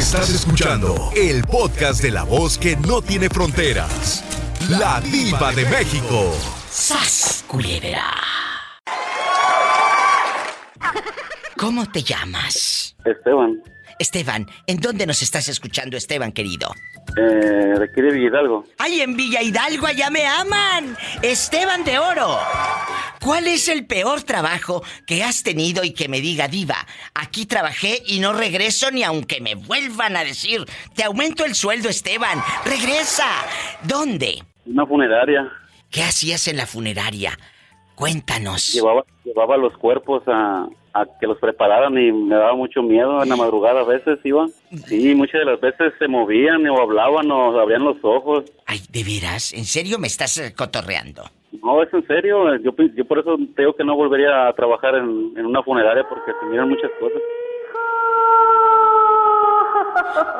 Estás escuchando el podcast de la voz que no tiene fronteras. La diva de México. ¡Sas, culebra! ¿Cómo te llamas? Esteban, Esteban, ¿en dónde nos estás escuchando, Esteban, querido? eh, de aquí de Hidalgo. ¡Ay, en Villa Hidalgo, allá me aman! Esteban de Oro. ¿Cuál es el peor trabajo que has tenido y que me diga, diva, aquí trabajé y no regreso ni aunque me vuelvan a decir, te aumento el sueldo, Esteban, regresa? ¿Dónde? Una funeraria. ¿Qué hacías en la funeraria? Cuéntanos. Llevaba, llevaba los cuerpos a, a que los prepararan y me daba mucho miedo en la madrugada. A veces iba. Sí, muchas de las veces se movían o hablaban o abrían los ojos. Ay, ¿de veras? ¿En serio me estás eh, cotorreando? No, es en serio. Yo, pi- yo por eso te digo que no volvería a trabajar en, en una funeraria porque se miran muchas cosas.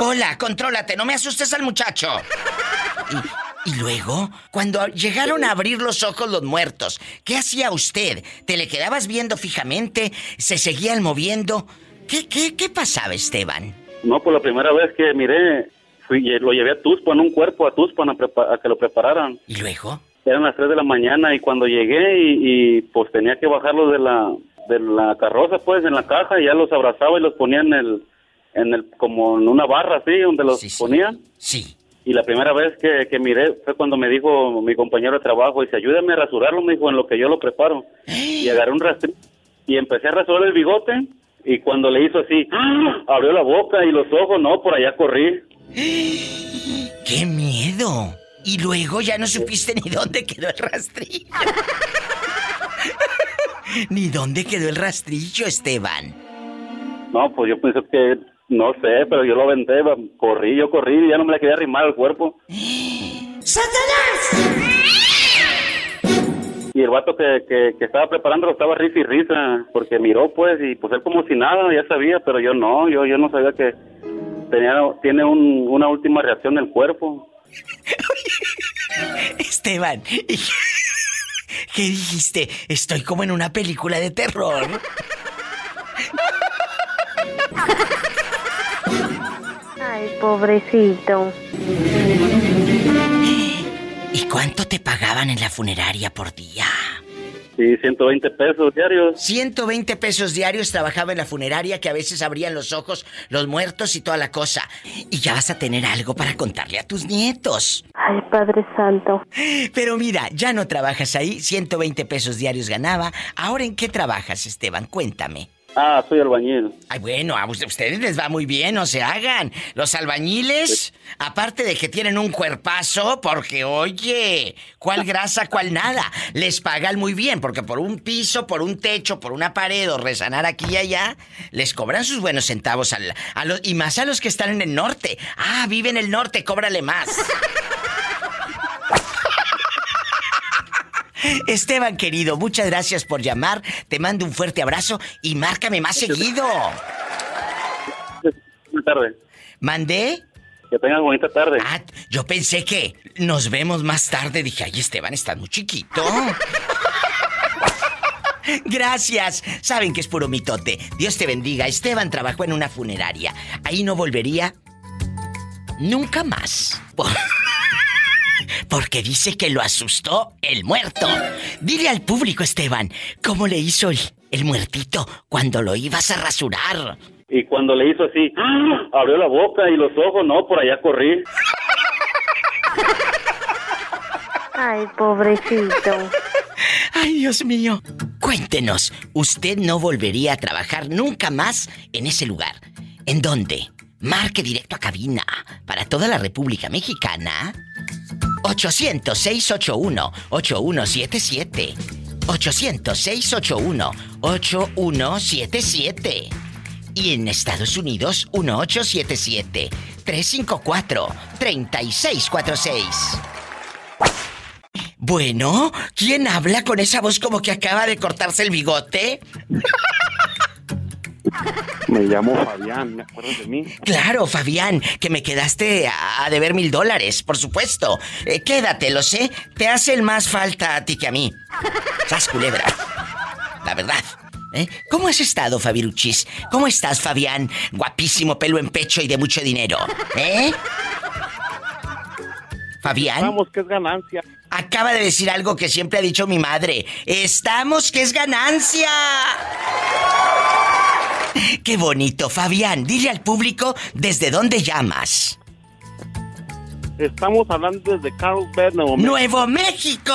Hola, contrólate, no me asustes al muchacho. Y, y luego, cuando llegaron a abrir los ojos los muertos, ¿qué hacía usted? ¿Te le quedabas viendo fijamente? ¿Se seguían moviendo? ¿Qué, qué, qué pasaba, Esteban? No, por la primera vez que miré, fui, lo llevé a Tuspan, un cuerpo a Tuspan a, a que lo prepararan. ¿Y luego? Eran las 3 de la mañana y cuando llegué y, y, pues tenía que bajarlos de la de la carroza pues en la caja y ya los abrazaba y los ponía en el en el como en una barra así donde los Sí, sí. ponían Sí. y la primera vez que, que miré fue cuando me dijo mi compañero de trabajo dice ayúdame a rasurarlo me dijo en lo que yo lo preparo y agarré un rastrillo y empecé a rasurar el bigote y cuando le hizo así ¡ah! abrió la boca y los ojos no por allá corrí ¡Qué miedo! Y luego ya no supiste ni dónde quedó el rastrillo. ni dónde quedó el rastrillo, Esteban. No, pues yo pensé que, no sé, pero yo lo aventé, va, corrí, yo corrí y ya no me le quería arrimar al cuerpo. Y el vato que, que, que estaba preparándolo estaba risa y risa, porque miró pues, y pues él como si nada, ya sabía, pero yo no, yo, yo no sabía que tenía, tiene un, una última reacción del cuerpo. Esteban, ¿y ¿qué dijiste? Estoy como en una película de terror. Ay, pobrecito. ¿Y cuánto te pagaban en la funeraria por día? Sí, 120 pesos diarios. 120 pesos diarios trabajaba en la funeraria que a veces abrían los ojos los muertos y toda la cosa. Y ya vas a tener algo para contarle a tus nietos. Ay, Padre Santo. Pero mira, ya no trabajas ahí, 120 pesos diarios ganaba. ¿Ahora en qué trabajas, Esteban? Cuéntame. Ah, soy albañil. Ay, bueno, a ustedes les va muy bien, no se hagan. Los albañiles, aparte de que tienen un cuerpazo, porque oye, ¿cuál grasa, cuál nada? Les pagan muy bien, porque por un piso, por un techo, por una pared o resanar aquí y allá, les cobran sus buenos centavos al- a los, y más a los que están en el norte. Ah, vive en el norte, cóbrale más. Esteban querido, muchas gracias por llamar. Te mando un fuerte abrazo y márcame más seguido. Buenas tardes. ¿Mandé? Que tengan bonita tarde. Ah, yo pensé que nos vemos más tarde. Dije, ay, Esteban, estás muy chiquito. Gracias. Saben que es puro mitote. Dios te bendiga. Esteban trabajó en una funeraria. Ahí no volvería nunca más. Por- Porque dice que lo asustó el muerto. Dile al público, Esteban, ¿cómo le hizo el, el muertito cuando lo ibas a rasurar? Y cuando le hizo así, ¡ah! abrió la boca y los ojos, no, por allá corrí. Ay, pobrecito. Ay, Dios mío. Cuéntenos, ¿usted no volvería a trabajar nunca más en ese lugar? ¿En dónde? Marque directo a cabina para toda la República Mexicana. 800-681-8177. 800-681-8177. Y en Estados Unidos, 1877-354-3646. Bueno, ¿quién habla con esa voz como que acaba de cortarse el bigote? Me llamo Fabián, ¿me acuerdas de mí? Claro, Fabián, que me quedaste a, a deber mil dólares, por supuesto. Eh, quédate, lo sé, te hacen más falta a ti que a mí. Sas culebra. La verdad. ¿Eh? ¿Cómo has estado, Fabiruchis? ¿Cómo estás, Fabián? Guapísimo, pelo en pecho y de mucho dinero. ¿Eh? Fabián. Vamos, que es ganancia. Acaba de decir algo que siempre ha dicho mi madre. Estamos, que es ganancia. Qué bonito, Fabián. Dile al público desde dónde llamas. Estamos hablando desde Carlsbad, Nuevo México. ¡Nuevo México!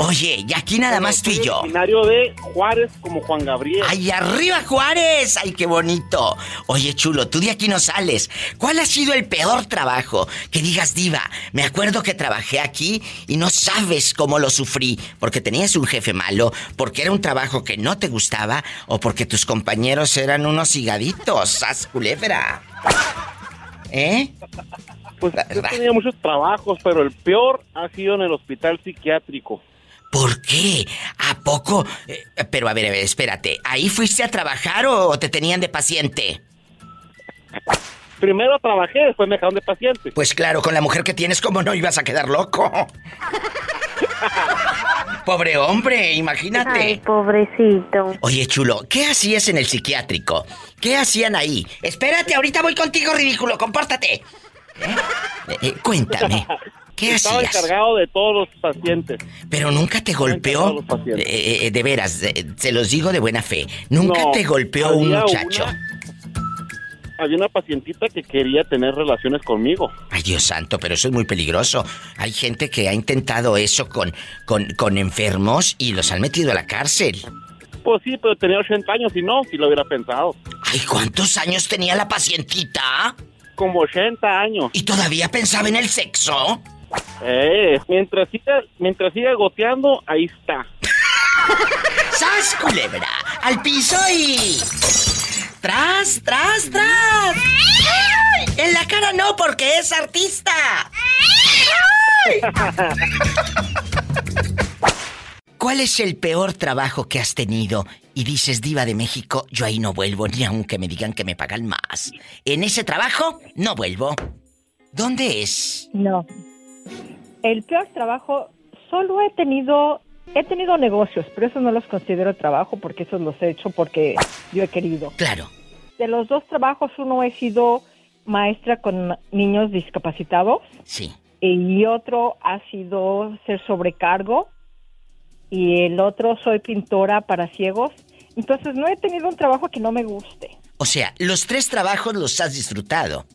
Oye, y aquí nada más tú y yo. Originario de Juárez como Juan Gabriel. ¡Ay, arriba Juárez! ¡Ay, qué bonito! Oye, chulo, tú de aquí no sales. ¿Cuál ha sido el peor trabajo? Que digas, diva, me acuerdo que trabajé aquí y no sabes cómo lo sufrí. Porque tenías un jefe malo, porque era un trabajo que no te gustaba o porque tus compañeros eran unos higaditos. ¡Sas culebra! ¿Eh? Pues yo tenía muchos trabajos, pero el peor ha sido en el hospital psiquiátrico. ¿Por qué? ¿A poco? Eh, pero a ver, a ver, espérate. ¿Ahí fuiste a trabajar o te tenían de paciente? Primero trabajé, después me dejaron de paciente. Pues claro, con la mujer que tienes, ¿cómo no ibas a quedar loco? Pobre hombre, imagínate. Ay, pobrecito. Oye, chulo, ¿qué hacías en el psiquiátrico? ¿Qué hacían ahí? Espérate, ahorita voy contigo, ridículo, compórtate. ¿Eh? Eh, eh, cuéntame. ¿Qué Estaba hacías? encargado de todos los pacientes. Pero nunca te golpeó. de. Eh, eh, veras, eh, se los digo de buena fe. Nunca No, te golpeó un muchacho. una- Había una pacientita que quería tener relaciones conmigo. Ay, Dios santo, pero eso es muy peligroso. Hay gente que ha intentado eso con, con, con enfermos y los han metido a la cárcel. Pues sí, pero tenía 80 años y no, si lo hubiera pensado. Ay, ¿cuántos años tenía la pacientita? Como 80 años. ¿Y todavía pensaba en el sexo? Eh, mientras siga, mientras siga goteando, ahí está. ¡Sas, culebra! ¡Al piso y... ¡Tras, tras, tras! En la cara no, porque es artista. ¿Cuál es el peor trabajo que has tenido? Y dices, diva de México, yo ahí no vuelvo, ni aunque me digan que me pagan más. En ese trabajo, no vuelvo. ¿Dónde es? No. El peor trabajo, solo he tenido, he tenido negocios, pero eso no los considero trabajo porque esos los he hecho porque yo he querido. Claro. De los dos trabajos, uno he sido maestra con niños discapacitados Sí. y otro ha sido ser sobrecargo y el otro soy pintora para ciegos. Entonces no he tenido un trabajo que no me guste. O sea, los tres trabajos los has disfrutado.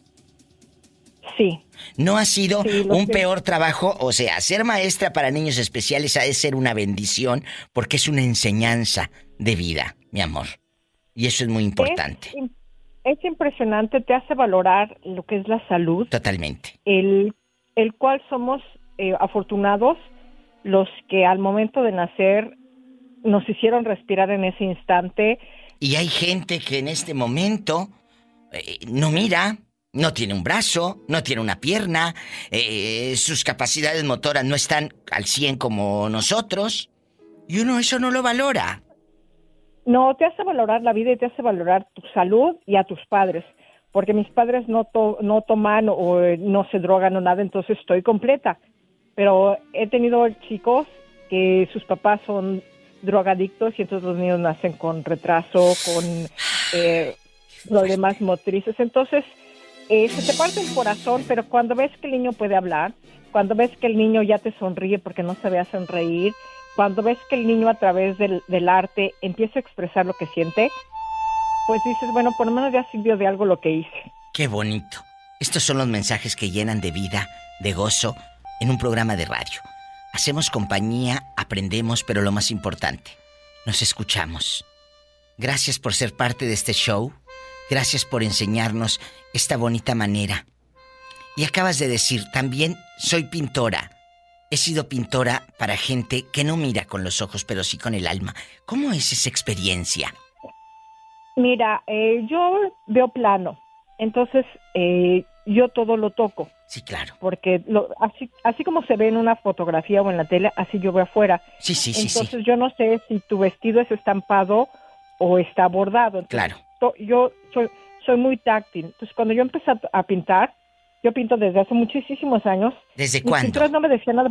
Sí. No ha sido Sí, un sé. peor trabajo, o sea, ser maestra para niños especiales ha de ser una bendición porque es una enseñanza de vida, mi amor. Y eso es muy importante. Es, im- es impresionante, te hace valorar lo que es la salud, Totalmente. el, el cual somos eh, afortunados los que al momento de nacer nos hicieron respirar en ese instante. Y hay gente que en este momento eh, no mira, no tiene un brazo, no tiene una pierna, eh, sus capacidades motoras no están al 100 como nosotros. Y uno eso no lo valora. No, te hace valorar la vida y te hace valorar tu salud y a tus padres, porque mis padres no, to- no toman o eh, no se drogan o nada, entonces estoy completa. Pero he tenido chicos que sus papás son drogadictos y entonces los niños nacen con retraso, con eh, problemas motrices. Entonces, eh, se te parte el corazón, pero cuando ves que el niño puede hablar, cuando ves que el niño ya te sonríe porque no se ve a sonreír, cuando ves que el niño a través del, del arte empieza a expresar lo que siente, pues dices, bueno, por lo menos ya sirvió de algo lo que hice. Qué bonito. Estos son los mensajes que llenan de vida, de gozo, en un programa de radio. Hacemos compañía, aprendemos, pero lo más importante, nos escuchamos. Gracias por ser parte de este show. Gracias por enseñarnos esta bonita manera. Y acabas de decir, también soy pintora. He sido pintora para gente que no mira con los ojos, pero sí con el alma. ¿Cómo es esa experiencia? Mira, eh, yo veo plano, entonces eh, yo todo lo toco, Sí, claro. porque lo, así, así como se ve en una fotografía o en la tele, así yo veo afuera. Sí, sí, sí, Entonces sí. yo no sé si tu vestido es estampado o está bordado. Entonces, Claro. To- yo soy, soy muy táctil. Entonces cuando yo empecé a, a pintar, yo pinto desde hace muchísimos años. ¿Desde Mis cuándo? pinturas no me decían nada.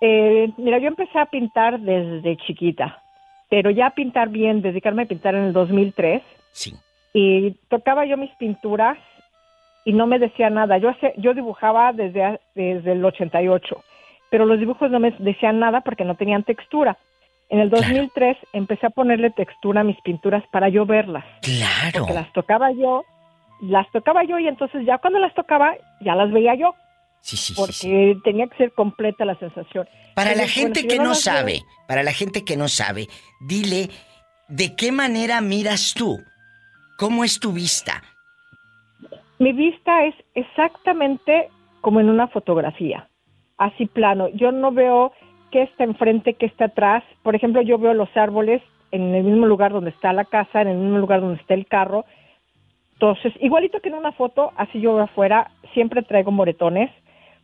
Eh, mira, yo empecé a pintar desde chiquita, pero ya a pintar bien, dedicarme a pintar en el 2003. Sí. Y tocaba yo mis pinturas y no me decía nada. Yo, yo dibujaba desde, desde el 88, pero los dibujos no me decían nada porque no tenían textura. En el 2003 empecé a ponerle textura a mis pinturas para yo verlas. Claro. Porque las tocaba yo, las tocaba yo y entonces ya cuando las tocaba ya las veía yo. Sí, sí, sí, porque sí. tenía que ser completa la sensación. Para la gente bueno, si que no veo- sabe, para la gente que no sabe, dile de qué manera miras tú. ¿Cómo es tu vista? Mi vista es exactamente como en una fotografía, así plano. Yo no veo qué está enfrente, qué está atrás. Por ejemplo, yo veo los árboles en el mismo lugar donde está la casa, en el mismo lugar donde está el carro. Entonces, igualito que en una foto, así yo afuera, siempre traigo moretones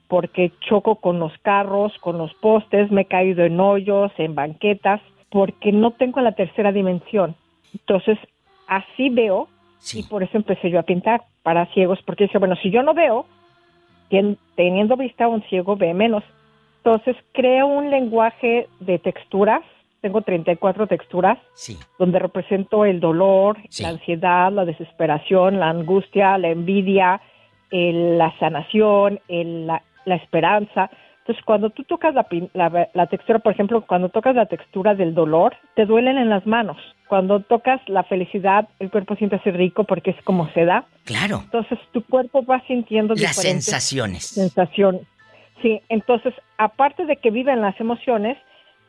porque choco con los carros, con los postes, me he caído en hoyos, en banquetas, porque no tengo la tercera dimensión. Entonces, así veo y por eso empecé yo a pintar para ciegos, porque dice, bueno, si yo no veo, teniendo vista un ciego ve menos. Entonces creo un lenguaje de texturas, tengo 34 texturas, Sí. donde represento el dolor, Sí. la ansiedad, la desesperación, la angustia, la envidia, el- la sanación, el- la, la esperanza. Entonces, cuando tú tocas la, la, la textura, por ejemplo, cuando tocas la textura del dolor, te duelen en las manos. Cuando tocas la felicidad, el cuerpo siente así rico porque es como se da. Claro. Entonces, tu cuerpo va sintiendo Las diferentes sensaciones. sensaciones. Sí, entonces, aparte de que viven las emociones,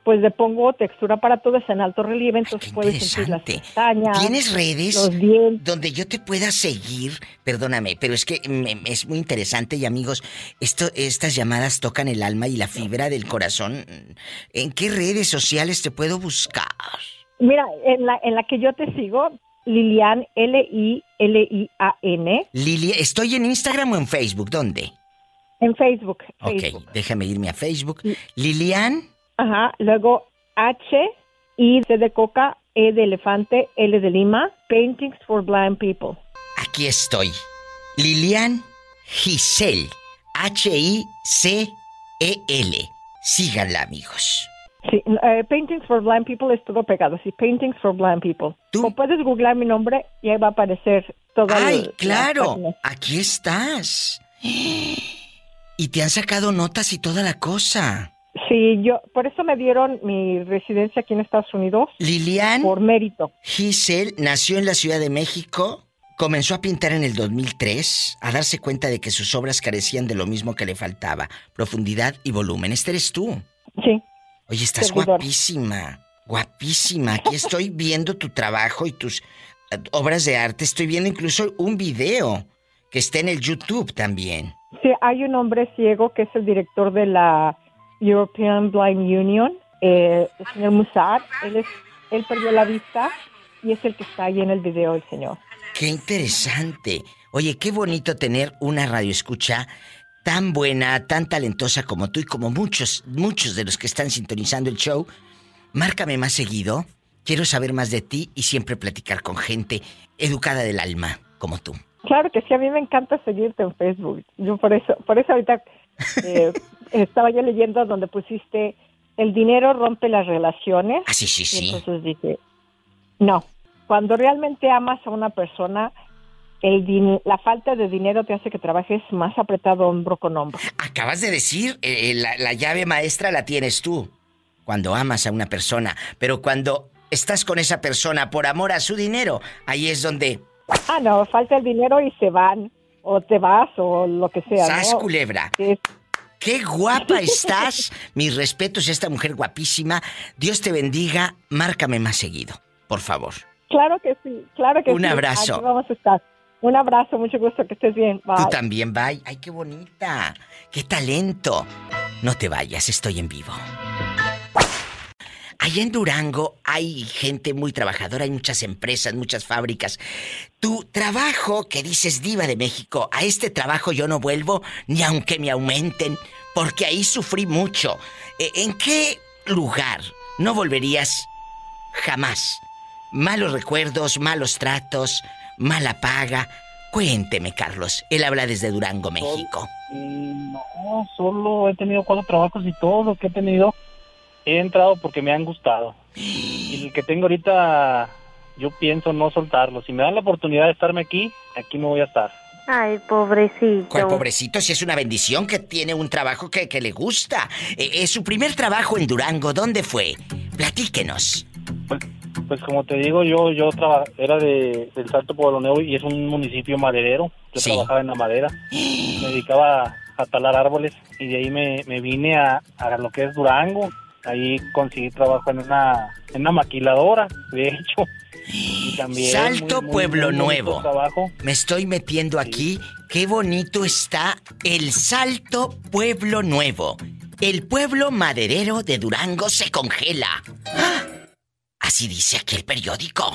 pues le pongo textura para todo, es en alto relieve, entonces puedes sentir las pestañas, ¿Tienes redes los dientes. donde yo te pueda seguir? Perdóname, pero es que me- es muy interesante y amigos, esto, estas llamadas tocan el alma y la fibra del corazón. ¿En qué redes sociales te puedo buscar? Mira, en la, en la que yo te sigo, Lilian, L-I-L-I-A-N, Lilia, ¿estoy en Instagram o en Facebook? ¿Dónde? En Facebook. Ok, Facebook. déjame irme a Facebook. Lilian, Ajá, luego H, I C de coca, E de elefante, L de Lima, Paintings for Blind People. aquí estoy. Lilian Giselle, H-I-C-E-L. Síganla, amigos. Sí, eh, Paintings for Blind People es todo pegado, sí, Paintings for Blind People. O puedes googlear mi nombre y ahí va a aparecer todo ¡Ay, claro! Aquí estás. Y te han sacado notas y toda la cosa. Sí, yo, por eso me dieron mi residencia aquí en Estados Unidos. Lilian. Por mérito. Giselle nació en la Ciudad de México, comenzó a pintar en el 2003, a darse cuenta de que sus obras carecían de lo mismo que le faltaba, profundidad y volumen. Este eres tú. Sí. Oye, estás guapísima, guapísima. Aquí estoy viendo tu trabajo y tus eh, obras de arte. Estoy viendo incluso un video que está en el YouTube también. Sí, hay un hombre ciego que es el director de la European Blind Union, eh, el señor Musar. Él, es, él perdió la vista y es el que está ahí en el video, el señor. Qué interesante. Oye, qué bonito tener una radioescucha tan buena, tan talentosa como tú y como muchos, muchos de los que están sintonizando el show. Márcame más seguido. Quiero saber más de ti y siempre platicar con gente educada del alma, como tú. Claro que sí, a mí me encanta seguirte en Facebook. Yo por eso, por eso ahorita eh, estaba yo leyendo donde pusiste el dinero rompe las relaciones. Ah, sí, sí, Y sí. entonces dije, no, cuando realmente amas a una persona, el din- la falta de dinero te hace que trabajes más apretado hombro con hombro. Acabas de decir, eh, la, la llave maestra la tienes tú. Cuando amas a una persona, pero cuando estás con esa persona por amor a su dinero, ahí es donde Ah, no, falta el dinero y se van, o te vas, o lo que sea. ¡Sas, ¿no? culebra! ¡Qué guapa estás! Mis respetos a esta mujer guapísima. Dios te bendiga. Márcame más seguido, por favor. Claro que sí, claro que Un sí. abrazo. Aquí vamos a estar. Un abrazo, mucho gusto, que estés bien. Bye. Tú también, bye. ¡Ay, qué bonita! ¡Qué talento! No te vayas, estoy en vivo. Allá en Durango hay gente muy trabajadora, hay muchas empresas, muchas fábricas. Tu trabajo que dices diva de México, a este trabajo yo no vuelvo ni aunque me aumenten, porque ahí sufrí mucho. Eh, ¿En qué lugar no volverías jamás? Malos recuerdos, malos tratos, mala paga. Cuénteme, Carlos. Él habla desde Durango, México. Mm, No, solo he tenido cuatro trabajos y todos los que he tenido he entrado porque me han gustado. Y el que tengo ahorita, yo pienso no soltarlo. Si me dan la oportunidad de estarme aquí, aquí me voy a estar. Ay, pobrecito. ¿Cuál pobrecito? Si es una bendición que tiene un trabajo que, que le gusta. Eh, eh, su primer trabajo en Durango, ¿dónde fue? Platíquenos. Pues, pues como te digo, yo yo traba- era de, del Salto Pueblo Nuevo y es un municipio maderero. Yo Sí. trabajaba en la madera. Me dedicaba a, a talar árboles y de ahí me, me vine a, a lo que es Durango. Ahí conseguí trabajo en una, en una maquiladora, de hecho. Y también Salto muy- muy- Pueblo muy Nuevo. Trabajo. Me estoy metiendo aquí. Qué bonito está el Salto Pueblo Nuevo. El pueblo maderero de Durango se congela. ¡Ah! Así dice aquí el periódico.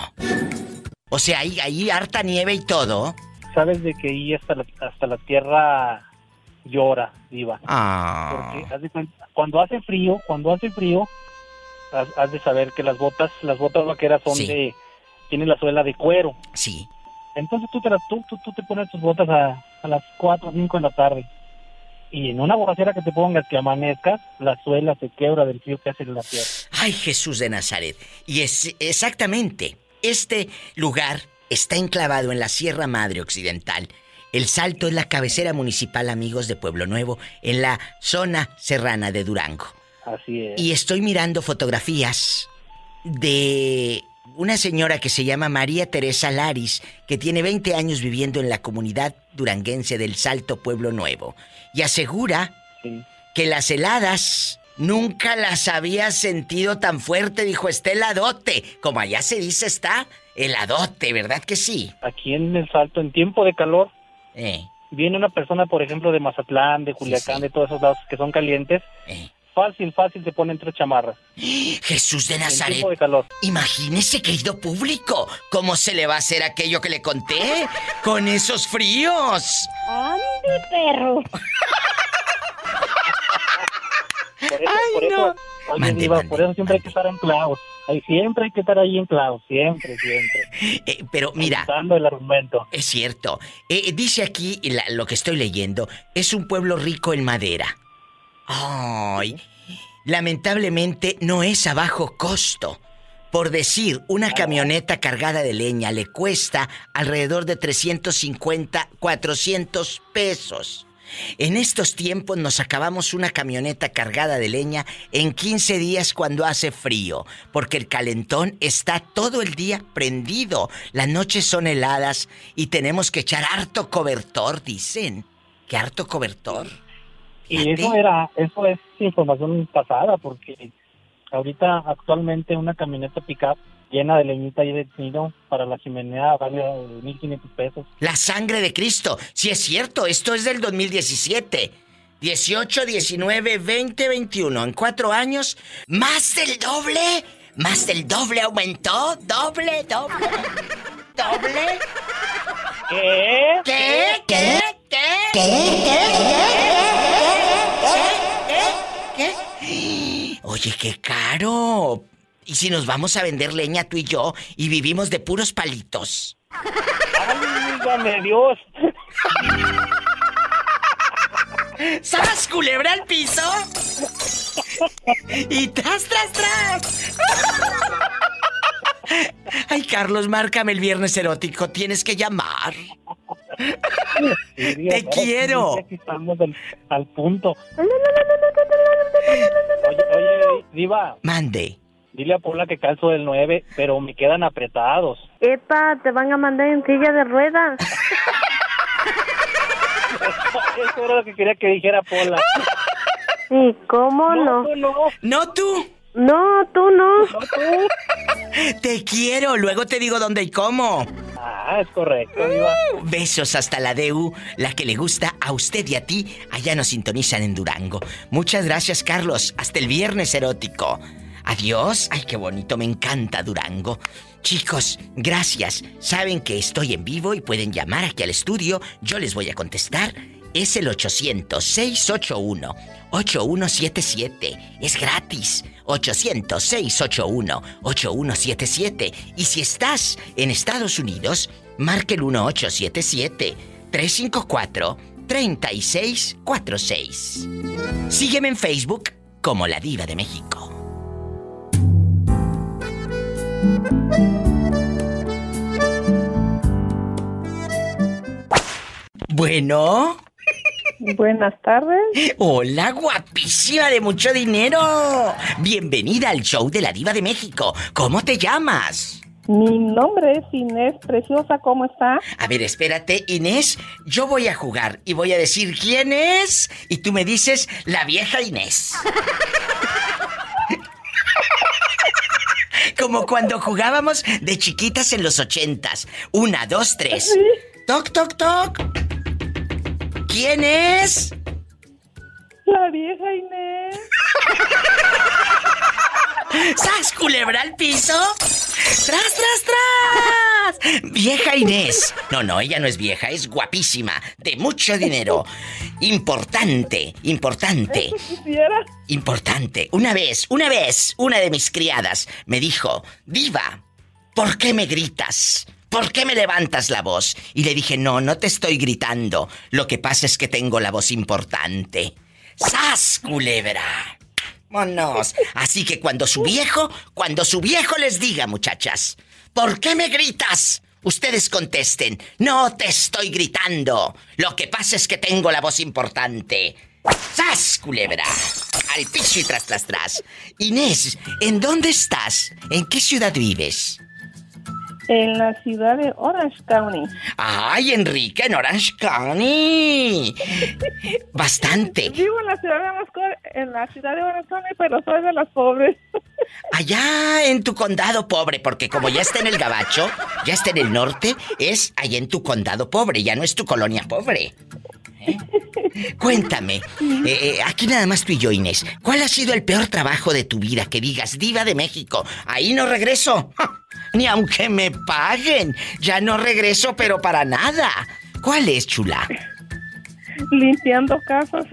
O sea, ahí, ahí harta nieve y todo. Sabes de que ahí hasta la, hasta la tierra llora, diva. Ah. Porque haz de cuenta, cuando hace frío, cuando hace frío, has, has de saber que las botas, las botas vaqueras son Sí. de, tienen la suela de cuero. Sí. Entonces tú te, tú, tú, tú te pones tus botas a, a las 4 o 5 de la tarde. Y en una borrachera que te pongas que amanezcas, la suela se quiebra del frío que hace en la tierra. Ay, Jesús de Nazaret. Y es exactamente, este lugar está enclavado en la Sierra Madre Occidental. El Salto es la cabecera municipal, amigos de Pueblo Nuevo, en la zona serrana de Durango. Así es. Y estoy mirando fotografías de una señora que se llama María Teresa Laris, que tiene 20 años viviendo en la comunidad duranguense del Salto Pueblo Nuevo. Y asegura Sí. que las heladas nunca las había sentido tan fuerte, dijo está heladote. Como allá se dice está heladote, ¿verdad que sí? Aquí en el Salto, en tiempo de calor, Eh, viene una persona, por ejemplo, de Mazatlán, de Culiacán, sí. de todos esos lados que son calientes, eh. fácil, fácil se ponen tres chamarras. Jesús de Nazaret. de calor. Imagínese, querido público, cómo se le va a hacer aquello que le conté con esos fríos. ¡Ande, perro! Por eso, Ay, por eso, no. Oye, Mande, Diva, mande. por eso siempre hay que estar anclados. Ahí siempre hay que estar ahí anclados, siempre, siempre. Eh, pero mira, Dando el argumento. es cierto. Eh, dice aquí la- lo que estoy leyendo, es un pueblo rico en madera. Ay, lamentablemente no es a bajo costo. Por decir, una camioneta cargada de leña le cuesta alrededor de 350, 400 pesos. En estos tiempos nos acabamos una camioneta cargada de leña en 15 días cuando hace frío, porque el calentón está todo el día prendido. Las noches son heladas y tenemos que echar harto cobertor, dicen. ¿Qué harto cobertor? Y eso era, eso es información pasada, porque ahorita actualmente una camioneta pickup llena de leñita y de tiro para la chimenea vale 1.500 pesos. La sangre de Cristo. Si es cierto, esto es del 2017. 18, 19, 20, 21. En cuatro años, más del doble. Más del doble aumentó. Doble, doble. Doble. ¿Qué? ¿Qué? ¿Qué? ¿Qué? ¿Qué? ¿Qué? Oye, qué caro. ¿Y si nos vamos a vender leña tú y yo y vivimos de puros palitos? ¡Válgame Dios! ¡Sas, culebra al piso! ¡Y tras, tras, tras! Ay, Carlos, márcame el viernes erótico. Tienes que llamar. Sí, Dios, Te sí, quiero. Estamos al, al punto. Oye, oye, Diva, Mande. Dile a Paula que calzo el 9, pero me quedan apretados. Epa, te van a mandar en silla de ruedas. Eso era lo que quería que dijera Paula. ¿Y cómo no? tú no, No tú. No, tú no. no tú. Te quiero. Luego te digo dónde y cómo. Ah, es correcto, Diva. Besos hasta la DU, la que le gusta a usted y a ti. Allá nos sintonizan en Durango. Muchas gracias, Carlos. Hasta el viernes erótico. Adiós. Ay, qué bonito. Me encanta Durango. Chicos, gracias. Saben que estoy en vivo y pueden llamar aquí al estudio. Yo les voy a contestar es el 800-681-8177. Es gratis. 800-681-8177. Y si estás en Estados Unidos, marque el 1877-354-3646. Sígueme en Facebook como La Diva de México. Bueno. Buenas tardes. Hola, guapísima de mucho dinero. Bienvenida al show de la Diva de México. ¿Cómo te llamas? Mi nombre es Inés Preciosa, ¿cómo está? A ver, espérate, Inés. Yo voy a jugar y voy a decir quién es y tú me dices la vieja Inés. Como cuando jugábamos de chiquitas en los ochentas. Una, dos, tres. Toc, toc, toc. ¿Quién es? La vieja Inés. ¡Sas, culebra al piso! ¡Tras, tras, tras! Vieja Inés. No, no, ella no es vieja, es guapísima, de mucho dinero. Importante, importante. Importante. Una vez, una vez, una de mis criadas me dijo, Diva, ¿por qué me gritas? ¿Por qué me levantas la voz? Y le dije, no, no te estoy gritando. Lo que pasa es que tengo la voz importante. ¡Sas, culebra! ¡Vámonos! Así que cuando su viejo, cuando su viejo les diga, muchachas, ¿por qué me gritas? Ustedes contesten, no te estoy gritando. Lo que pasa es que tengo la voz importante. ¡Sas, culebra! Al piso y tras, tras, tras. Inés, ¿en dónde estás? ¿En qué ciudad vives? En la ciudad de Orange County. ¡Ay, Enrique, en Orange County! Bastante. Vivo en la ciudad de Orange County, en la ciudad de Orange County, pero soy de las pobres. Allá en tu condado pobre, porque como ya está en el gabacho, ya está en el norte, es allá en tu condado pobre, ya no es tu colonia pobre. Cuéntame, eh, eh, aquí nada más tú y yo, Inés, ¿cuál ha sido el peor trabajo de tu vida que digas, diva de México? Ahí no regreso. Ni aunque me paguen, ya no regreso, pero para nada. ¿Cuál es, chula? Limpiando casas.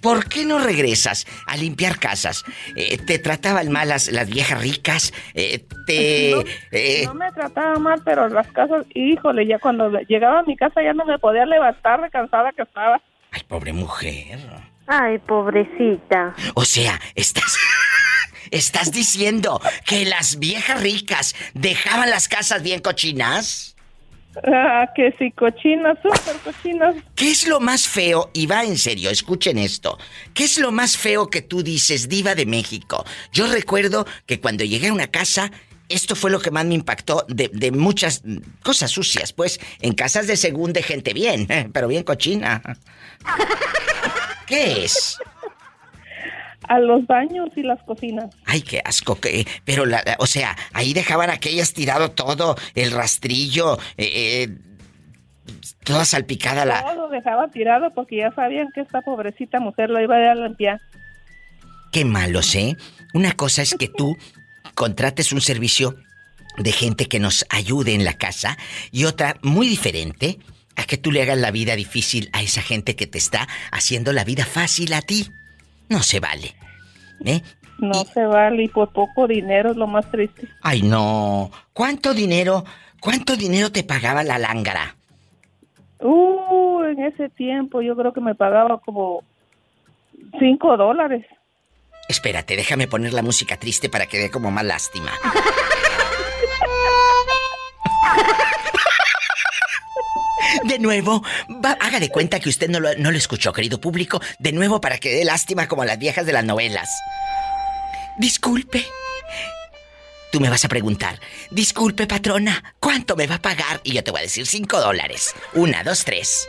¿Por qué no regresas a limpiar casas? Eh, ¿Te trataban mal las, las viejas ricas? Eh, ¿Te...? No, eh, no me trataba mal, pero las casas, híjole, ya cuando llegaba a mi casa ya no me podía levantar de cansada que estaba. Ay, pobre mujer. Ay, pobrecita. O sea, estás... ¿Estás diciendo que las viejas ricas dejaban las casas bien cochinas? Ah, que sí, cochinas, súper cochinas. ¿Qué es lo más feo? Y va en serio, escuchen esto. ¿Qué es lo más feo que tú dices, diva de México? Yo recuerdo que cuando llegué a una casa, esto fue lo que más me impactó de, de muchas cosas sucias, pues, en casas de según de gente bien, pero bien cochina. ¿Qué es? A los baños y las cocinas. Ay, qué asco, que, pero la, o sea, ahí dejaban aquellas tirado todo, el rastrillo, eh, eh, toda salpicada la. Todo dejaba tirado porque ya sabían que esta pobrecita mujer lo iba a ir a limpiar. Qué malos, ¿eh? Una cosa es que tú contrates un servicio de gente que nos ayude en la casa y otra muy diferente a que tú le hagas la vida difícil a esa gente que te está haciendo la vida fácil a ti. No se vale. ¿Eh? No se vale y por poco dinero es lo más triste. Ay, no. ¿Cuánto dinero, cuánto dinero te pagaba la lángara? Uh, en ese tiempo yo creo que me pagaba como cinco dólares. Espérate, déjame poner la música triste para que dé como más lástima. De nuevo, va- haga de cuenta que usted no lo, no lo escuchó, querido público. De nuevo para que dé lástima como las viejas de las novelas. Disculpe. Tú me vas a preguntar, disculpe patrona, ¿cuánto me va a pagar? Y yo te voy a decir cinco dólares. Una, dos, tres.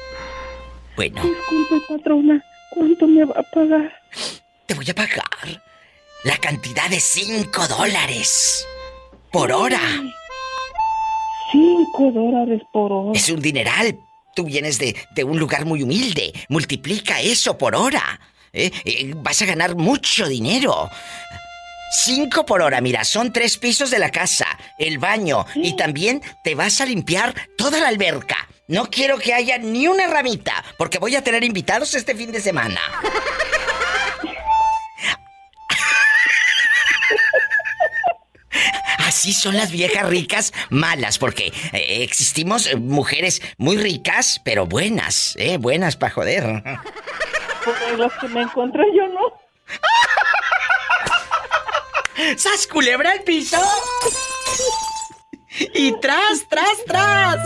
Bueno, Disculpe, patrona, ¿cuánto me va a pagar? te voy a pagar la cantidad de cinco dólares por hora. Cinco dólares por hora. Es un dineral. Tú vienes de, de un lugar muy humilde. Multiplica eso por hora. ¿eh? Eh, vas a ganar mucho dinero. Cinco por hora, mira, son tres pisos de la casa, el baño y también te vas a limpiar toda la alberca. No quiero que haya ni una ramita, porque voy a tener invitados este fin de semana. Así son las viejas ricas malas, porque eh, existimos eh, mujeres muy ricas, pero buenas, ¿eh? Buenas para joder. Porque las que me encontré yo no. ¡Sas culebra al piso! Y tras, tras, tras.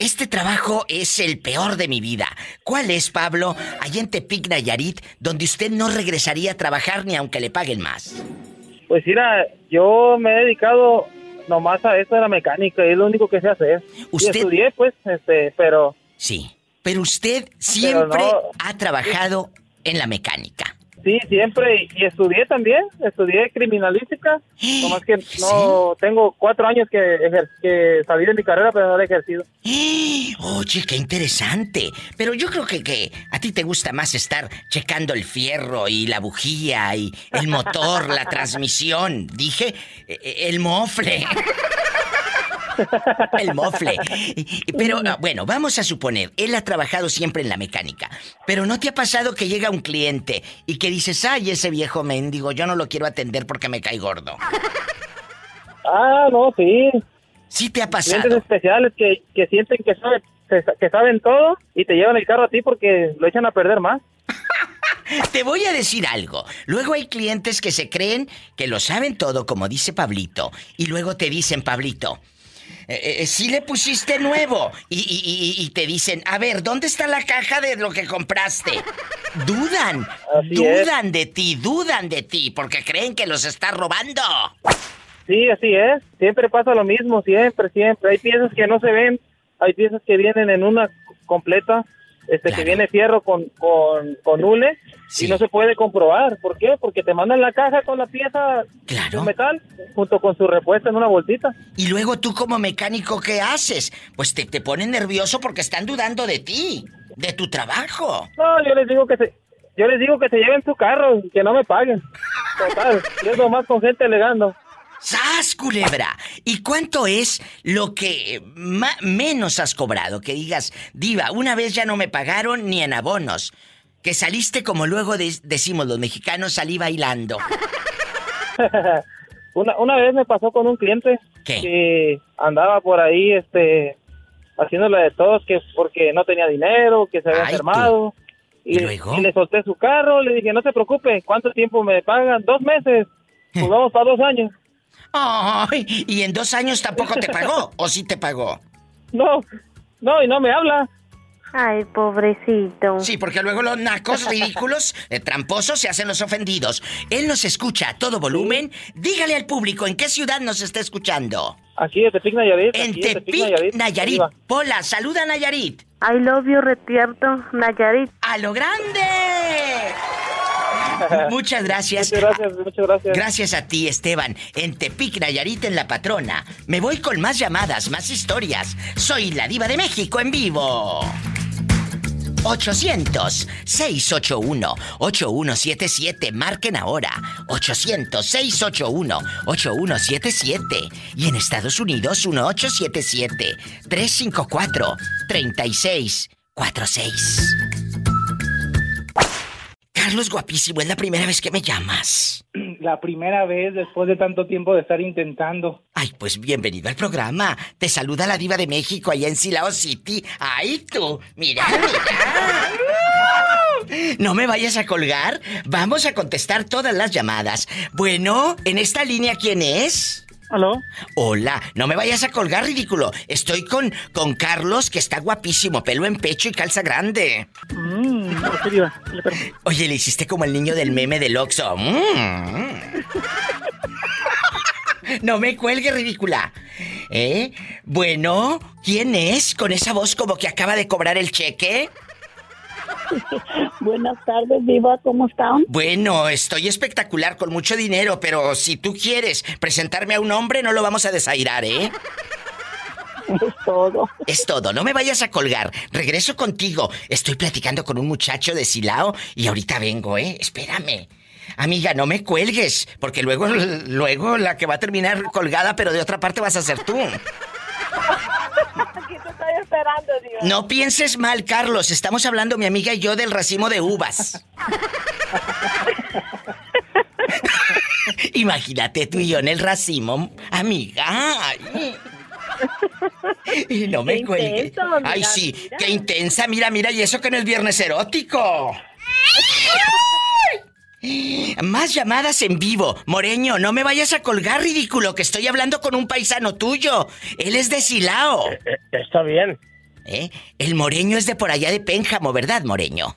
Este trabajo es el peor de mi vida. ¿Cuál es, Pablo? Allá en Tepic, Nayarit, donde usted no regresaría a trabajar ni aunque le paguen más. Pues mira, yo me he dedicado nomás a esto de la mecánica, y es lo único que sé hacer. Usted- Y estudié, pues, este, pero Sí. Pero usted siempre no- ha trabajado en la mecánica. Sí, siempre, y estudié también, estudié criminalística, nomás que no, tengo cuatro años que, que salí de mi carrera, pero no la he ejercido. Oye, qué interesante. Pero yo creo que, que a ti te gusta más estar checando el fierro y la bujía y el motor, la transmisión. Dije, eh, eh, el mofle. El mofle. Pero bueno, vamos a suponer, él ha trabajado siempre en la mecánica. Pero ¿no te ha pasado que llega un cliente y que dices, ay, ese viejo mendigo, yo no lo quiero atender porque me cae gordo? Ah, no, sí, Sí te ha clientes pasado. especiales que, que sienten que que saben todo y te llevan el carro a ti porque lo echan a perder más. Te voy a decir algo. Luego hay clientes que se creen que lo saben todo, como dice Pablito, y luego te dicen, Pablito, eh, eh, sí le pusiste nuevo. Y, y- y- y te dicen, a ver, ¿dónde está la caja de lo que compraste? Dudan, Así es. dudan de ti, dudan de ti, porque creen que los estás robando. Sí, así es. Siempre pasa lo mismo, siempre, siempre. Hay piezas que no se ven, hay piezas que vienen en una completa, este Claro. que viene fierro con, con, con hule Sí. y no se puede comprobar. ¿Por qué? Porque te mandan la caja con la pieza Claro. de metal junto con su repuesto en una bolsita. Y luego tú como mecánico, ¿qué haces? Pues te, te ponen nervioso porque están dudando de ti, de tu trabajo. No, yo les digo que se... Yo les digo que se lleven su carro y que no me paguen. Total, yo es nomás con gente alegando. ¡Sas, culebra! ¿Y cuánto es lo que menos has cobrado? Que digas, diva, una vez ya no me pagaron ni en abonos. Que saliste como luego de- decimos los mexicanos, salí bailando. una, una vez me pasó con un cliente ¿Qué? que andaba por ahí este haciéndole de todos que porque no tenía dinero, que se había Ay, enfermado. ¿Y luego? y le solté su carro, le dije, no se preocupe, ¿cuánto tiempo me pagan? Dos meses. Pues vamos para dos años. ¡Ay! Y en dos años tampoco te pagó, ¿o sí te pagó? No, no, y no me habla. Ay, pobrecito. Sí, porque luego los nacos ridículos, eh, tramposos, se hacen los ofendidos. Él nos escucha a todo volumen. Dígale al público en qué ciudad nos está escuchando. Aquí en Tepic Nayarit. En aquí Tepic, Nayarit. Pola, saluda a Nayarit. I love you, Retierto, Nayarit. ¡A lo grande! Muchas gracias. Muchas gracias, muchas gracias. Gracias a ti, Esteban. En Tepic, Nayarit, en La Patrona. Me voy con más llamadas, más historias. Soy la diva de México en vivo. 800-681-8177. Marquen ahora. 800-681-8177. Y en Estados Unidos, 1877-354-3646. Carlos Guapísimo, es la primera vez que me llamas. La primera vez después de tanto tiempo de estar intentando. Ay, pues bienvenido al programa. Te saluda la diva de México allá en Silao City. Ay, tú, mira, mira. No me vayas a colgar. Vamos a contestar todas las llamadas. Bueno, en esta línea, ¿quién es? ¿Aló? Hola, no me vayas a colgar, ridículo. Estoy con, con Carlos, que está guapísimo, pelo en pecho y calza grande. Mm. Oye, le hiciste como el niño del meme del Oxxo. Mm. No me cuelgue, ridícula. ¿Eh? Bueno, ¿quién es con esa voz como que acaba de cobrar el cheque? Buenas tardes, Diva, ¿cómo están? Bueno, estoy espectacular con mucho dinero, pero si tú quieres presentarme a un hombre, no lo vamos a desairar, ¿eh? Es todo. Es todo, no me vayas a colgar. Regreso contigo. Estoy platicando con un muchacho de Silao y ahorita vengo, ¿eh? Espérame. Amiga, no me cuelgues, porque luego, luego la que va a terminar colgada, pero de otra parte vas a ser tú. esperando. No pienses mal, Carlos. Estamos hablando mi amiga y yo del racimo de uvas. Imagínate tú y yo en el racimo, amiga. Ay. Y no me cuelgues. mira, Ay, sí, mira. qué intensa. Mira, mira, y eso que no es viernes erótico. Más llamadas en vivo. Moreño, no me vayas a colgar, ridículo, que estoy hablando con un paisano tuyo. Él es de Silao. Está bien. ¿Eh? El moreño es de por allá de Pénjamo, ¿verdad, moreño?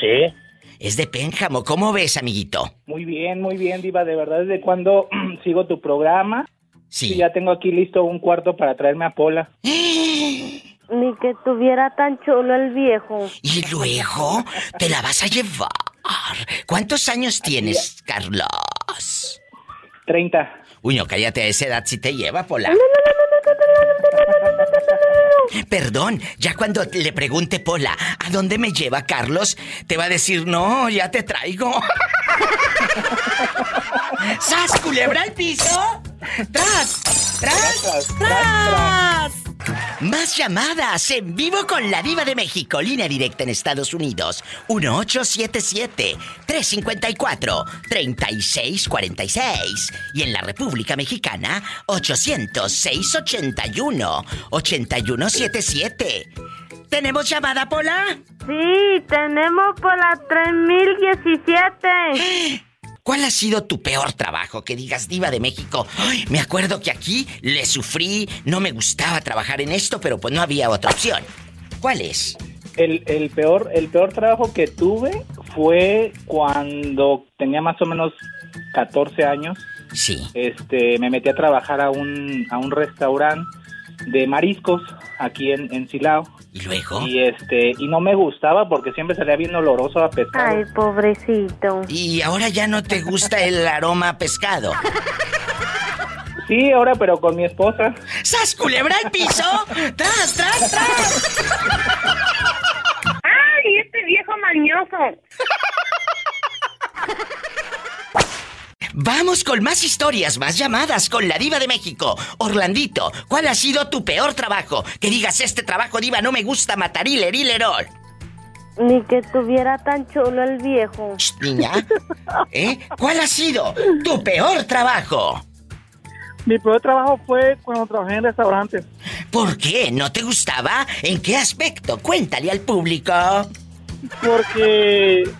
Sí. Es de Pénjamo. ¿Cómo ves, amiguito? Muy bien, muy bien, Diva. De verdad, desde cuando sigo tu programa. Sí. Y ya tengo aquí listo un cuarto para traerme a Pola. Ni que tuviera tan chulo el viejo. Y luego te la vas a llevar. ¿Cuántos años tienes, Carlos? 30. Uy, no, cállate, a esa edad si te lleva, Pola. Perdón, ya cuando le pregunte Pola, ¿a dónde me lleva Carlos? Te va a decir, no, ya te traigo. ¡Sas, culebra al piso! ¡Tras! ¡Tras! ¡Tras! Más llamadas en vivo con la Diva de México, línea directa en Estados Unidos, 1877-354-3646. Y en la República Mexicana, 800-681-8177. ¿Tenemos llamada, Pola? Sí, tenemos por la 3017. ¿Cuál ha sido tu peor trabajo? Que digas, Diva de México. Ay, me acuerdo que aquí le sufrí, no me gustaba trabajar en esto, pero pues no había otra opción. ¿Cuál es? El, el peor el peor trabajo que tuve fue cuando tenía más o menos 14 años. Sí. Este, me metí a trabajar a un, a un restaurante de mariscos aquí en, en Silao. ¿Y luego? Y este, y no me gustaba porque siempre salía bien oloroso a pescado. Ay, pobrecito. Y ahora ya no te gusta el aroma a pescado. Sí, ahora pero con mi esposa. ¡Sas culebra al piso! ¡Tras, tras, tras! ¡Ay, este viejo mañoso! Vamos con más historias, más llamadas con la diva de México. Orlandito, ¿cuál ha sido tu peor trabajo? Que digas, este trabajo diva no me gusta matar hilerirol. Ni que tuviera tan chulo el viejo. Niña, ¿eh? ¿Cuál ha sido tu peor trabajo? Mi peor trabajo fue cuando trabajé en restaurantes. ¿Por qué? ¿No te gustaba? ¿En qué aspecto? Cuéntale al público. Porque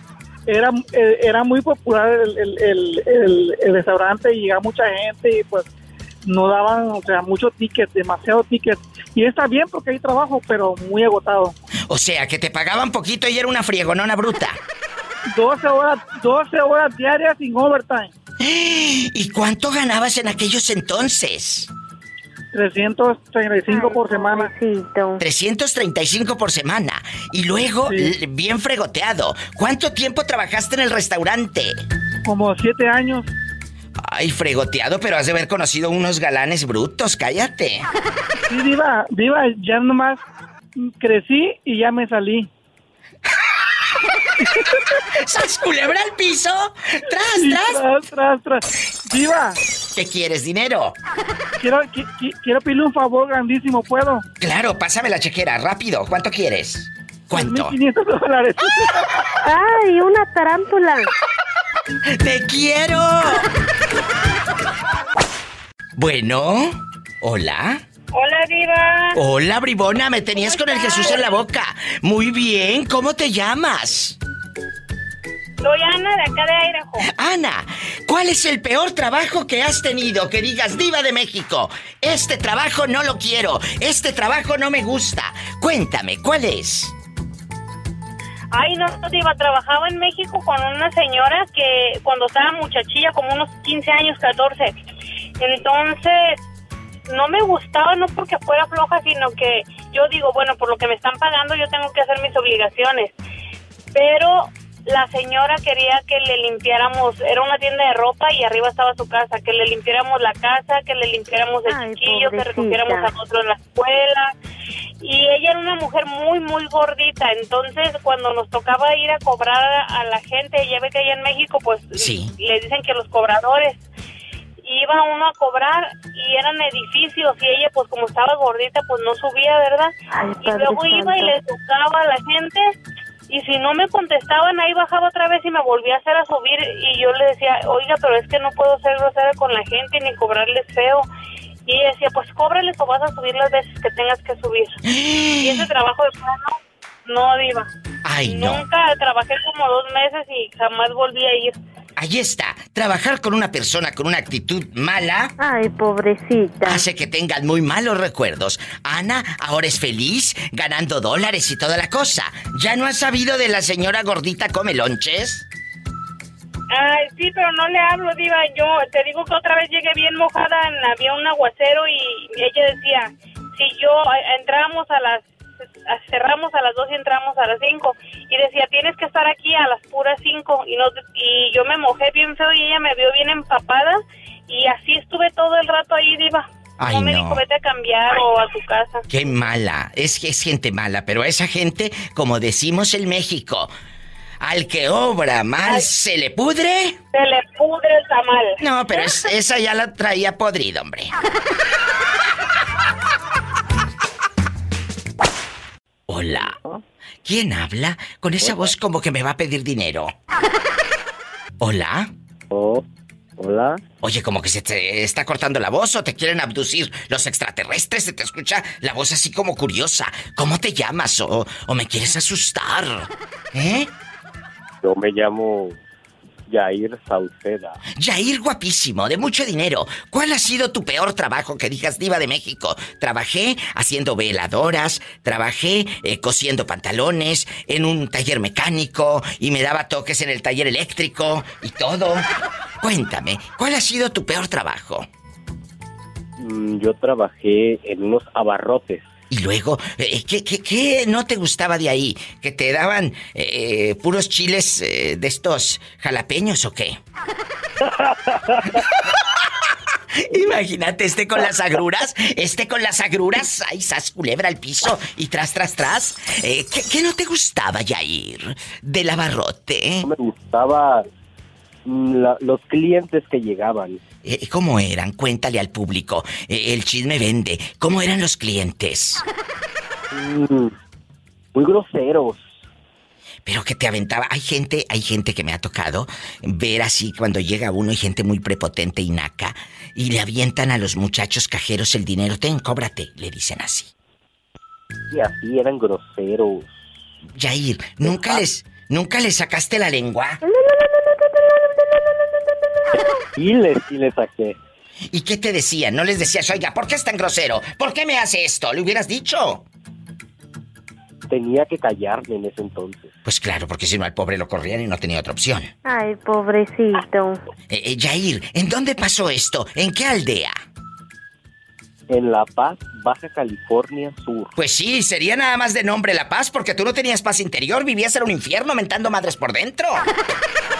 era, eh, era muy popular el, el, el, el- restaurante y llegaba mucha gente y pues no daban, o sea, mucho ticket, demasiado ticket. Y está bien porque hay trabajo, pero muy agotado. O sea, que te pagaban poquito y era una friegonona bruta. 12 horas, 12 horas diarias sin overtime. ¿Y cuánto ganabas en aquellos entonces? 335 por semana. 335 por semana. Y luego, bien fregoteado. ¿Cuánto tiempo trabajaste en el restaurante? Como siete años. Ay, fregoteado, pero has de haber conocido unos galanes brutos, cállate. Sí, Diva, Diva, ya nomás crecí y ya me salí. ¡Sas culebra al piso! ¡Tras, Sí, tras! tras, tras, tras. Diva, ¿Qué quieres, dinero? quiero, qui- qui- quiero pedirle un favor grandísimo, ¿puedo? Claro, pásame la chequera, rápido. ¿Cuánto quieres? ¿Cuánto? 1.500 dólares. ¡Ay, una tarántula! ¡Te quiero! Bueno, hola. Hola, Diva. Hola, bribona, me tenías con el Jesús en la boca. Muy bien, ¿cómo te llamas? Soy Ana de acá de Idaho. Ana, ¿cuál es el peor trabajo que has tenido? Que digas, diva de México, este trabajo no lo quiero, este trabajo no me gusta. Cuéntame, ¿cuál es? Ay, no, Diva, trabajaba en México con una señora que cuando estaba muchachilla, como unos 15 años, 14. Entonces, no me gustaba, no porque fuera floja, sino que yo digo, bueno, por lo que me están pagando, yo tengo que hacer mis obligaciones. Pero la señora quería que le limpiáramos, era una tienda de ropa y arriba estaba su casa, que le limpiáramos la casa, que le limpiáramos el chiquillo, que recogiéramos a nosotros en la escuela. Y ella era una mujer muy, muy gordita. Entonces, cuando nos tocaba ir a cobrar a la gente, ya ve que allá en México, pues Sí. le dicen que los cobradores. Iba uno a cobrar y eran edificios y ella pues como estaba gordita pues no subía, ¿verdad? y luego iba y le tocaba a la gente y si no me contestaban ahí bajaba otra vez y me volvía a hacer a subir y yo le decía, oiga, pero es que no puedo ser grosera con la gente ni cobrarles feo. Y ella decía, pues cóbrales o vas a subir las veces que tengas que subir. y ese trabajo de plano, no, diva. Ay, no. Nunca trabajé como dos meses y jamás volví a ir. Ahí está. Trabajar con una persona con una actitud mala. Ay, pobrecita. Hace que tengan muy malos recuerdos. Ana ahora es feliz, ganando dólares y toda la cosa. ¿Ya no has sabido de la señora gordita come lonches? Ay, sí, pero no le hablo, Diva. Yo te digo que otra vez llegué bien mojada, en- había un aguacero y ella decía, si yo eh, entramos a las, cerramos a las dos y entramos a las cinco. Y decía, tienes que estar aquí a las puras cinco. Y, no, y yo me mojé bien feo y ella me vio bien empapada. Y así estuve todo el rato ahí, Diva. Ay, no me no. dijo, vete a cambiar o a tu casa. Qué mala. Es que es gente mala, pero a esa gente, como decimos en México, al que obra mal se le pudre. Se le pudre el tamal. No, pero es- esa ya la traía podrida, hombre. Hola. ¿Quién habla? Con esa voz como que me va a pedir dinero. Hola. Oh, hola. Oye, como que se te está cortando la voz o te quieren abducir los extraterrestres. Se te escucha la voz así como curiosa. ¿Cómo te llamas? ¿O, o me quieres asustar? ¿Eh? Yo me llamo Jair Sauceda. Yair guapísimo, de mucho dinero. ¿Cuál ha sido tu peor trabajo que digas diva de México? Trabajé haciendo veladoras, trabajé eh, cosiendo pantalones, en un taller mecánico y me daba toques en el taller eléctrico y todo. Cuéntame, ¿cuál ha sido tu peor trabajo? Mm, Yo trabajé en unos abarrotes. Y luego, eh, ¿qué, qué, qué no te gustaba de ahí? ¿Que te daban eh, puros chiles eh, de estos jalapeños o qué? Imagínate este con las agruras, este con las agruras, ay, sas culebra al piso y tras, tras, tras. Eh, ¿qué, qué no te gustaba, Yair, del abarrote? No me gustaba la- los clientes que llegaban. Eh, ¿Cómo eran? Cuéntale al público. Eh, el chisme vende. ¿Cómo eran los clientes? Mm, muy groseros. Pero que te aventaba. Hay gente, hay gente que me ha tocado ver así cuando llega uno y gente muy prepotente y naca y le avientan a los muchachos cajeros el dinero. Ten, cóbrate, le dicen así. Y así eran groseros. Yair, ¿nunca les, nunca les sacaste la lengua? Y les, y les saqué. ¿Y qué te decían? No les decías, oiga, ¿por qué es tan grosero? ¿Por qué me hace esto? ¿Le hubieras dicho? Tenía que callarme en ese entonces. Pues claro, porque si no al pobre lo corrían y no tenía otra opción. Ay, pobrecito. Eh, eh, Yair, ¿en dónde pasó esto? ¿En qué aldea? En La Paz, Baja California Sur. Pues sí, sería nada más de nombre La Paz, porque tú no tenías paz interior, vivías en un infierno mentando madres por dentro.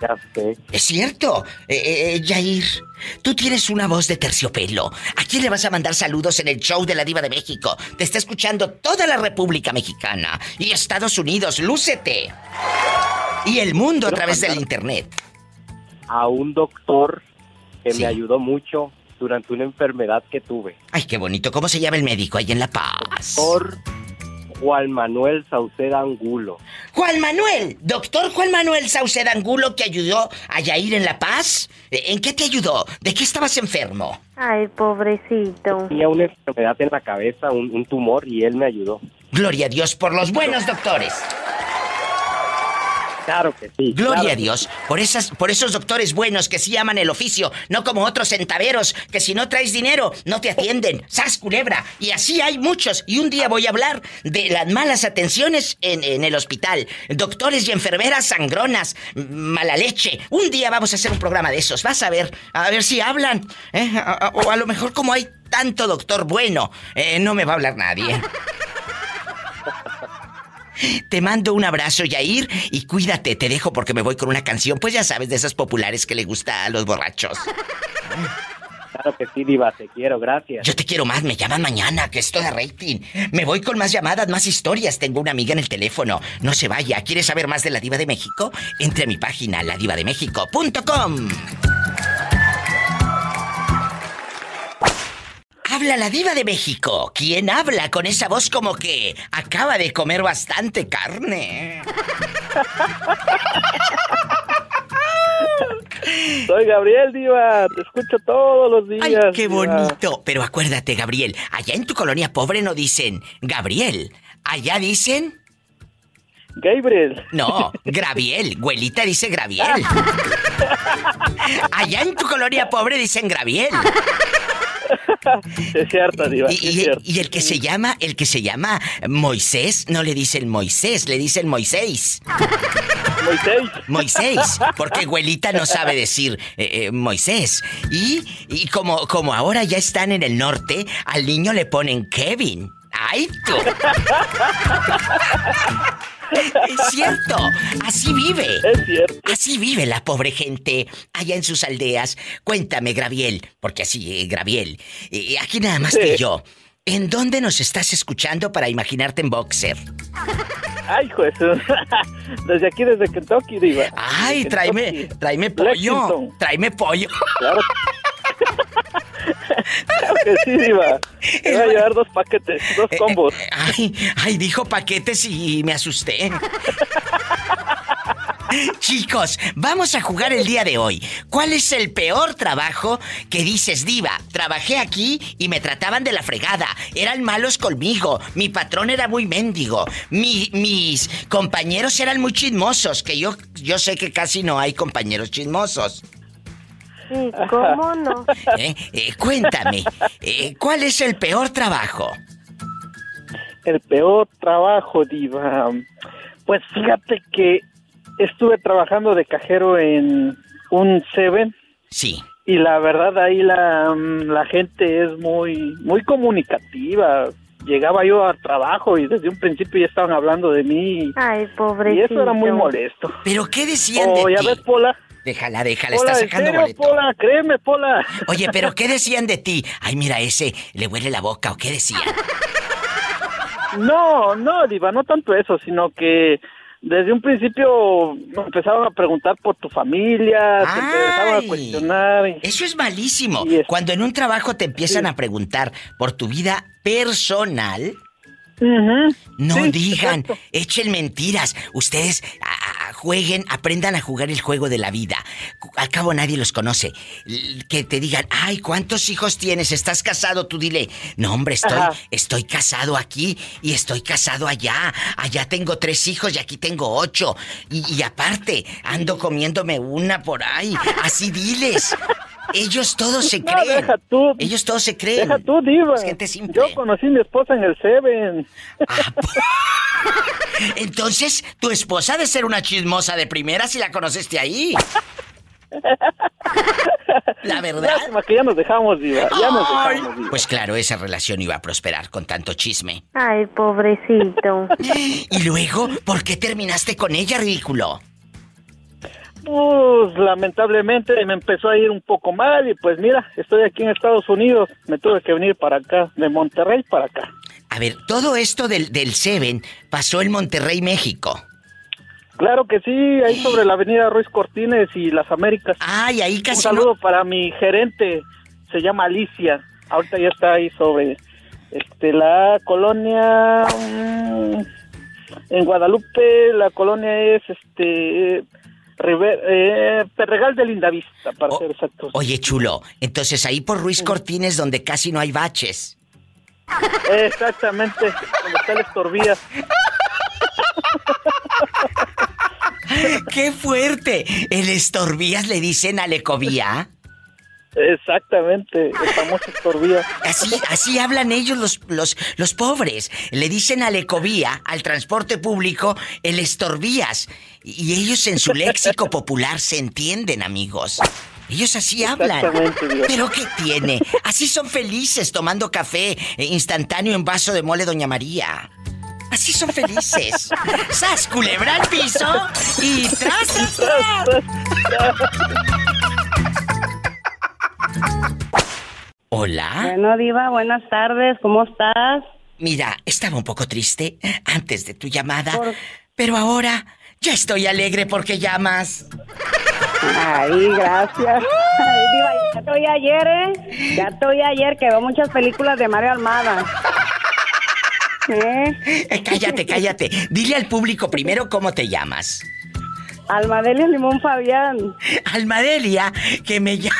Ya sé. Es cierto. Eh, eh, Yair, tú tienes una voz de terciopelo. ¿A quién le vas a mandar saludos en el show de la Diva de México? Te está escuchando toda la República Mexicana y Estados Unidos. ¡Lúcete! Y el mundo a través del internet. A un doctor que Sí. me ayudó mucho durante una enfermedad que tuve. Ay, qué bonito. ¿Cómo se llama el médico ahí en La Paz? Doctor Juan Manuel Sauceda Angulo. Juan Manuel, doctor Juan Manuel Sauceda Angulo que ayudó a Yair en La Paz. Eh, ¿En qué te ayudó? ¿De qué estabas enfermo? Ay, pobrecito. Tenía una enfermedad en la cabeza, un, un tumor, y él me ayudó. Gloria a Dios por los buenos doctores. Claro que sí. Gloria claro a Dios por esas, por esos doctores buenos que sí aman el oficio, no como otros centaveros que si no traes dinero no te atienden. ¡Sas culebra! Y así hay muchos. Y un día voy a hablar de las malas atenciones en, en el hospital. Doctores y enfermeras sangronas, mala leche. Un día vamos a hacer un programa de esos. Vas a ver, a ver si hablan. ¿eh? A- a- O a lo mejor como hay tanto doctor bueno, eh, no me va a hablar nadie. Te mando un abrazo, Yair, y cuídate, te dejo porque me voy con una canción, pues ya sabes, de esas populares que le gusta a los borrachos. Claro que sí, Diva, te quiero, gracias. Yo te quiero más, me llaman mañana, que esto de rating. Me voy con más llamadas, más historias. Tengo una amiga en el teléfono. No se vaya. ¿Quieres saber más de la Diva de México? Entre a mi página, ladivademéxico.com. Habla la diva de México. ¿Quién habla con esa voz como que acaba de comer bastante carne? Soy Gabriel Diva, te escucho todos los días. Ay, qué Diva. bonito. Pero acuérdate, Gabriel, allá en tu colonia pobre no dicen Gabriel. Allá dicen... Gabriel. No, Graviel. Güelita dice Graviel. Allá en tu colonia pobre dicen Graviel. Es cierto, Diva. Y, es y- cierto. y el que se llama, el que se llama Moisés, no le dicen Moisés, le dicen Moisés. Moisés. Moisés, porque abuelita no sabe decir eh, eh, Moisés. Y, y como, como ahora ya están en el norte, al niño le ponen Kevin. ¡Ay, tú! Es cierto, así vive. Es cierto. Así vive la pobre gente allá en sus aldeas. Cuéntame, Graviel, porque así, eh, Graviel, eh, aquí nada más que yo. ¿En dónde nos estás escuchando para imaginarte en boxer? Ay, juez. Desde aquí, desde Kentucky, Diva. Ay, Desde tráeme, Kentucky. tráeme pollo. Lexington. Tráeme pollo. Claro. Claro que sí, Diva. Te voy a llevar dos paquetes, dos combos. Eh, Ay, ay, dijo paquetes y me asusté. Chicos, vamos a jugar el día de hoy. ¿Cuál es el peor trabajo que dices, Diva? Trabajé aquí y me trataban de la fregada. Eran malos conmigo. Mi patrón era muy mendigo. Mi- mis compañeros eran muy chismosos. Que yo, yo sé que casi no hay compañeros chismosos. Sí, ¿cómo no? ¿Eh? Eh, cuéntame, eh, ¿cuál es el peor trabajo? El peor trabajo, Diva. Pues fíjate que estuve trabajando de cajero en un Seven. Sí. Y la verdad ahí la, mm, la gente es muy, muy comunicativa. Llegaba yo al trabajo y desde un principio ya estaban hablando de mí. Ay, Y pobrecito. eso era muy molesto. ¿Pero qué decían Oh, de ya ti? ves, Pola. Déjala, déjala, Pola, está ¿en sacando serio, boleto. Pola? Créeme, Pola. Oye, pero ¿qué decían de ti? Ay, mira, ese le huele la boca, ¿o qué decían? No, no, Diva, no tanto eso, sino que desde un principio empezaron a preguntar por tu familia, te empezaron a Ay. cuestionar. y- Eso es malísimo. Es- Cuando en un trabajo te empiezan a preguntar por tu vida personal, no Sí, digan, exacto. echen mentiras. Ustedes jueguen, aprendan a jugar el juego de la vida. Al cabo nadie los conoce. Que te digan, ay, ¿cuántos hijos tienes? ¿Estás casado? Tú dile, no, hombre, estoy, Ajá. estoy casado aquí y estoy casado allá. Allá tengo tres hijos y aquí tengo ocho. Y, y aparte, ando comiéndome una por ahí. Así diles. Ellos todos se No, creen. deja tú. Ellos todos se creen. Deja tú, Diva. Es gente simple. Yo conocí a mi esposa en el Seven. Entonces, tu esposa ha de ser una chismosa de primera si la conociste ahí. La verdad. Lástima que ya nos dejamos, Diva. Ya nos dejamos, Diva. Pues claro, esa relación iba a prosperar con tanto chisme. Ay, pobrecito. Y luego, ¿por qué terminaste con ella, ridículo? Pues lamentablemente me empezó a ir un poco mal y pues mira, estoy aquí en Estados Unidos. Me tuve que venir para acá, de Monterrey para acá. A ver, todo esto del, del Seven pasó en Monterrey, México. Claro que sí, ahí sobre la avenida Ruiz Cortines y las Américas. Ay, ahí casi Un saludo para mi gerente, se llama Alicia. Ahorita ya está ahí sobre este la colonia mm, en Guadalupe, la colonia es este River- eh, Perregal de Lindavista, para ser exactos. Oye, chulo, entonces ahí por Ruiz Cortines donde casi no hay baches. Exactamente, donde está el Estorbía. ¡Qué fuerte! ¿El Estorbías le dicen a Lecovía? Exactamente, el famoso Estorbía. Así, así hablan ellos los, los, los pobres. Le dicen a Lecovía, al transporte público, el Estorbías. Y ellos en su léxico popular se entienden, amigos. Ellos así hablan. Dios. ¿Pero qué tiene? Así son felices tomando café eh, instantáneo en vaso de mole Doña María. Así son felices. ¡Sas, culebra al piso! ¡Y tras, tras, tras! Hola. Bueno, Diva, buenas tardes, ¿cómo estás? Mira, estaba un poco triste antes de tu llamada, pero ahora ya estoy alegre porque llamas. Ay, gracias. Ay, diva, ya oí ayer, ¿eh? Ya oí ayer que veo muchas películas de Mario Almada. ¿Eh? Eh, cállate, cállate. Dile al público primero cómo te llamas. Almadelia Limón Fabián. Almadelia, que me llama.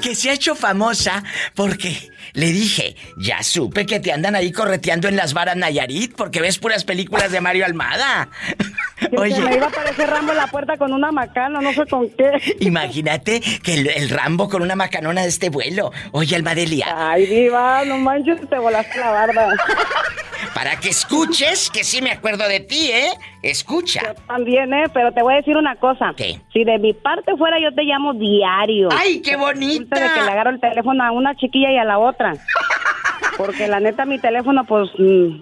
Que se ha hecho famosa porque le dije, ya supe que te andan ahí correteando en las varas Nayarit porque ves puras películas de Mario Almada. Oye. me iba a aparecer Rambo en la puerta con una macana, no sé con qué. Imagínate que el, el Rambo con una macanona de este vuelo. Oye, Almadelia. Ay, diva, no manches, te volaste la barba. Para que escuches que sí me acuerdo de ti, ¿eh? Escucha. Yo también, ¿eh? Pero te voy a decir una cosa. ¿Qué? Si de mi parte fuera, yo te llamo diario. ¡Ay, qué bonita! De que le agarro el teléfono a una chiquilla y a la otra. Porque la neta, mi teléfono, pues. mm,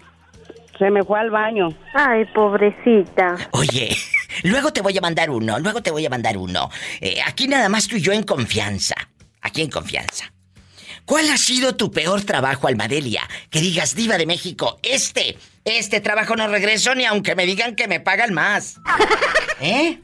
se me fue al baño. Ay, pobrecita. Oye, luego te voy a mandar uno, luego te voy a mandar uno. Eh, aquí nada más tú y yo en confianza. Aquí en confianza. ¿Cuál ha sido tu peor trabajo, Almadelia? Que digas, diva de México, este, este trabajo no regreso ni aunque me digan que me pagan más. ¿Eh?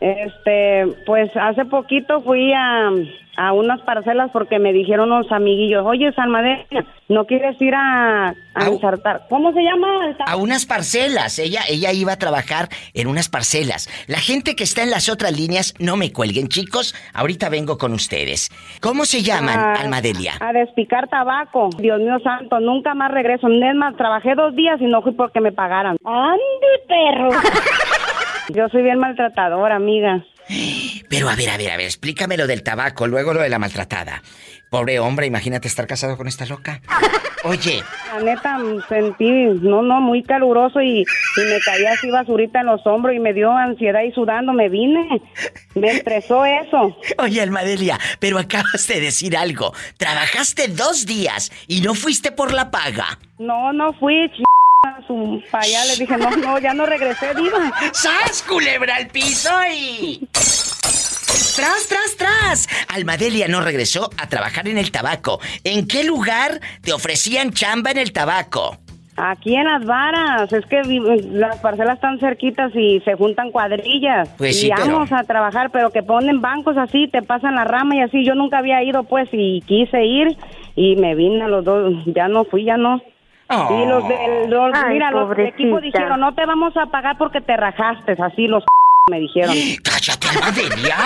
Este, pues hace poquito fui a, a unas parcelas porque me dijeron unos amiguillos, oye, Salmadelia, ¿no quieres ir a, a ensartar? ¿Cómo se llama? A unas parcelas. Ella, ella iba a trabajar en unas parcelas. La gente que está en las otras líneas, no me cuelguen, chicos. Ahorita vengo con ustedes. ¿Cómo se llaman, a- Almadelia? A despicar tabaco. Dios mío santo, nunca más regreso. Es más, trabajé dos días y no fui porque me pagaran. ¡Ande, perro! Yo soy bien maltratadora, amiga. Pero a ver, a ver, a ver, explícame lo del tabaco, luego lo de la maltratada. Pobre hombre, imagínate estar casado con esta loca. Oye, La neta, sentí, no, no, muy caluroso y, y me caía así basurita en los hombros y me dio ansiedad y sudando me vine. Me estresó eso. oye, Almadelia, pero acabas de decir algo. Trabajaste dos días y no fuiste por la paga. No, no fui, ch... a su allá. Le dije, no, no, ya no regresé, diva. ¡Sas, culebra al piso y... ¡Tras, tras, tras! Almadelia no regresó a trabajar en el tabaco. ¿En qué lugar te ofrecían chamba en el tabaco? Aquí en las varas, es que las parcelas están cerquitas y se juntan cuadrillas. Pues sí, y pero- vamos a trabajar, pero que ponen bancos así, te pasan la rama y así. Yo nunca había ido, pues, y quise ir y me vine a los dos. Ya no fui, ya no. Y los del, los- Ay, mira, los del equipo dijeron, no te vamos a pagar porque te rajaste, así los me dijeron. ¡Cállate, Almadelia!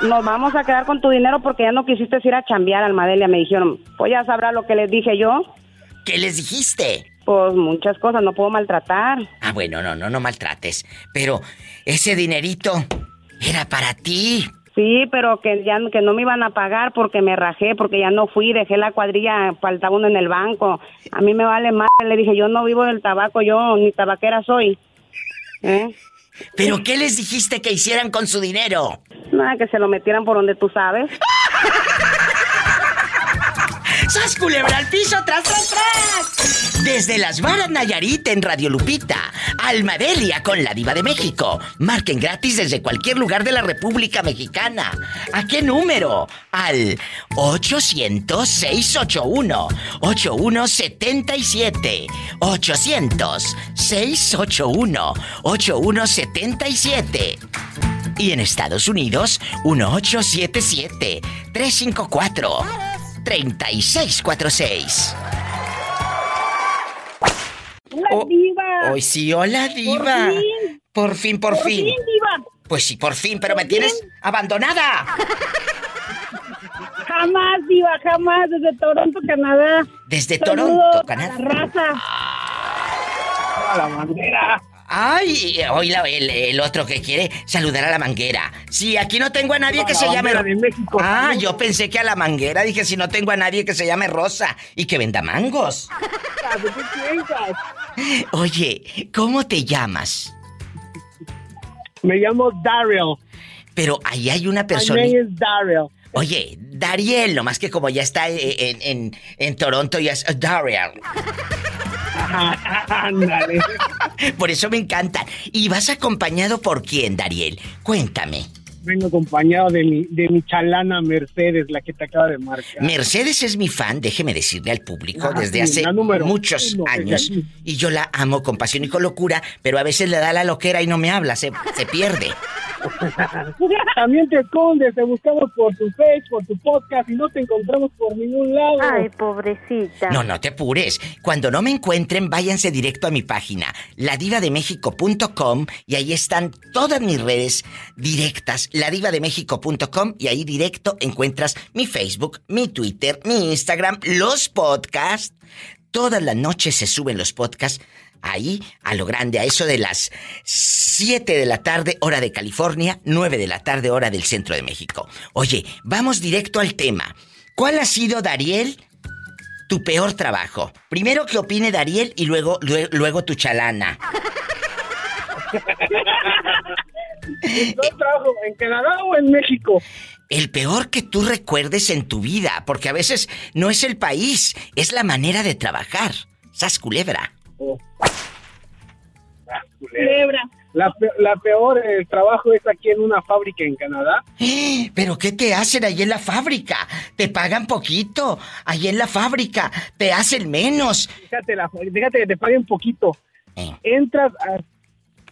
Nos, nos vamos a quedar con tu dinero porque ya no quisiste ir a chambear, Almadelia, me dijeron. Pues ya sabrá lo que les dije yo. ¿Qué les dijiste? Pues muchas cosas, no puedo maltratar. Ah, bueno, no, no, no maltrates. Pero ese dinerito era para ti. Sí, pero que ya que no me iban a pagar porque me rajé, porque ya no fui, dejé la cuadrilla, faltaba uno en el banco. A mí me vale más, le dije, yo no vivo del tabaco, yo ni tabaquera soy. ¿Eh? ¿Pero qué les dijiste que hicieran con su dinero? Nada, que se lo metieran por donde tú sabes. ¡Sas culebra al piso, tras, tras, tras! Desde las varas Nayarit en Radio Lupita, Almadelia con la diva de México. Marquen gratis desde cualquier lugar de la República Mexicana. ¿A qué número? Al 800-681-8177. 800-681-8177. Y en Estados Unidos, 1877-354-3646. ¡Hola, Oh, diva! Hoy sí, hola diva. Por fin. Por fin, por, Por fin. diva. Pues sí, por fin, pero me tienes abandonada. Jamás, diva, jamás, desde Toronto, Canadá. Desde Toronto, a Canadá. La raza. A la bandera. Ay, hoy la- el, el otro que quiere saludar a la manguera. Sí, aquí no tengo a nadie que A se la llame. México. Ah, yo pensé que a la manguera. Dije, si no tengo a nadie que se llame Rosa y que venda mangos. ¿Qué? Oye, ¿cómo te llamas? Me llamo Daryl. Pero ahí hay una persona. name is Daryl. Oye, Dariel, nomás que como ya está eh, en, en, en Toronto, ya es uh, Dariel. Ándale. Por eso me encanta. ¿Y vas acompañado por quién, Dariel? Cuéntame. Vengo acompañado de mi, de mi chalana Mercedes, la que te acaba de marcar. Mercedes es mi fan, déjeme decirle al público, Ah, desde sí, hace muchos uno, años. Y yo la amo con pasión y con locura, pero a veces le da la loquera y no me habla, se, se pierde. También te escondes, te buscamos por tu Face, por tu podcast y no te encontramos por ningún lado. Ay, pobrecita. No, no te apures. Cuando no me encuentren, váyanse directo a mi página, ladivademexico.com y ahí están todas mis redes directas, ladivademexico.com y ahí directo encuentras mi Facebook, mi Twitter, mi Instagram, los podcasts. Todas las noches se suben los podcasts ahí a lo grande, a eso de las 7 de la tarde, hora de California, 9 de la tarde, hora del centro de México. Oye, vamos directo al tema. ¿Cuál ha sido, Dariel, tu peor trabajo? Primero que opine Dariel y luego, luego, luego tu chalana. ¿Yo trabajo en Canadá o en México? El peor que tú recuerdes en tu vida, porque a veces no es el país, es la manera de trabajar. Sas culebra. Culebra. La, pe- la peor eh, trabajo es aquí en una fábrica en Canadá. ¿Pero qué te hacen ahí en la fábrica? Te pagan poquito. Ahí en la fábrica te hacen menos. Fíjate, la- fíjate que te paguen poquito. Eh. Entras, a-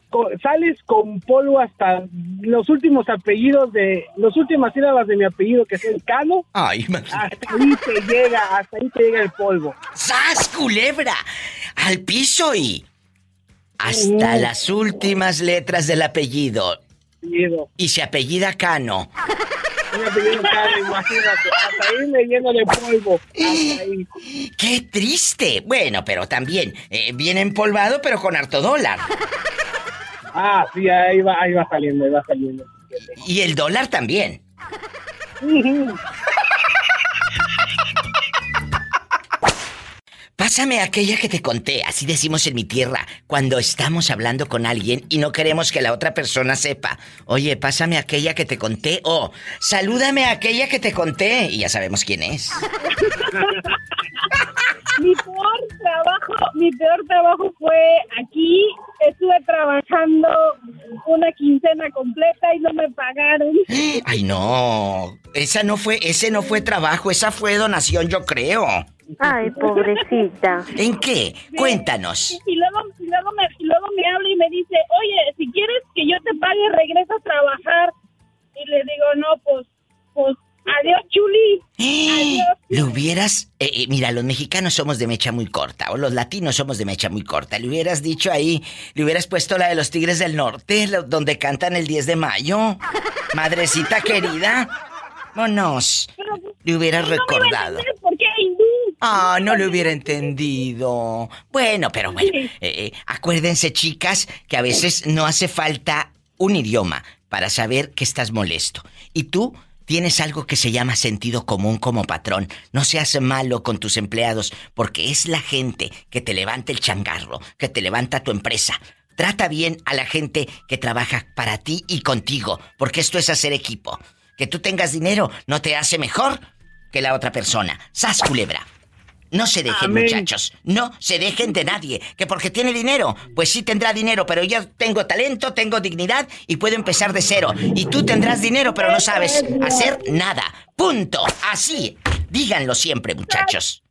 co- sales con polvo hasta los últimos apellidos de, las últimas sílabas de mi apellido, que es el Cano. Ay, imagínate. Hasta ahí te llega, hasta ahí te llega el polvo. ¡Sas, culebra! Al piso y... Hasta las últimas letras del apellido. Apellido. Y se apellida Cano. Un apellido Cano, imagínate. Hasta ahí me lleno de polvo. Hasta ahí. ¡Qué triste! Bueno, pero también, eh, bien empolvado, pero con harto dólar. Ah, sí, ahí va, ahí va saliendo, ahí va saliendo. Y el dólar también. Pásame aquella que te conté, así decimos en mi tierra, cuando estamos hablando con alguien y no queremos que la otra persona sepa. Oye, pásame aquella que te conté o salúdame a aquella que te conté y ya sabemos quién es. mi peor trabajo, mi peor trabajo fue aquí. Estuve trabajando una quincena completa y no me pagaron. Ay, no. Esa no fue, ese no fue trabajo, esa fue donación, yo creo. Ay, pobrecita. ¿En qué? Cuéntanos. Y luego, y luego, me, y luego me habla y me dice, oye, si quieres que yo te pague, regresa a trabajar. Y le digo, no, pues, pues, adiós, chuli. Adiós. Le hubieras... eh, eh, mira, los mexicanos somos de mecha muy corta, o los latinos somos de mecha muy corta. Le hubieras dicho ahí, le hubieras puesto la de los Tigres del Norte, lo- donde cantan el 10 de mayo. Madrecita querida. Vámonos. Le hubieras recordado. ¿Por qué hindú? Ah, no lo hubiera entendido. Bueno, pero bueno. eh, eh, acuérdense, chicas, que a veces no hace falta un idioma para saber que estás molesto. Y tú tienes algo que se llama sentido común como patrón. No seas malo con tus empleados, porque es la gente que te levanta el changarro, que te levanta tu empresa. Trata bien a la gente que trabaja para ti y contigo, porque esto es hacer equipo. Que tú tengas dinero no te hace mejor que la otra persona. ¡Sas, culebra! No se dejen, Amén. muchachos. No se dejen de nadie. Que porque tiene dinero, pues sí tendrá dinero, pero yo tengo talento, tengo dignidad y puedo empezar de cero. Y tú tendrás dinero, pero no sabes hacer nada. Punto. Así. Díganlo siempre, muchachos.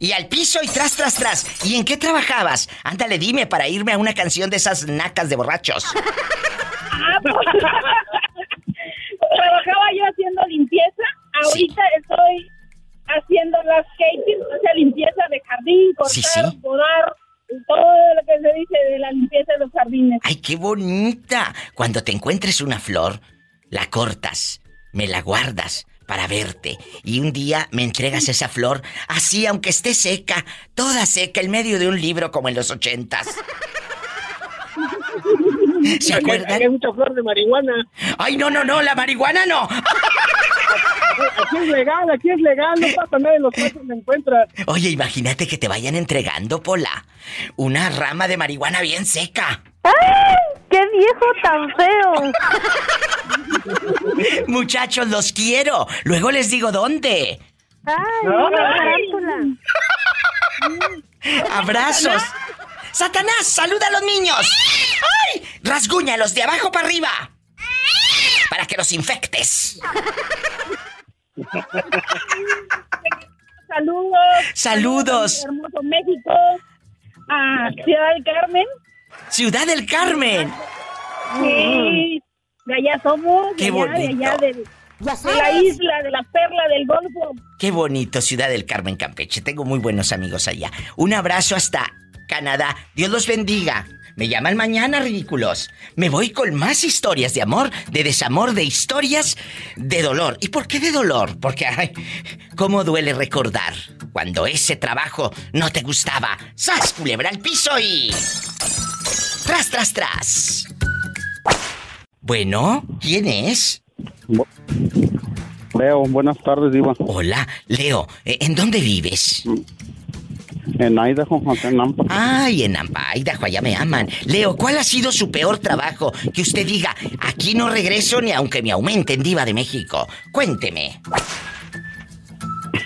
Y al piso y tras, tras, tras. ¿Y en qué trabajabas? Ándale, dime para irme a una canción de esas nacas de borrachos. Trabajaba yo haciendo limpieza. Ahorita estoy haciendo landscaping, o sea, limpieza de jardín, cortar, Sí, sí. podar, todo lo que se dice de la limpieza de los jardines. ¡Ay, qué bonita! Cuando te encuentres una flor, la cortas, me la guardas para verte y un día me entregas esa flor así aunque esté seca, toda seca en medio de un libro como en los ochentas. ¿Se acuerdan? aquí hay mucha flor de marihuana. ¡Ay, no, no, no! ¡La marihuana no! Aquí es legal, aquí es legal, no pasa nada en los pasos se encuentra. Oye, imagínate que te vayan entregando, Pola, una rama de marihuana bien seca. ¡Ay! ¡Qué viejo tan feo! Muchachos, los quiero. Luego les digo dónde. ¡Ay, No. una tarántula! Abrazos. Satanás, saluda a los niños. ¡Ay! Rasguñalos de abajo para arriba. Para que los infectes. Saludos. Saludos. Hermoso México. A Ciudad del Carmen. Ciudad del Carmen. Sí. De allá somos, Qué de allá, de bonito. allá, de, de la isla, de la perla del Golfo. Qué bonito, Ciudad del Carmen, Campeche. Tengo muy buenos amigos allá. Un abrazo hasta Canadá. Dios los bendiga. Me llaman mañana, ridículos. Me voy con más historias de amor, de desamor, de historias de dolor. ¿Y por qué de dolor? Porque, ay, cómo duele recordar cuando ese trabajo no te gustaba. ¡Sas, culebra al piso y... ¡Tras, tras, tras! Bueno, ¿quién es? Leo, buenas tardes, Diva. Hola, Leo, ¿eh, ¿en dónde vives? En Idaho, acá en Nampa. Ay, en Nampa, Idaho, allá me aman. Leo, ¿cuál ha sido su peor trabajo? Que usted diga, aquí no regreso ni aunque me aumenten, Diva de México. Cuénteme.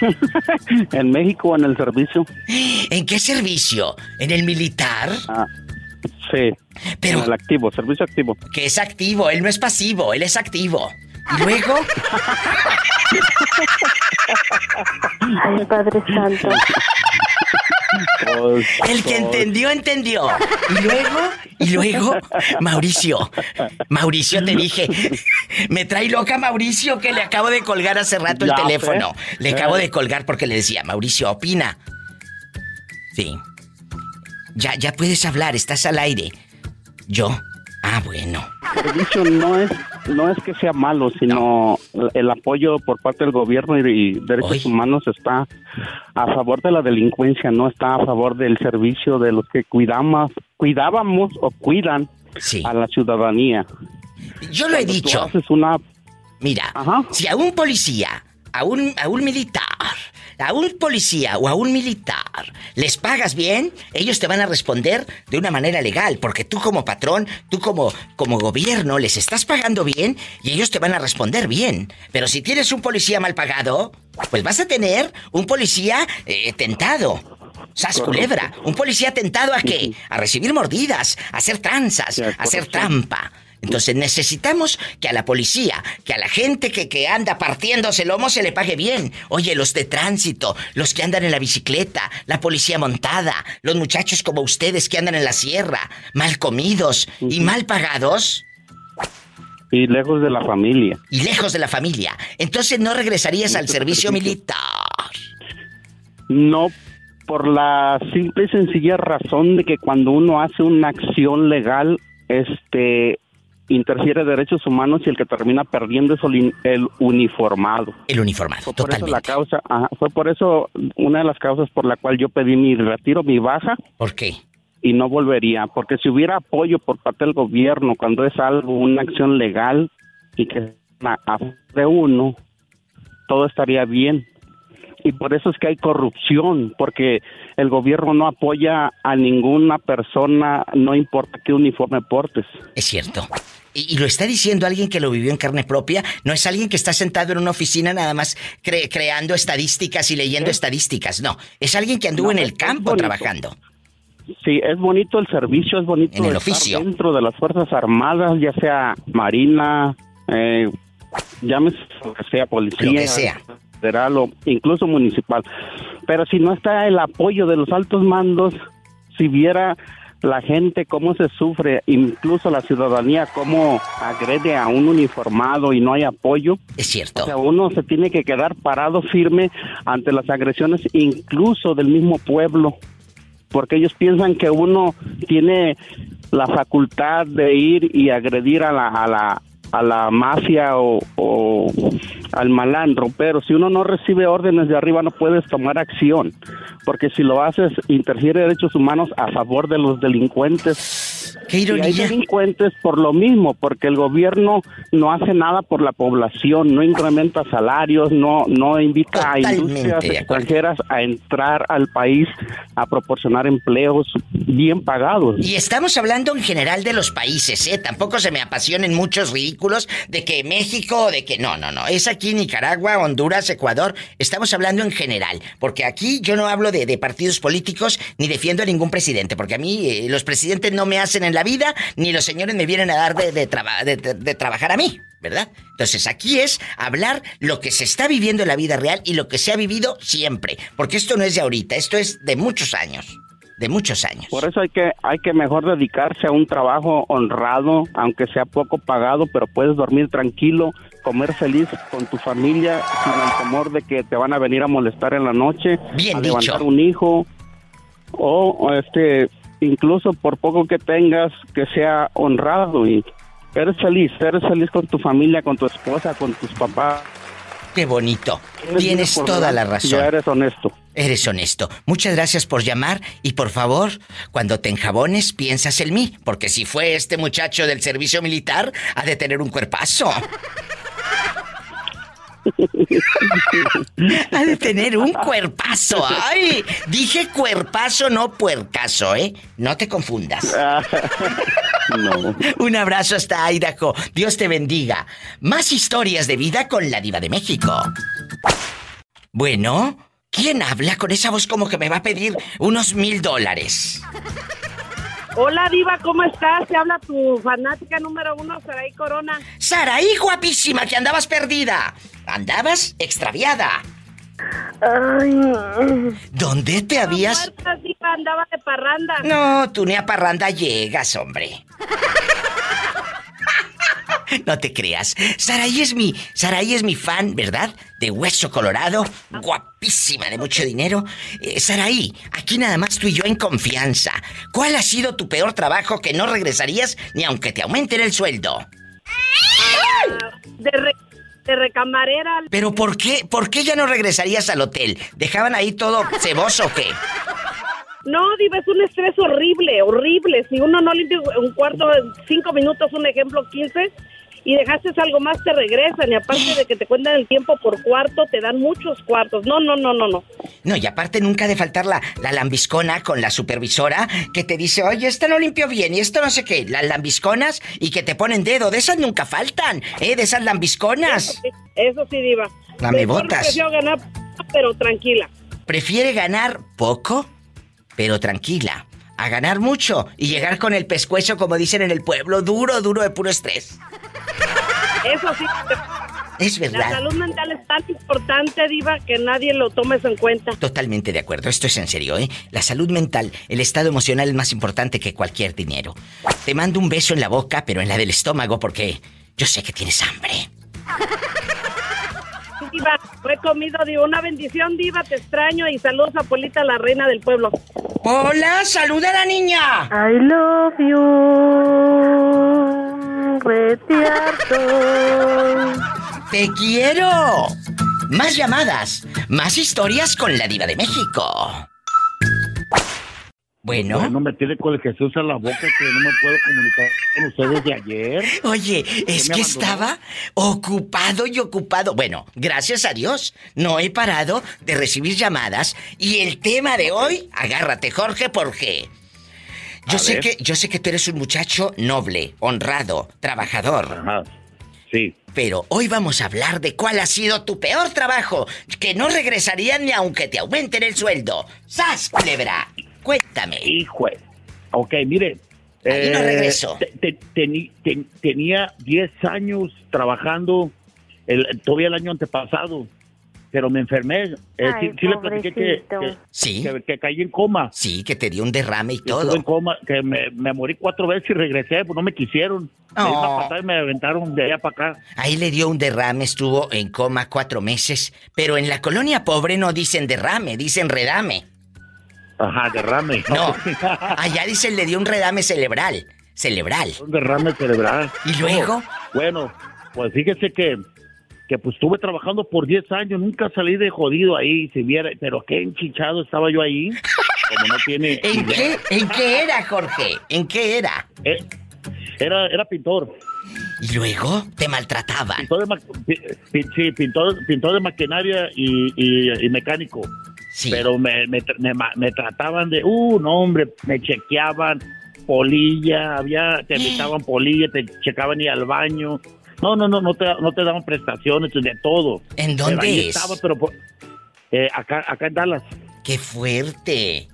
en México, en el servicio. ¿En qué servicio? ¿En el militar? Ah, sí. Pero- En el activo, servicio activo. Que es activo, él no es pasivo, él es activo. ¿Y luego? Ay, Padre Santo. El que entendió, entendió. Y luego, y luego, Mauricio, Mauricio, te dije, me trae loca Mauricio que le acabo de colgar hace rato el Ya teléfono. Le acabo de colgar porque le decía, Mauricio, opina. Sí. Ya, ya puedes hablar, estás al aire. Yo. Ah, bueno. servicio no es no es que sea malo, sino el apoyo por parte del gobierno y, derechos humanos está a favor de la delincuencia, no está a favor del servicio de los que cuidamos, cuidábamos o cuidan a la ciudadanía. Yo lo he Cuando dicho. haces una Mira, si a un policía, a un, a un militar, a un policía o a un militar les pagas bien, ellos te van a responder de una manera legal, porque tú como patrón, tú como, como gobierno les estás pagando bien y ellos te van a responder bien. Pero si tienes un policía mal pagado, pues vas a tener un policía eh, tentado. Sas culebra, un policía tentado a qué? A recibir mordidas, a hacer tranzas, a hacer trampa. Entonces necesitamos que a la policía, que a la gente que, que anda partiéndose el lomo se le pague bien. Oye, los de tránsito, los que andan en la bicicleta, la policía montada, los muchachos como ustedes que andan en la sierra, mal comidos y mal pagados y lejos de la familia. y lejos de la familia. Entonces no regresarías al servicio militar. No por la simple y sencilla razón de que cuando uno hace una acción legal, este interfiere derechos humanos y el que termina perdiendo es el, uniformado. El uniformado, fue por eso la causa, ajá, fue por eso una de las causas por la cual yo pedí mi retiro, mi baja. ¿Por qué? Y no volvería, porque si hubiera apoyo por parte del gobierno cuando es algo, una acción legal y que a de uno, todo estaría bien. Y por eso es que hay corrupción, porque el gobierno no apoya a ninguna persona, no importa qué uniforme portes. Es cierto. Y, y lo está diciendo alguien que lo vivió en carne propia, no es alguien que está sentado en una oficina nada más cre- creando estadísticas y leyendo estadísticas, no, es alguien que anduvo No, en el campo trabajando. Sí, es bonito el servicio, es bonito En el estar oficio. dentro de las Fuerzas Armadas, ya sea Marina, eh, llámese lo que sea, policía, Lo que sea. Federal o incluso municipal. Pero si no está el apoyo de los altos mandos, si viera la gente cómo se sufre, incluso la ciudadanía cómo agrede a un uniformado y no hay apoyo. Es cierto. O sea, uno se tiene que quedar parado firme ante las agresiones incluso del mismo pueblo, porque ellos piensan que uno tiene la facultad de ir y agredir a la, a la, a la mafia o, o al malandro, pero si uno no recibe órdenes de arriba no puedes tomar acción, porque si lo haces interfiere derechos humanos a favor de los delincuentes. Qué Y hay ironía. delincuentes por lo mismo, porque el gobierno no hace nada por la población, no incrementa salarios, no no invita a industrias extranjeras a entrar al país a proporcionar empleos bien pagados. Y estamos hablando en general de los países, ¿eh? Tampoco se me apasionen muchos ridículos de que México, de que no, no, no. Es aquí Nicaragua, Honduras, Ecuador. Estamos hablando en general. Porque aquí yo no hablo de, de partidos políticos ni defiendo a ningún presidente. Porque a mí eh, los presidentes no me hacen en la vida, ni los señores me vienen a dar de, de traba- de- trabajar a mí. ¿Verdad? Entonces aquí es hablar lo que se está viviendo en la vida real y lo que se ha vivido siempre. Porque esto no es de ahorita, esto es de muchos años. de muchos años. Por eso hay que, hay que mejor dedicarse a un trabajo honrado, aunque sea poco pagado, pero puedes dormir tranquilo, comer feliz con tu familia, sin el temor de que te van a venir a molestar en la noche, Bien a dicho. levantar un hijo, o, este, incluso por poco que tengas, que sea honrado y eres feliz, eres feliz con tu familia, con tu esposa, con tus papás. Qué bonito. Tienes toda la razón. Ya eres honesto. Eres honesto. Muchas gracias por llamar y por favor, cuando te enjabones, piensas en mí, porque si fue este muchacho del servicio militar, ha de tener un cuerpazo. Ha de tener un cuerpazo. ¡Ay! Dije cuerpazo, no puercaso, ¿eh? No te confundas. No. Un abrazo hasta Idaho. Dios te bendiga. Más historias de vida con la diva de México. Bueno, ¿quién habla con esa voz como que me va a pedir unos mil dólares? Hola Diva, ¿cómo estás? Te habla tu fanática número uno, Saraí Corona. Saraí, guapísima, que andabas perdida. Andabas extraviada. ¿Dónde te habías...? Muerta, Diva, andaba de parranda. No, tú ni a parranda llegas, hombre. No te creas. Saraí es mi, Saraí es mi fan, ¿verdad? De hueso colorado, guapísima, de mucho dinero. Eh, Saraí, aquí nada más tú y yo en confianza. ¿Cuál ha sido tu peor trabajo que no regresarías ni aunque te aumenten el sueldo? De, re- de recamarera. Pero ¿por qué, por qué ya no regresarías al hotel? ¿Dejaban ahí todo ceboso o qué? No, Diva, es un estrés horrible, horrible. Si uno no limpia un cuarto, cinco minutos, un ejemplo, 15, y dejaste algo más, te regresan. Y aparte de que te cuentan el tiempo por cuarto, te dan muchos cuartos. No, no, no, no, no. No, y aparte nunca de faltar la, la lambiscona con la supervisora que te dice, oye, esta no limpió bien y esto no sé qué. Las lambisconas y que te ponen dedo. De esas nunca faltan, ¿eh? De esas lambisconas. Eso sí, Diva. Lamebotas. Mejor prefiero ganar, pero tranquila. Prefiere ganar poco, pero tranquila. A ganar mucho y llegar con el pescuezo, como dicen en el pueblo, duro, duro de puro estrés. Eso sí. Es La verdad. salud mental es tan importante, Diva, que nadie lo tome eso en cuenta. Totalmente de acuerdo, esto es en serio, ¿eh? La salud mental, el estado emocional es más importante que cualquier dinero. Te mando un beso en la boca, pero en la del estómago, porque yo sé que tienes hambre. Diva, he comido, Diva. Una bendición, Diva, te extraño y saludos a Polita, la reina del pueblo. Hola, saluda a la niña. I love you. Retiarto. ¡Te quiero! Más llamadas, más historias con la diva de México. Bueno. No me tiene con el Jesús a la boca que no me puedo comunicar con ustedes de ayer. Oye, es que estaba ocupado y ocupado. Bueno, gracias a Dios, no he parado de recibir llamadas. Y el tema de hoy, agárrate, Jorge, porque yo A sé ver. que yo sé que tú eres un muchacho noble, honrado, trabajador. Sí. Pero hoy vamos a hablar de cuál ha sido tu peor trabajo, que no regresarían ni aunque te aumenten el sueldo. ¡Sas, culebra! Cuéntame. Hijo. Ok, mire. Ahí no eh, regreso. te- te- ten- tenía 10 años trabajando, el, todavía el año antepasado, pero me enfermé. Eh, Ay, sí, sí le platiqué que, que, Sí. que- que caí en coma. Sí, que te dio un derrame y todo. Estuve en coma, que me, me morí cuatro veces y regresé, pues no me quisieron. Me Oh. patada y me aventaron de allá para acá. Ahí le dio un derrame, estuvo en coma cuatro meses. Pero en la colonia pobre no dicen derrame, dicen redame. Ajá, derrame. No, allá dicen le dio un redame cerebral. Cerebral. Un derrame cerebral. ¿Y luego? Bueno, pues fíjese que, que pues estuve trabajando por 10 años, nunca salí de jodido ahí, si viera, pero qué enchichado estaba yo ahí. Como no tiene. ¿En qué? ¿En qué era, Jorge? ¿En qué era? Eh, era, era pintor. ¿Y luego? Te maltrataban. Pintor de, ma- sí, pintor, pintor de maquinaria y, y- y mecánico. Pero me, me, me trataban de, uh, no, hombre, me chequeaban polilla, había, te invitaban polilla, te checaban y al baño. No, no, no, no te, no te daban prestaciones, de todo. ¿En dónde es? Estaba, pero por- eh, acá, acá en Dallas. ¡Qué fuerte!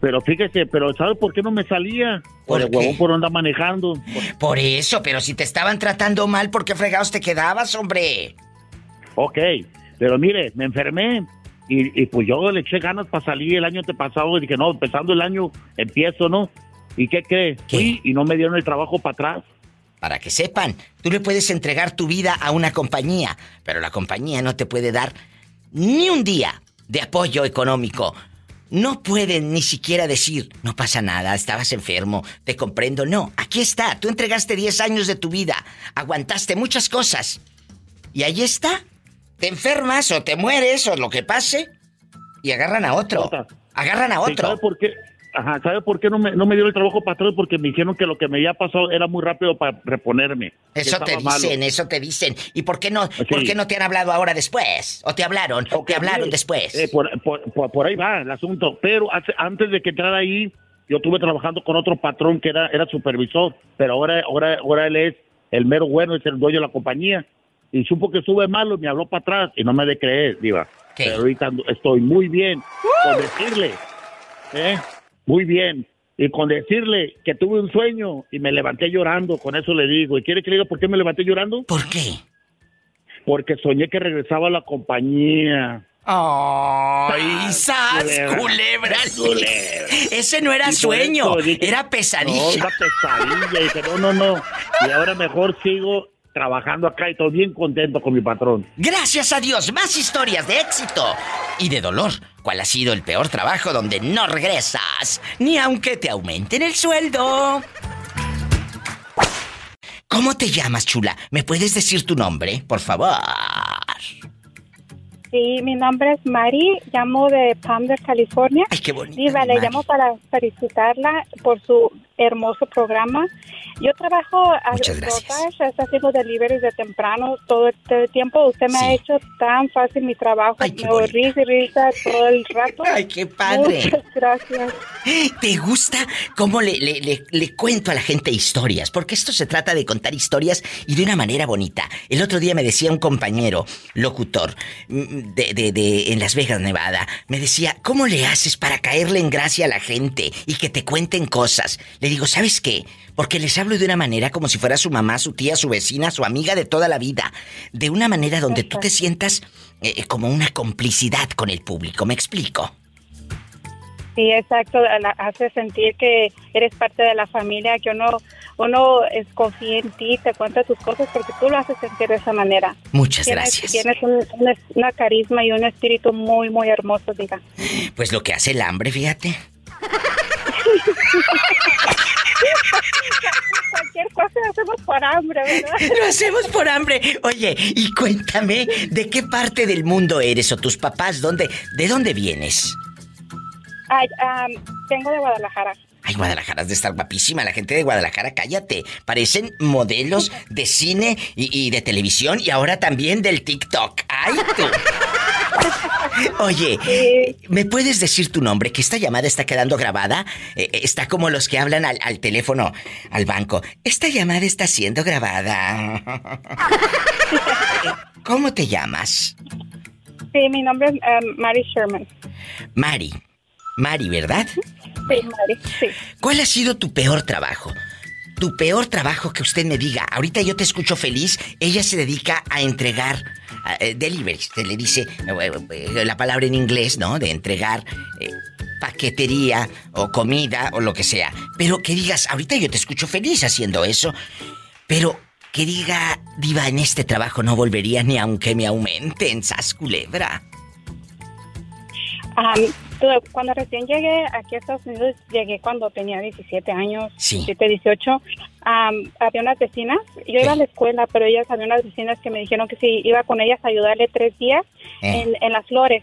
Pero fíjese, pero ¿sabe por qué no me salía? Por, el huevón por andar manejando. Por eso, pero si te estaban tratando mal, ¿por qué fregados te quedabas, hombre? Ok, pero mire, me enfermé Y, y pues yo le eché ganas para salir el año pasado y dije, no, empezando el año empiezo, ¿no? ¿Y qué cree? Fui y no me dieron el trabajo para atrás. Para que sepan, tú le puedes entregar tu vida a una compañía, pero la compañía no te puede dar ni un día de apoyo económico. No pueden ni siquiera decir, no pasa nada, estabas enfermo, te comprendo. No, aquí está, tú entregaste 10 años de tu vida, aguantaste muchas cosas. Y ahí está, te enfermas o te mueres o lo que pase y agarran a otro. Agarran a otro. ¿Sabe por qué? Ajá, ¿sabe por qué no me, no me dieron el trabajo atrás? Porque me dijeron que lo que me había pasado era muy rápido para reponerme. Eso te malo. dicen, eso te dicen. ¿Y por qué no, por qué no te han hablado ahora después? ¿O te hablaron? ¿O te hablaron Sí, después? eh, por, por- por- por ahí va el asunto. Pero hace- antes de que entrara ahí, yo estuve trabajando con otro patrón que era, era supervisor. Pero ahora, ahora, ahora él es el mero bueno, es el dueño de la compañía. Y supo que estuve malo y me habló para atrás y no me de creer, Diva. Pero ahorita estoy muy bien. Con decirle, ¿eh? Muy bien. Y con decirle que tuve un sueño y me levanté llorando, con eso le digo. ¿Y quiere que le diga por qué me levanté llorando? ¿Por qué? Porque soñé que regresaba a la compañía. ¡Ay, sas, culebra. culebra! Culebra. Ese no era sueño, dije, era pesadilla. No, era pesadilla. Y dije, no, no, no. Y ahora mejor sigo trabajando acá y estoy bien contento con mi patrón. Gracias a Dios, más historias de éxito y de dolor. ¿Cuál ha sido el peor trabajo donde no regresas? Ni aunque te aumenten el sueldo. ¿Cómo te llamas, chula? ¿Me puedes decir tu nombre, por favor? Sí, mi nombre es Mari, llamo de Palmer, California. Ay, qué bonito. Diva, le llamo para felicitarla por su hermoso programa. Yo trabajo a Muchas gracias. Haciendo deliveries de temprano todo el tiempo. Usted me ha hecho tan fácil mi trabajo. me voy risa y risa todo el rato. Ay, qué padre. Muchas gracias. ¿Te gusta cómo le, le- le- le cuento a la gente historias? Porque esto se trata de contar historias y de una manera bonita. El otro día me decía un compañero, locutor, mm, de, de- de- en Las Vegas, Nevada, me decía, ¿cómo le haces para caerle en gracia a la gente y que te cuenten cosas? Le digo, ¿sabes qué? Porque les hablo de una manera como si fuera su mamá, su tía, su vecina, su amiga de toda la vida. De una manera donde tú te sientas eh, como una complicidad con el público. ¿Me explico? Sí, exacto. la- hace sentir que eres parte de la familia, que uno, uno es, confía en ti, te cuenta tus cosas porque tú lo haces sentir de esa manera. Muchas Tienes- gracias. Tienes un- una, una carisma y un espíritu muy, muy hermoso, diga. Pues lo que hace el hambre, fíjate. Cualquier cosa hacemos por hambre, ¿verdad? Lo hacemos por hambre. Oye, y cuéntame, ¿de qué parte del mundo eres o tus papás? ¿Dónde, ¿De dónde vienes? Ay, am, vengo de Guadalajara. Ay, Guadalajara has de estar guapísima. La gente de Guadalajara, cállate. Parecen modelos de cine y, y de televisión y ahora también del TikTok. ¡Ay, tú! Oye, ¿me puedes decir tu nombre? Que esta llamada está quedando grabada. Eh, eh, está como los que hablan al, al teléfono, al banco. Esta llamada está siendo grabada. ¿Cómo te llamas? Sí, mi nombre es am, Mary Sherman. Mari. Mari, ¿verdad? Sí, Mary, sí. ¿Cuál ha sido tu peor trabajo? Tu peor trabajo que usted me diga. Ahorita yo te escucho feliz. Ella se dedica a entregar eh, deliveries. Se le dice eh, eh, la palabra en inglés, ¿no? De entregar paquetería o comida o lo que sea. Pero que digas, ahorita yo te escucho feliz haciendo eso. Pero que diga, diva, en este trabajo no volvería ni aunque me aumenten, sas culebra. Cuando recién llegué aquí a Estados Unidos, llegué cuando tenía 17 años, Sí. 17, 18. Am, había unas vecinas, yo iba a la escuela, pero ellas había unas vecinas que me dijeron que si iba con ellas a ayudarle tres días Eh. en, en las flores.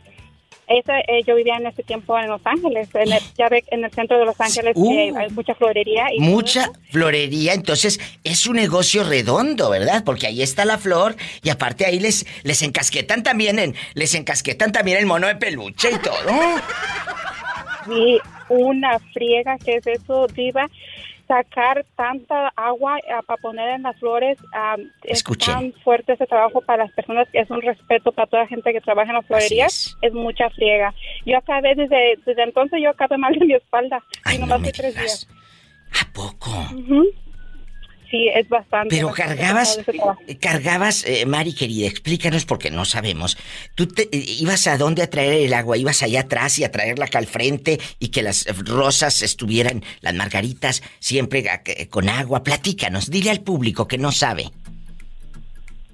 Esa, eh, yo vivía en ese tiempo en Los Ángeles, en el, ya ve, en el centro de Los Ángeles Uh. hay mucha florería. Y Mucha florería, entonces es un negocio redondo, ¿verdad? Porque ahí está la flor y aparte ahí les, les encasquetan también en, les encasquetan también el mono de peluche y todo. Y una friega que es eso, Diva. Sacar tanta agua para poner en las flores ah, es tan fuerte ese trabajo para las personas es un respeto para toda la gente que trabaja en las florerías. Es. mucha friega. Yo acabé desde, desde entonces, yo acabé mal de mi espalda. y nomás fue tres días. ¿A poco? Sí, es bastante. Pero bastante cargabas, eh, cargabas, eh, Mari querida, explícanos porque no sabemos. ¿Tú te, eh, ibas a dónde a traer el agua? ¿Ibas allá atrás y a traerla acá al frente y que las rosas estuvieran, las margaritas, siempre con agua? Platícanos, dile al público que no sabe.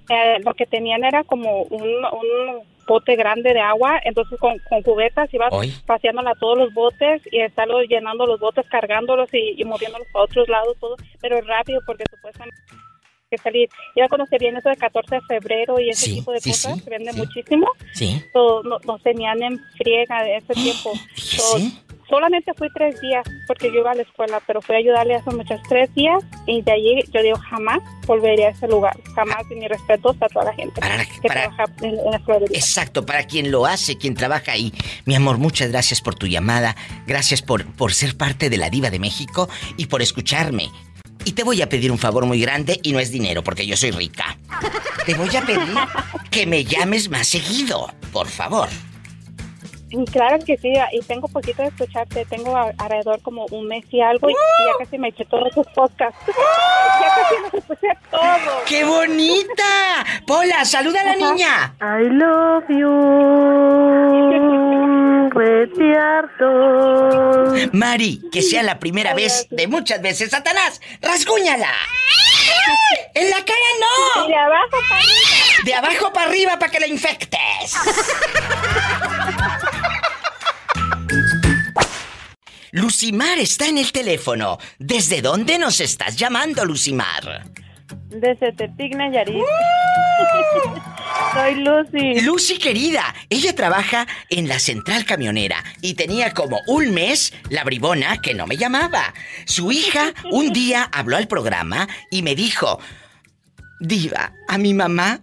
Eh, lo que tenían era como un, un bote grande de agua, entonces con, con cubetas ibas Hoy. paseándola a todos los botes y estarlos llenando los botes, cargándolos y, y moviéndolos para otros lados, todo, pero rápido porque supuestamente que salir. Ya cuando se viene eso de 14 de febrero y ese Sí, tipo de sí, cosas, sí, se vende muchísimo, ¿Sí? so, no- nos tenían en friega de ese tiempo. So, solamente fui tres días porque yo iba a la escuela, pero fui a ayudarle a esos muchachos tres días y de allí yo digo jamás volvería a ese lugar, jamás y mi respeto a toda la gente que trabaja en, en la Florida. Exacto, para quien lo hace, quien trabaja ahí. Mi amor, muchas gracias por tu llamada, gracias por, por ser parte de la Diva de México y por escucharme. Y te voy a pedir un favor muy grande y no es dinero porque yo soy rica. Te voy a pedir que me llames más seguido, por favor. Claro que sí, y tengo poquito de escucharte, tengo a- alrededor como un mes y algo y, y ya casi me eché todos tus podcasts. ya casi los escuché todos. ¡Qué bonita! Pola, saluda a la niña. I love you, retiarto. Mari, que sea la primera vez de muchas veces. ¡Satanás! ¡Rasguñala! ¡En la cara no! De abajo para arriba. De abajo para arriba para que la infectes. Lucimar está en el teléfono. ¿Desde dónde nos estás llamando, Lucimar? Desde Tepic, Nayarit. Soy Lucy. Lucy querida, ella trabaja en la central camionera y tenía como un mes la bribona que no me llamaba. Su hija un día habló al programa y me dijo, Diva, a mi mamá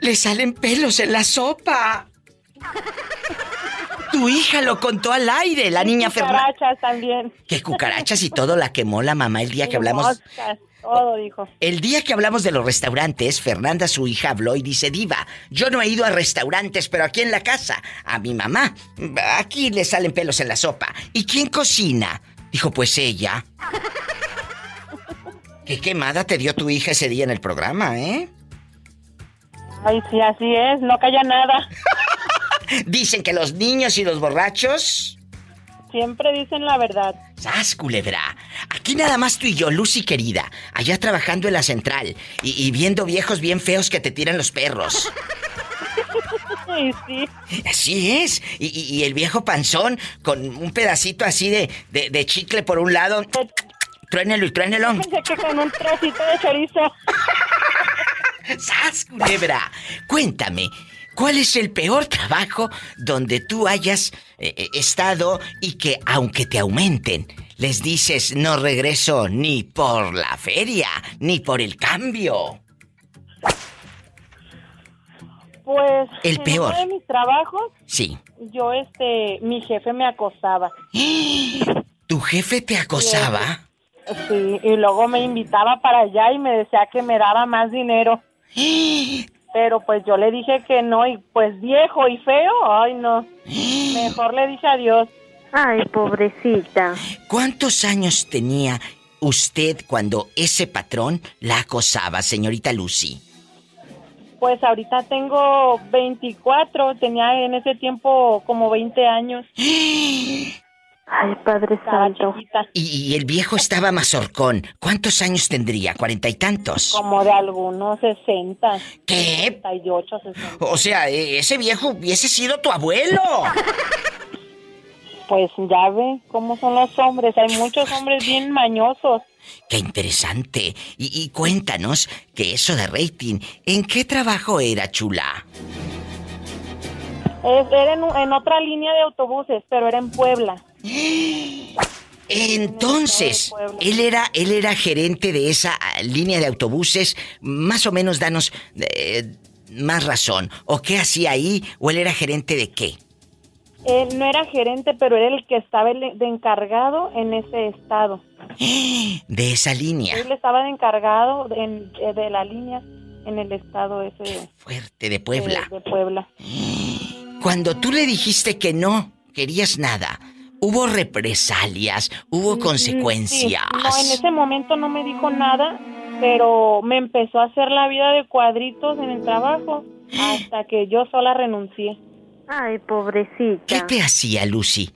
le salen pelos en la sopa. Tu hija lo contó al aire, la niña Fernanda. Cucarachas también. Que cucarachas y todo la quemó la mamá el día que hablamos. moscas, todo, dijo. El día que hablamos de los restaurantes, Fernanda, su hija, habló y dice, Diva, yo no he ido a restaurantes, pero aquí en la casa, a mi mamá, aquí le salen pelos en la sopa. ¿Y quién cocina? Dijo, pues ella. Qué quemada te dio tu hija ese día en el programa, ¿eh? Ay, sí, así es, no calla nada. Dicen que los niños y los borrachos... Siempre dicen la verdad. ¡Sas, culebra! Aquí nada más tú y yo, Lucy querida, allá trabajando en la central y, y viendo viejos bien feos que te tiran los perros. Ay, sí. Así es. Y, y- y el viejo panzón con un pedacito así de, de, de chicle por un lado. Truénelo y truénelo. Pensé que con un trocito de chorizo. ¡Sas, culebra! Cuéntame, ¿cuál es el peor trabajo donde tú hayas eh, eh, estado y que aunque te aumenten, les dices no regreso ni por la feria, ni por el cambio? Pues. El en peor. uno de mis trabajos, Sí. yo, este, mi jefe me acosaba. ¿Tu jefe te acosaba? Sí, y luego me invitaba para allá y me decía que me daba más dinero. Pero pues yo le dije que no, y pues viejo y feo, ay no. Mejor le dije adiós. Ay, pobrecita. ¿Cuántos años tenía usted cuando ese patrón la acosaba, señorita Lucy? Pues ahorita tengo 24, tenía en ese tiempo como 20 años. Ay, Padre Santo. Y, y el viejo estaba mazorcón. ¿Cuántos años tendría? ¿Cuarenta y tantos? Como de algunos 60. ¿Qué? 68, 60. O sea, e- ese viejo hubiese sido tu abuelo. Pues ya ve cómo son los hombres. Hay muchos hombres bien mañosos. Qué interesante. Y, y cuéntanos que eso de rating, ¿en qué trabajo era, chula? Es- era en, en otra línea de autobuses, pero era en Puebla. Entonces, él era, él era gerente de esa ah, línea de autobuses. Más o menos danos eh, más razón. ¿O qué hacía ahí? ¿O él era gerente de qué? Él no era gerente, pero era el que estaba de encargado en ese estado. De esa línea. Él estaba de encargado de, eh, de la línea en el estado ese Fuerte de Puebla. de, de Puebla. Cuando tú le dijiste que no querías nada, hubo represalias, hubo consecuencias. Sí, No, en ese momento no me dijo nada, pero me empezó a hacer la vida de cuadritos en el trabajo hasta que yo sola renuncié. Ay, pobrecita. ¿Qué te hacía, Lucy?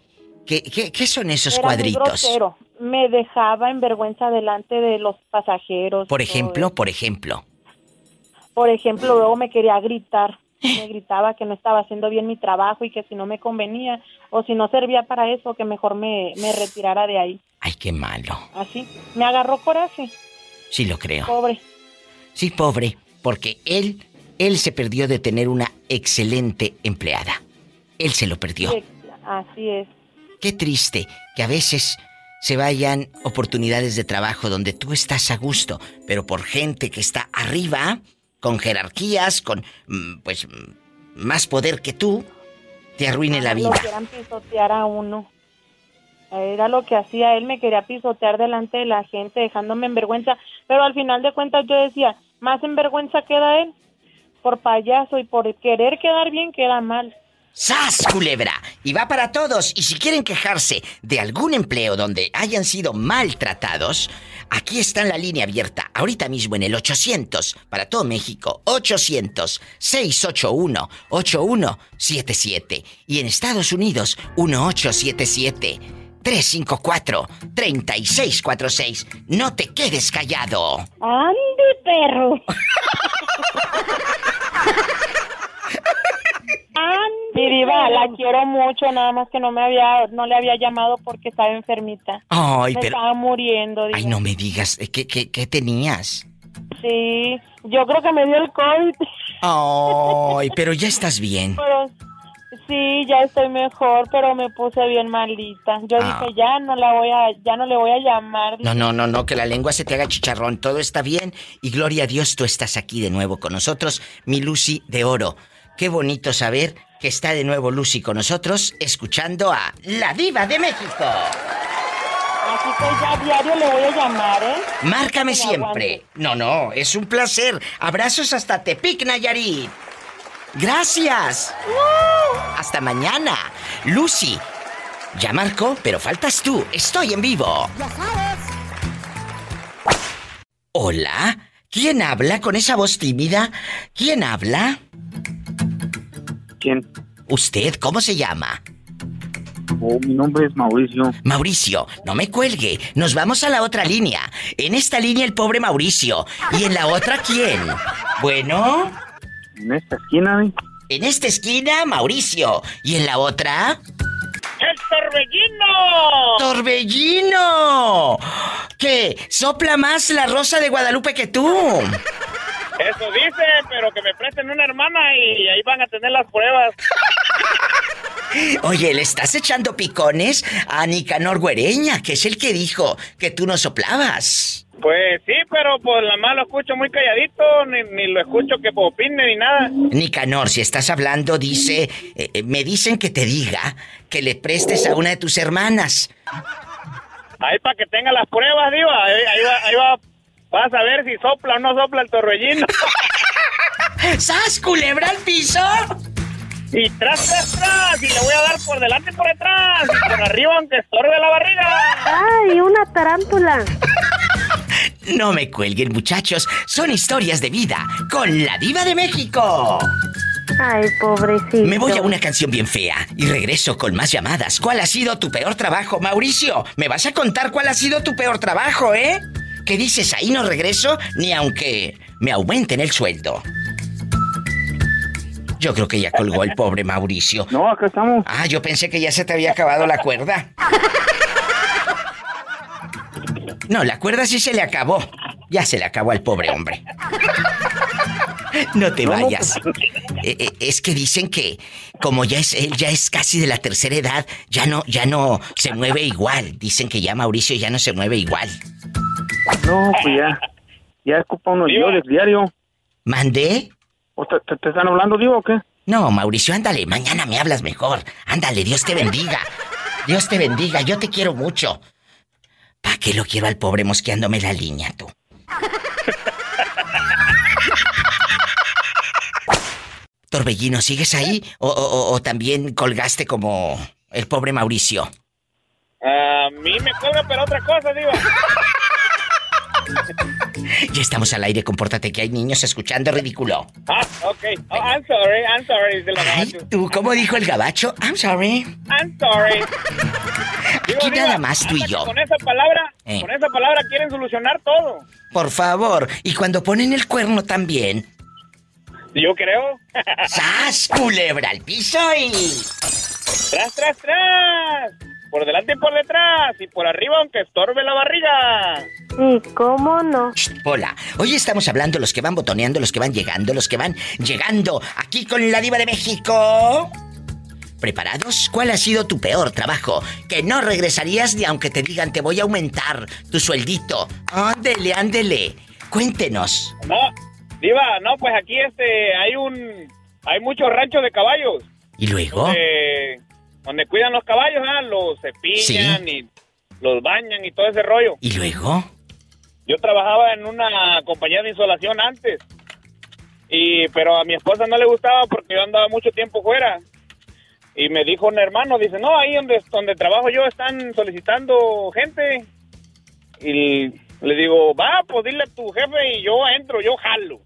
¿Qué, qué, qué son esos Era muy cuadritos? grosero. Me dejaba en vergüenza delante de los pasajeros. Por ejemplo, por ejemplo. Por ejemplo, luego me quería gritar. Me gritaba que no estaba haciendo bien mi trabajo y que si no me convenía o si no servía para eso, que mejor me, me retirara de ahí. Ay, qué malo. Así. Me agarró coraje. Sí lo creo. Pobre. Sí, pobre, porque él, él se perdió de tener una excelente empleada. Él se lo perdió. Sí, Así es. Qué triste que a veces se vayan oportunidades de trabajo donde tú estás a gusto, pero por gente que está arriba, con jerarquías, con mm, pues mm, más poder que tú, te arruine la Lo vida. quieran pisotear a uno. Era lo que hacía él, me quería pisotear delante de la gente, dejándome en vergüenza. Pero al final de cuentas yo decía, más en vergüenza queda él. Por payaso y por querer quedar bien queda mal. ¡Sas, culebra! Y va para todos. Y si quieren quejarse de algún empleo donde hayan sido maltratados, aquí está en la línea abierta, ahorita mismo en el 800, para todo México, 800-681-8177. Y en Estados Unidos, 1877-354-3646. No te quedes callado. ¡Ande, perro! Mi diva, la quiero mucho, nada más que no me había, no le había llamado porque estaba enfermita. Ay, me pero- estaba muriendo. Ay, diva. no me digas, ¿eh, ¿qué, qué, qué tenías? Sí, yo creo que me dio el COVID. Ay, pero ya estás bien. Pero sí, ya estoy mejor, pero me puse bien malita. Yo Ah. dije, ya no la voy a, ya no le voy a llamar. No, no, no, no, que la lengua se te haga chicharrón, todo está bien y gloria a Dios tú estás aquí de nuevo con nosotros, mi Lucy de Oro. Qué bonito saber que está de nuevo Lucy con nosotros, escuchando a La Diva de México. Así que ya a diario le voy a llamar, ¿eh? Márcame siempre. No, no, es un placer. Abrazos hasta Tepic, Nayarit. Gracias. Hasta mañana. Lucy. Ya marco, pero faltas tú. Estoy en vivo. Hola. ¿Quién habla con esa voz tímida? ¿Quién habla? ¿Quién? ¿Usted cómo se llama? Oh, mi nombre es Mauricio. Mauricio, no me cuelgue. Nos vamos a la otra línea. En esta línea el pobre Mauricio. ¿Y en la otra quién? Bueno. En esta esquina, ¿eh? En esta esquina, Mauricio. ¿Y en la otra? ¡El torbellino! ¡Torbellino! ¿Qué? ¿Sopla más la rosa de Guadalupe que tú? Eso dice, pero que me presten una hermana y ahí van a tener las pruebas. Oye, ¿le estás echando picones a Nicanor Güereña, que es el que dijo que tú no soplabas? Pues sí, pero pues la más lo escucho muy calladito, ni, ni lo escucho que opine ni nada. Nicanor, si estás hablando, dice, eh, eh, me dicen que te diga que le prestes a una de tus hermanas. Ahí para que tenga las pruebas, diva, ahí, ahí va, ahí va, vas a ver si sopla o no sopla el torbellino. ¡Sas, culebra al piso! Y tras, tras, tras, y le voy a dar por delante y por detrás, y por arriba aunque estorbe la barriga. ¡Ay, una tarántula! No me cuelguen, muchachos. Son historias de vida con la diva de México. Ay, pobrecito. Me voy a una canción bien fea y regreso con más llamadas. ¿Cuál ha sido tu peor trabajo, Mauricio? Me vas a contar cuál ha sido tu peor trabajo, ¿eh? ¿Qué dices? Ahí no regreso ni aunque me aumenten el sueldo. Yo creo que ya colgó el pobre Mauricio. No, acá estamos. Ah, yo pensé que ya se te había acabado la cuerda. No, la cuerda sí se le acabó. Ya se le acabó al pobre hombre. No te vayas. Eh, eh, es que dicen que como ya es él ya es casi de la tercera edad, ya no ya no se mueve igual. Dicen que ya Mauricio ya no se mueve igual. No, pues ya. Ya ocupa unos llores diario. ¿Mandé? ¿O te, te- te están hablando, digo, o qué? No, Mauricio, ándale, mañana me hablas mejor. Ándale, Dios te bendiga. Dios te bendiga, yo te quiero mucho. ¿Para qué lo quiero al pobre mosqueándome la línea, tú? Torbellino, ¿sigues ahí? ¿O, o- o- o también colgaste como el pobre Mauricio? A mí me cobra, pero otra cosa, Diva. Ya estamos al aire, compórtate que hay niños escuchando ridículo. Ah, ok. Oh, I'm sorry, I'm sorry, Ay, tú, ¿cómo dijo el gabacho? I'm sorry. I'm sorry. Aquí nada más tú y yo. Con esa palabra, Eh. con esa palabra quieren solucionar todo. Por favor. Y cuando ponen el cuerno también. Yo creo. ¡Sas, culebra al piso y... Tras, tras, tras. Por delante y por detrás. Y por arriba aunque estorbe la barriga. Sí, ¿cómo no? Hola, hoy estamos hablando los que van botoneando, los que van llegando, los que van llegando aquí con la diva de México. ¿Preparados? ¿Cuál ha sido tu peor trabajo? Que no regresarías ni aunque te digan te voy a aumentar tu sueldito. Ándele, ándele. Cuéntenos. No, Diva, no, pues aquí este, hay un, hay muchos ranchos de caballos. ¿Y luego? Donde, donde cuidan los caballos, ¿ah? los cepillan y los bañan y todo ese rollo. ¿Y luego? Yo trabajaba en una compañía de insolación antes. Y, pero a mi esposa no le gustaba porque yo andaba mucho tiempo fuera. Y me dijo un hermano, dice, no, ahí donde, donde trabajo yo están solicitando gente. Y le digo, va, pues dile a tu jefe y yo entro, yo jalo.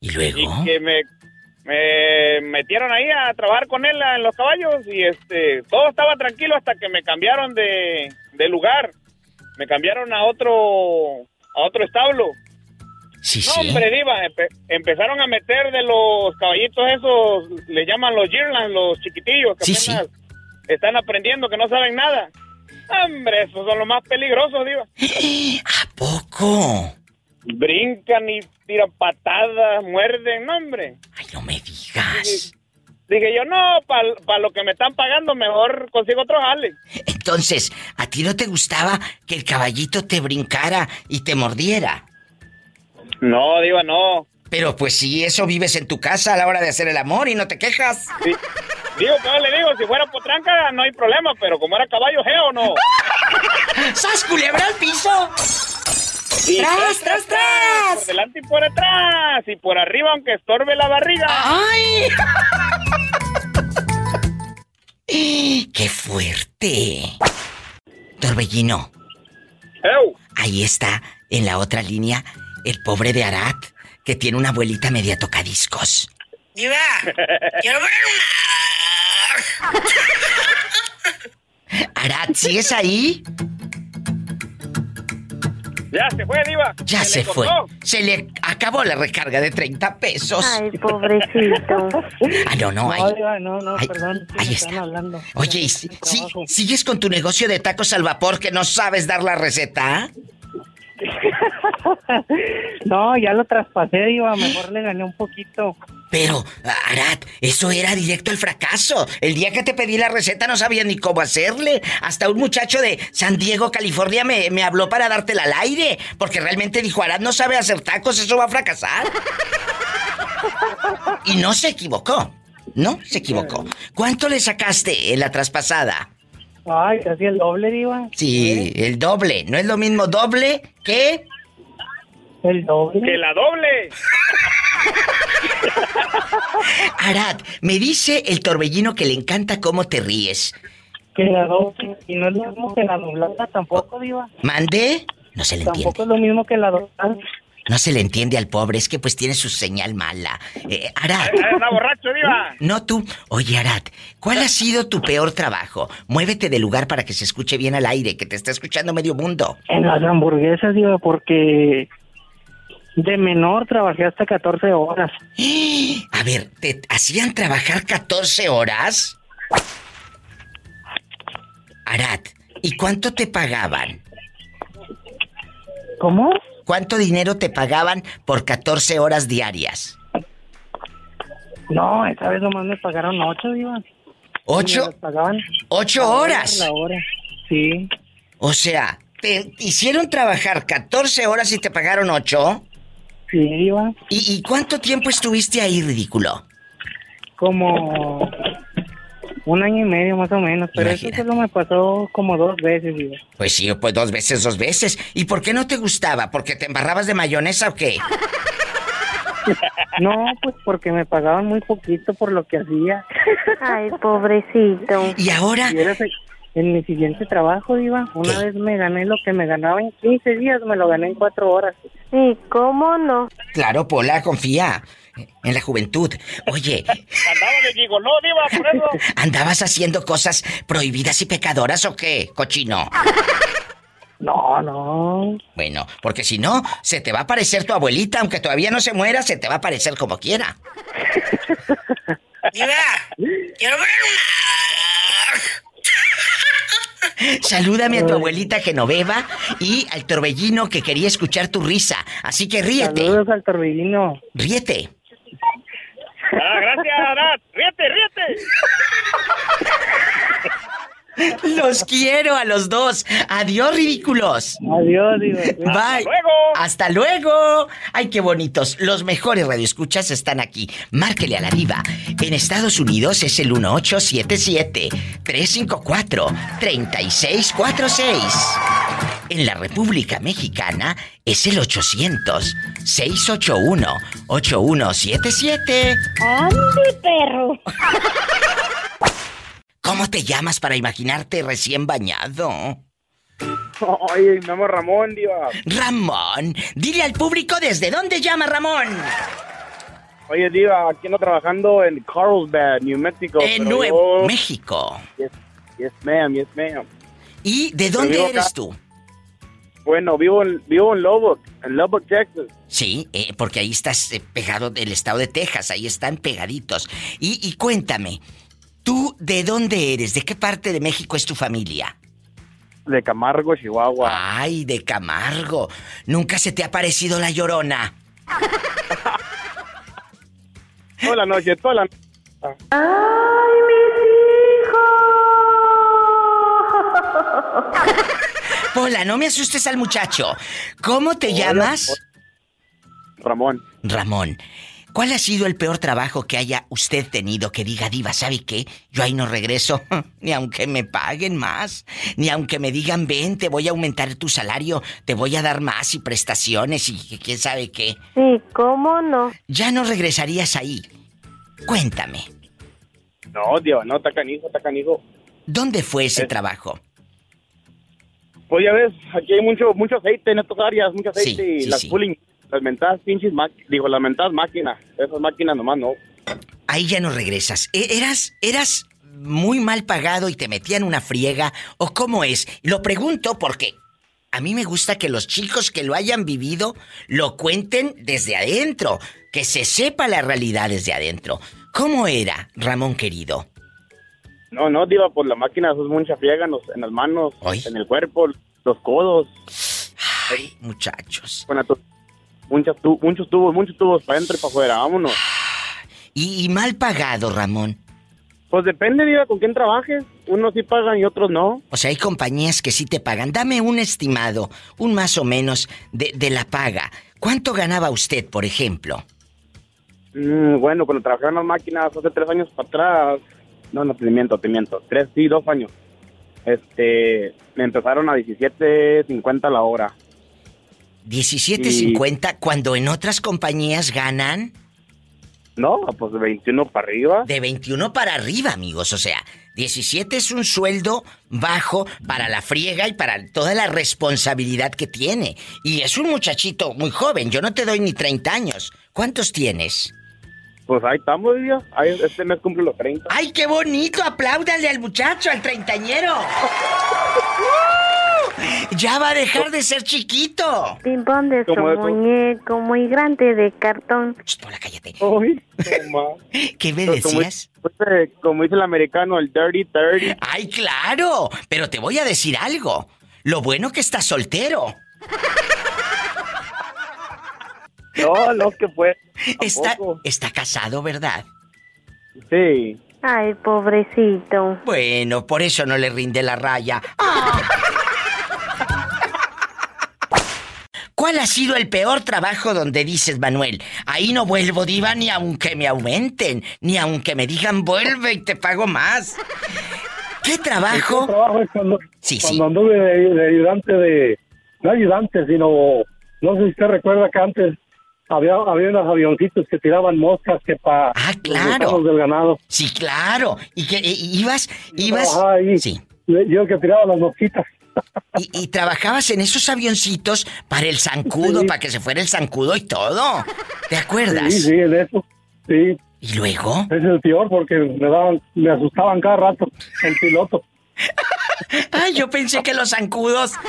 ¿Y luego? Y que me, me metieron ahí a trabajar con él en los caballos y este todo estaba tranquilo hasta que me cambiaron de, de lugar. Me cambiaron a otro a otro establo. Sí, no, sí. hombre, diva, empe- empezaron a meter de los caballitos esos, le llaman los Yearlands, los chiquitillos que Sí, sí. apenas están aprendiendo, que no saben nada. Hombre, esos son los más peligrosos, diva. ¿A poco? Brincan y tiran patadas, muerden, no, hombre. Ay, no me digas. Dije yo, no, para lo que me están pagando, mejor consigo otro jale. Entonces, ¿a ti no te gustaba que el caballito te brincara y te mordiera? No, Diva, no. Pero pues si eso vives en tu casa a la hora de hacer el amor y no te quejas. Sí. Digo, pero le digo, si fuera potranca no hay problema, pero como era caballo geo, no. ¡Sas, culebra al piso! Y ¡Tras, tras, tras! Por delante y por atrás, y por arriba aunque estorbe la barriga. ¡Ay! ¡Qué fuerte! Torbellino. Ahí está, en la otra línea, el pobre de Arat, que tiene una abuelita media tocadiscos. Diva, quiero ver una... Arat, ¿sigues ahí? Ya se fue, Diva. Ya se, le fue. Se le acabó la recarga de 30 pesos. Ay, pobrecito. Ah, no, no, ahí. No, Diva, no, no, Ay, perdón. sí ahí me está. están hablando. Oye, ¿y si- si- sigues con tu negocio de tacos al vapor que no sabes dar la receta? No, ya lo traspasé, Diva, mejor le gané un poquito. Pero, Arat, eso era directo al fracaso. El día que te pedí la receta no sabía ni cómo hacerle. Hasta un muchacho de San Diego, California, me, me habló para dártela al aire. Porque realmente dijo, Arat no sabe hacer tacos, eso va a fracasar. Y no se equivocó. No se equivocó. ¿Cuánto le sacaste en la traspasada? Ay, casi el doble, Diva. Sí, el doble. ¿No es lo mismo doble que...? El doble. Que la doble. Arad, me dice el torbellino que le encanta cómo te ríes. Que la doble. Y no es lo mismo que la doblada tampoco, Diva. ¿Mande? No se le entiende. Tampoco es lo mismo que la doblada. No se le entiende al pobre, es que pues tiene su señal mala. Eh, Arad. Anda borracho, Diva. No tú. Oye, Arad, ¿cuál ha sido tu peor trabajo? Muévete de lugar para que se escuche bien al aire, que te está escuchando medio mundo. En las hamburguesas, Diva, porque de menor trabajé hasta 14 horas. A ver, ¿te hacían trabajar 14 horas? Arad, ¿y cuánto te pagaban? ¿Cómo? ¿Cuánto dinero te pagaban por 14 horas diarias? No, esta vez nomás me pagaron 8, Diva. ¿Ocho? Me pagaban ¿Ocho horas? La hora. Sí. O sea, ¿te hicieron trabajar 14 horas y te pagaron 8? Sí, Diva. ¿Y, y cuánto tiempo estuviste ahí, ridículo? Como un año y medio más o menos, pero eso solo me pasó como dos veces, Diva. Pues sí, pues dos veces, dos veces. ¿Y por qué no te gustaba? ¿Porque te embarrabas de mayonesa o qué? No, pues porque me pagaban muy poquito por lo que hacía. Ay, pobrecito. ¿Y ahora? Y era, se- En mi siguiente trabajo, Diva, una vez me gané lo que me ganaba en 15 días, me lo gané en 4 horas. ¿Y cómo no? Claro, Pola, confía en la juventud. Oye, Andaba de digo, no, diva, por eso. ¿andabas haciendo cosas prohibidas y pecadoras o qué, cochino? No, no. Bueno, porque si no, se te va a aparecer tu abuelita, aunque todavía no se muera, se te va a aparecer como quiera. Diva, quiero ver Salúdame a tu abuelita Genoveva y al torbellino que quería escuchar tu risa. Así que ríete. Saludos al torbellino. Ríete. Ah, gracias, Nat. Ríete, ríete. Los quiero a los dos. Adiós, ridículos. Adiós, Diva. Bye. Hasta luego. Ay, qué bonitos. Los mejores radioescuchas están aquí. Márquele a la diva. En Estados Unidos es el 1877-354-3646. En la República Mexicana es el 800-681-8177. ¡Ande, perro! ¿Cómo te llamas para imaginarte recién bañado? Oye, me llamo Ramón, Diva. Ramón, dile al público desde dónde llama Ramón. Oye, Diva, aquí ando trabajando en Carlsbad, New Mexico. En Nuevo yo- México. Yes, yes, ma'am, yes, ma'am. ¿Y de dónde eres acá. tú? Bueno, vivo en, vivo en Lubbock, en Lubbock, Texas. Sí, eh, porque ahí estás eh, pegado del estado de Texas, ahí están pegaditos. Y, y cuéntame, ¿tú de dónde eres? ¿De qué parte de México es tu familia? De Camargo, Chihuahua. Ay, de Camargo. ¿Nunca se te ha parecido la llorona? Toda la noche, toda la noche. ¡Ay, Pola, no me asustes al muchacho. ¿Cómo te llamas? Ramón. Ramón. ¿Cuál ha sido el peor trabajo que haya usted tenido que diga, Diva, ¿sabe qué? Yo ahí no regreso, ni aunque me paguen más, ni aunque me digan, ven, te voy a aumentar tu salario, te voy a dar más y prestaciones y quién sabe qué. Sí, ¿cómo no? Ya no regresarías ahí. Cuéntame, No, Dios, no, está canijo, está canijo. ¿dónde fue ese trabajo? Pues ya ves, aquí hay mucho mucho aceite en estas áreas, mucho aceite Sí, y sí, las sí. pulling, las mentadas pinches máquinas, digo, las mentadas máquinas, esas máquinas nomás no. Ahí ya no regresas. E- ¿Eras, eras muy mal pagado y te metían una friega? ¿O cómo es? Lo pregunto porque a mí me gusta que los chicos que lo hayan vivido lo cuenten desde adentro, que se sepa la realidad desde adentro. ¿Cómo era, Ramón querido? No, no, diva, pues la máquina es mucha friega en, los- en las manos, en el cuerpo, los codos. Ay, muchachos. Bueno, tu- muchos tubos, muchos tubos para adentro y para afuera, vámonos. Y, y mal pagado, Ramón. Pues depende, diva, con quién trabajes. Unos sí pagan y otros no. O sea, hay compañías que sí te pagan. Dame un estimado, un más o menos de, de la paga. ¿Cuánto ganaba usted, por ejemplo? Mm, bueno, cuando trabajé en las máquinas hace tres años para atrás, no, no, te miento, te miento, tres, sí, dos años. Este, me empezaron a 17.50 la hora. 17.50 cuando en otras compañías ganan No, pues de 21 para arriba. de 21 para arriba, amigos. O sea, 17 es un sueldo bajo para la friega y para toda la responsabilidad que tiene. Y es un muchachito muy joven. Yo no te doy ni 30 años. ¿Cuántos tienes? Pues ahí estamos. Ahí, este mes cumple los 30. ¡Ay, qué bonito! Apláudale al muchacho, al treintañero. Ya va a dejar de ser chiquito. Pimpón de su muñeco muy grande de cartón. cállate. Uy, toma. ¿Qué me decías? como dice el americano, el dirty 30. ¡Ay, claro! Pero te voy a decir algo. Lo bueno que estás soltero. No, no, que fue. Está, está casado, ¿verdad? Sí. Ay, pobrecito. Bueno, por eso no le rinde la raya. ¿Cuál ha sido el peor trabajo donde dices, Manuel? Ahí no vuelvo, diva, ni aunque me aumenten, ni aunque me digan vuelve y te pago más. ¿Qué trabajo? Trabajo es cuando, Sí, cuando anduve de, de ayudante de... No ayudante, sino... No sé si usted recuerda que antes había, había unos avioncitos que tiraban moscas que para Ah, claro. del ganado. Sí, claro. ¿Y que ibas, ibas? Trabajaba ahí. Sí. yo que tiraba las mosquitas. Y, y trabajabas en esos avioncitos para el zancudo, Sí. para que se fuera el zancudo y todo. ¿Te acuerdas? Sí, sí, de eso. Sí. ¿Y luego? Es el peor porque me daban, me asustaban cada rato el piloto. Ay, yo pensé que los zancudos.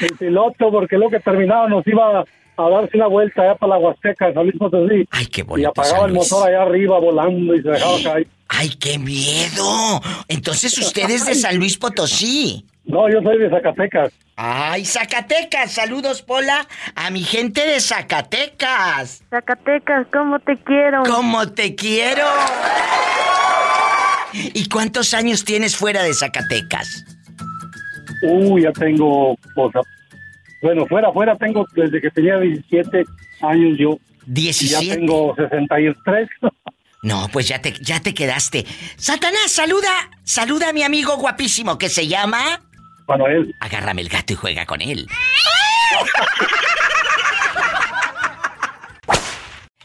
El piloto, porque lo que terminaba nos iba a darse una vuelta allá para la Huasteca, San Luis Potosí. Ay, qué Y bonito. apagaba San el motor allá arriba volando y se dejaba caer. ¡Ay, qué miedo! Entonces usted es de San Luis Potosí. No, yo soy de Zacatecas. ¡Ay, Zacatecas! Saludos, Pola, a mi gente de Zacatecas. Zacatecas, ¿cómo te quiero? ¿Cómo te quiero? ¿Y cuántos años tienes fuera de Zacatecas? Uy, ya tengo, a- bueno, fuera, fuera tengo desde que tenía 17 años yo. Y 17. ya tengo 63. No, pues ya te, ya te quedaste. Satanás, saluda, saluda a mi amigo guapísimo que se llama... Manuel. Agárrame el gato y juega con él.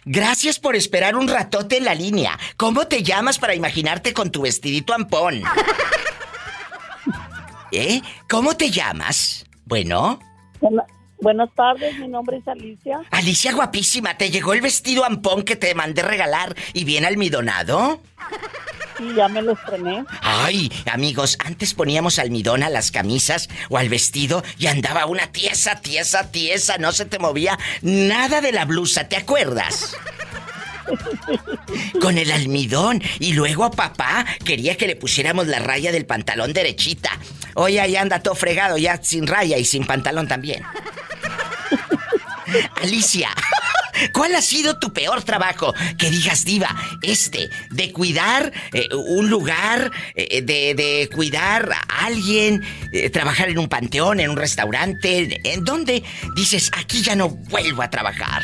Gracias por esperar un ratote en la línea. ¿Cómo te llamas para imaginarte con tu vestidito ampón? ¿Eh? ¿Cómo te llamas? Bueno, Buena- buenas tardes, mi nombre es Alicia. Alicia guapísima, ¿te llegó el vestido ampón que te mandé regalar y bien almidonado? Sí, ya me lo estrené. Ay, amigos, antes poníamos almidón a las camisas o al vestido y andaba una tiesa, tiesa, tiesa, no se te movía nada de la blusa, ¿te acuerdas? Con el almidón y luego papá quería que le pusiéramos la raya del pantalón derechita. Oye, ahí anda todo fregado, ya sin raya y sin pantalón también. Alicia, ¿cuál ha sido tu peor trabajo? Que digas, diva, este, de cuidar eh, un lugar, eh, de, de cuidar a alguien, eh, trabajar en un panteón, en un restaurante, ¿en dónde dices, aquí ya no vuelvo a trabajar?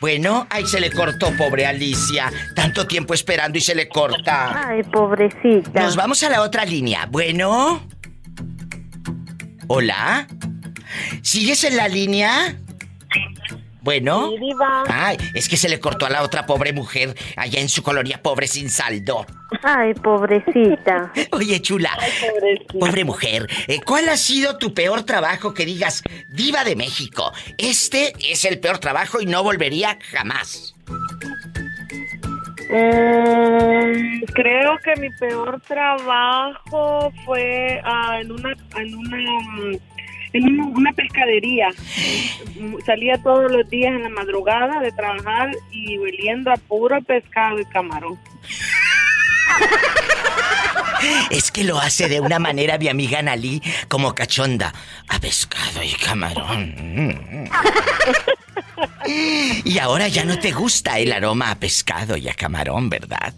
Bueno, ahí se le cortó, pobre Alicia. Tanto tiempo esperando y se le corta. Ay, pobrecita. Nos vamos a la otra línea. Bueno. Hola. ¿Sigues en la línea? Bueno. Sí. Ay, es que se le cortó a la otra pobre mujer allá en su colonia pobre sin saldo. Ay, pobrecita. Oye, chula. Pobre mujer, eh, ¿cuál ha sido tu peor trabajo que digas, diva de México? Este es el peor trabajo y no volvería jamás. Mm, creo que mi peor trabajo fue ah, en una en una en una, pescadería. Salía todos los días en la madrugada de trabajar y oliendo a puro pescado y camarón. Es que lo hace de una manera mi amiga Nalí como cachonda. A pescado y camarón. Y ahora ya no te gusta el aroma a pescado y a camarón, ¿verdad?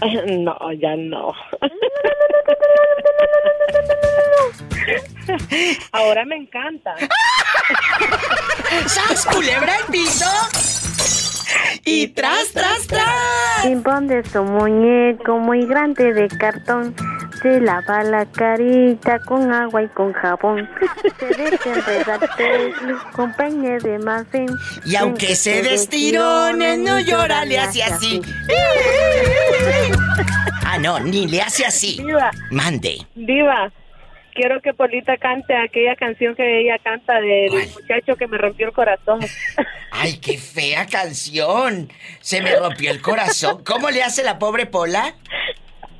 No, ya no. Ahora me encanta. ¡Sas, culebra al piso! Y tras, tras, tras. Pimpón de su muñeco muy grande de cartón. Se lava la carita con agua y con jabón. Se desenreda el pelo con peine de marfil. Y aunque se destirones, no llora, le hace así. Ah, no, ni le hace así. Diva, Mande. Diva, quiero que Polita cante aquella canción que ella canta del muchacho que me rompió el corazón. Ay, qué fea canción. Se me rompió el corazón. ¿Cómo le hace la pobre Pola?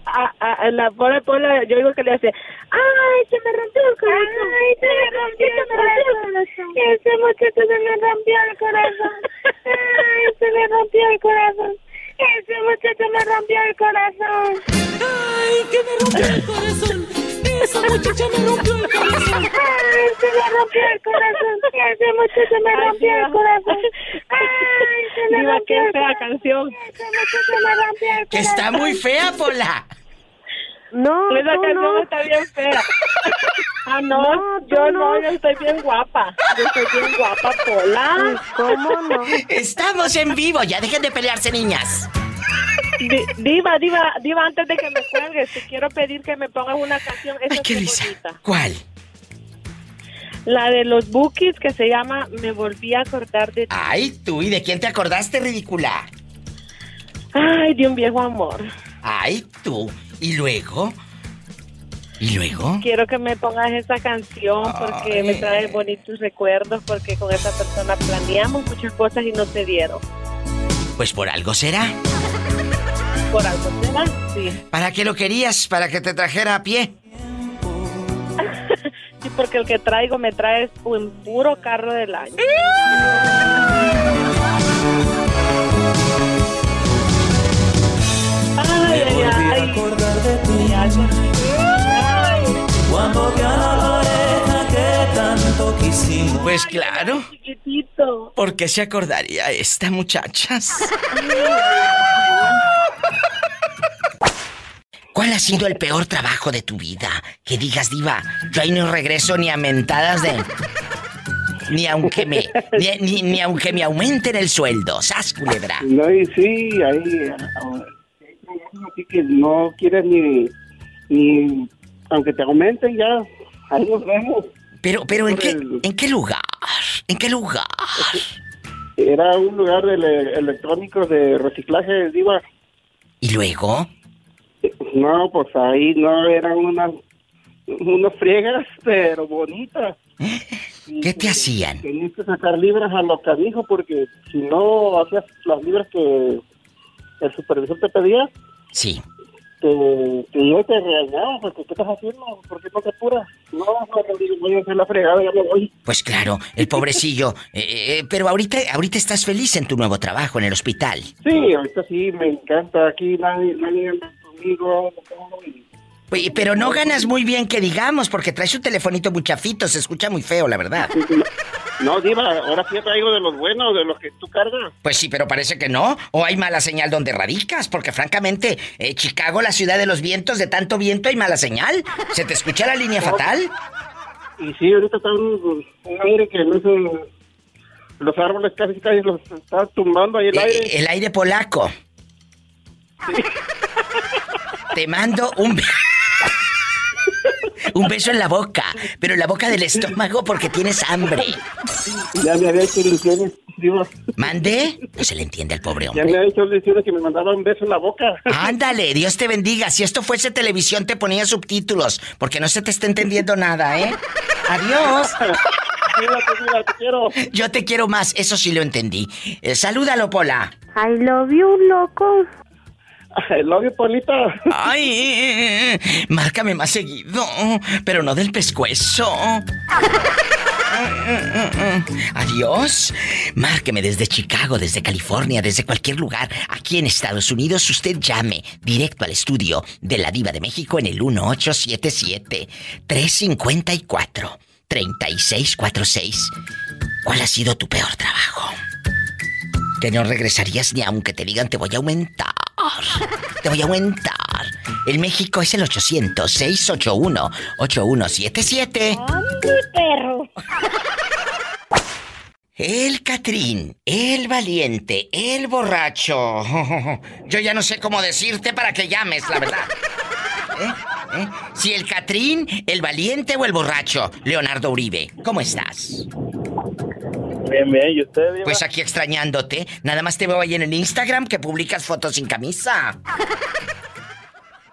A, a- a la pobre Pola, yo digo que le hace, ¡ay, se me rompió el corazón! ¡Ay, se me rompió, se me rompió el corazón! Ese muchacho se me rompió el corazón. ¡Ay, se me rompió el corazón! Ese muchacho me rompió el corazón. ¡Ay, que me rompió el corazón! Esa muchacha me rompió el corazón. ¡Ay, se me rompió el corazón! Ese muchacho me rompió el corazón. ¡Ay, se me Diva, rompió qué el fea corazón! canción. Me rompió el Que está muy fea, Pola. No, Esa canción no. está bien fea. Ah, no, No, tú yo no. no, yo estoy bien guapa. Yo estoy bien guapa, Pola. ¿Cómo no? Estamos en vivo, ya dejen de pelearse, niñas. Di- Diva, diva, diva, antes de que me cuelgues, te quiero pedir que me pongas una canción. Esa Ay, qué es bonita. ¿Cuál? La de los Bookies que se llama Me volví a acordar de ti. Ay, tú, ¿y de quién te acordaste, ridícula? Ay, de un viejo amor. Ay, tú. ¿Y luego? ¿Y luego? Quiero que me pongas esa canción porque me trae bonitos recuerdos porque con esa persona planeamos muchas cosas y no se dieron. Pues por algo será. Por algo será, sí. ¿Para qué lo querías? ¿Para que te trajera a pie? Sí, porque el que traigo me trae un puro carro del año. Ay, ay, ay. Cuando vi a la pareja que tanto quisimos. Pues claro. Chiquitito. ¿Por qué se acordaría esta, muchachas? ¿Cuál ha sido el peor trabajo de tu vida? Que digas, diva, yo ahí no regreso ni a mentadas de... Ni aunque me... Ni, ni- ni aunque me aumenten el sueldo. ¡Sas, culebra! No, y sí, ahí. ah, Así que no quieres ni. ni aunque te aumenten ya. Ahí nos vemos. Pero, pero, ¿en qué, el- ¿en qué lugar? ¿En qué lugar? Era un lugar de ele- electrónicos de reciclaje, Diva. ¿Y luego? No, pues ahí no eran unas. unas friegas, pero bonitas. ¿Qué te hacían? Tenías que sacar libras a los canijos porque si no hacías las libras que el supervisor te pedía, Sí. te, te, yo te regañaba porque ¿qué estás haciendo? ¿Por qué no te apuras? No, no, digo, voy a hacer la fregada, ya me voy. Pues claro, el pobrecillo. Eh, eh, pero ahorita, ahorita estás feliz en tu nuevo trabajo en el hospital. Sí, ahorita sí, me encanta. Aquí nadie, nadie. Oye, pero no ganas muy bien que digamos, porque traes un telefonito muy chafito, se escucha muy feo, la verdad. No, Diva, ahora sí traigo de los buenos, de los que tú cargas. Pues sí, pero parece que no. O hay mala señal donde radicas, porque francamente, eh, Chicago, la ciudad de los vientos, de tanto viento hay mala señal. ¿Se te escucha la línea fatal? Y sí, ahorita está un, un aire que no sé, los árboles casi casi los está tumbando ahí el Eh, aire. el aire polaco. Te mando un... un beso en la boca, pero en la boca del estómago porque tienes hambre. Ya me había hecho ilusiones, Diva. ¿Mande? No se le entiende al pobre Ya hombre. me había hecho ilusiones que me mandaba un beso en la boca. Ándale, Dios te bendiga. Si esto fuese televisión te ponía subtítulos, porque no se te está entendiendo nada, ¿eh? Adiós. Diva, te, Diva, te quiero. Yo te quiero más, eso sí lo entendí. Eh, salúdalo, Pola. I love you, loco. I love you. Ay, márcame más seguido, pero no del pescuezo. Adiós. Márqueme desde Chicago, desde California, desde cualquier lugar. Aquí en Estados Unidos, usted llame directo al estudio de la Diva de México en el 1877-354-3646. ¿Cuál ha sido tu peor trabajo? Que no regresarías ni aunque te digan te voy a aumentar. Te voy a aumentar. El México es el 800-681-8177. perro! El Catrín, el valiente, el borracho. Yo ya no sé cómo decirte para que llames, la verdad. ¿Eh? ¿Eh? Si el Catrín, el valiente o el borracho. Leonardo Uribe, ¿cómo estás? Bien, bien, ¿y usted, Diva? Pues aquí extrañándote. Nada más te veo ahí en el Instagram que publicas fotos sin camisa.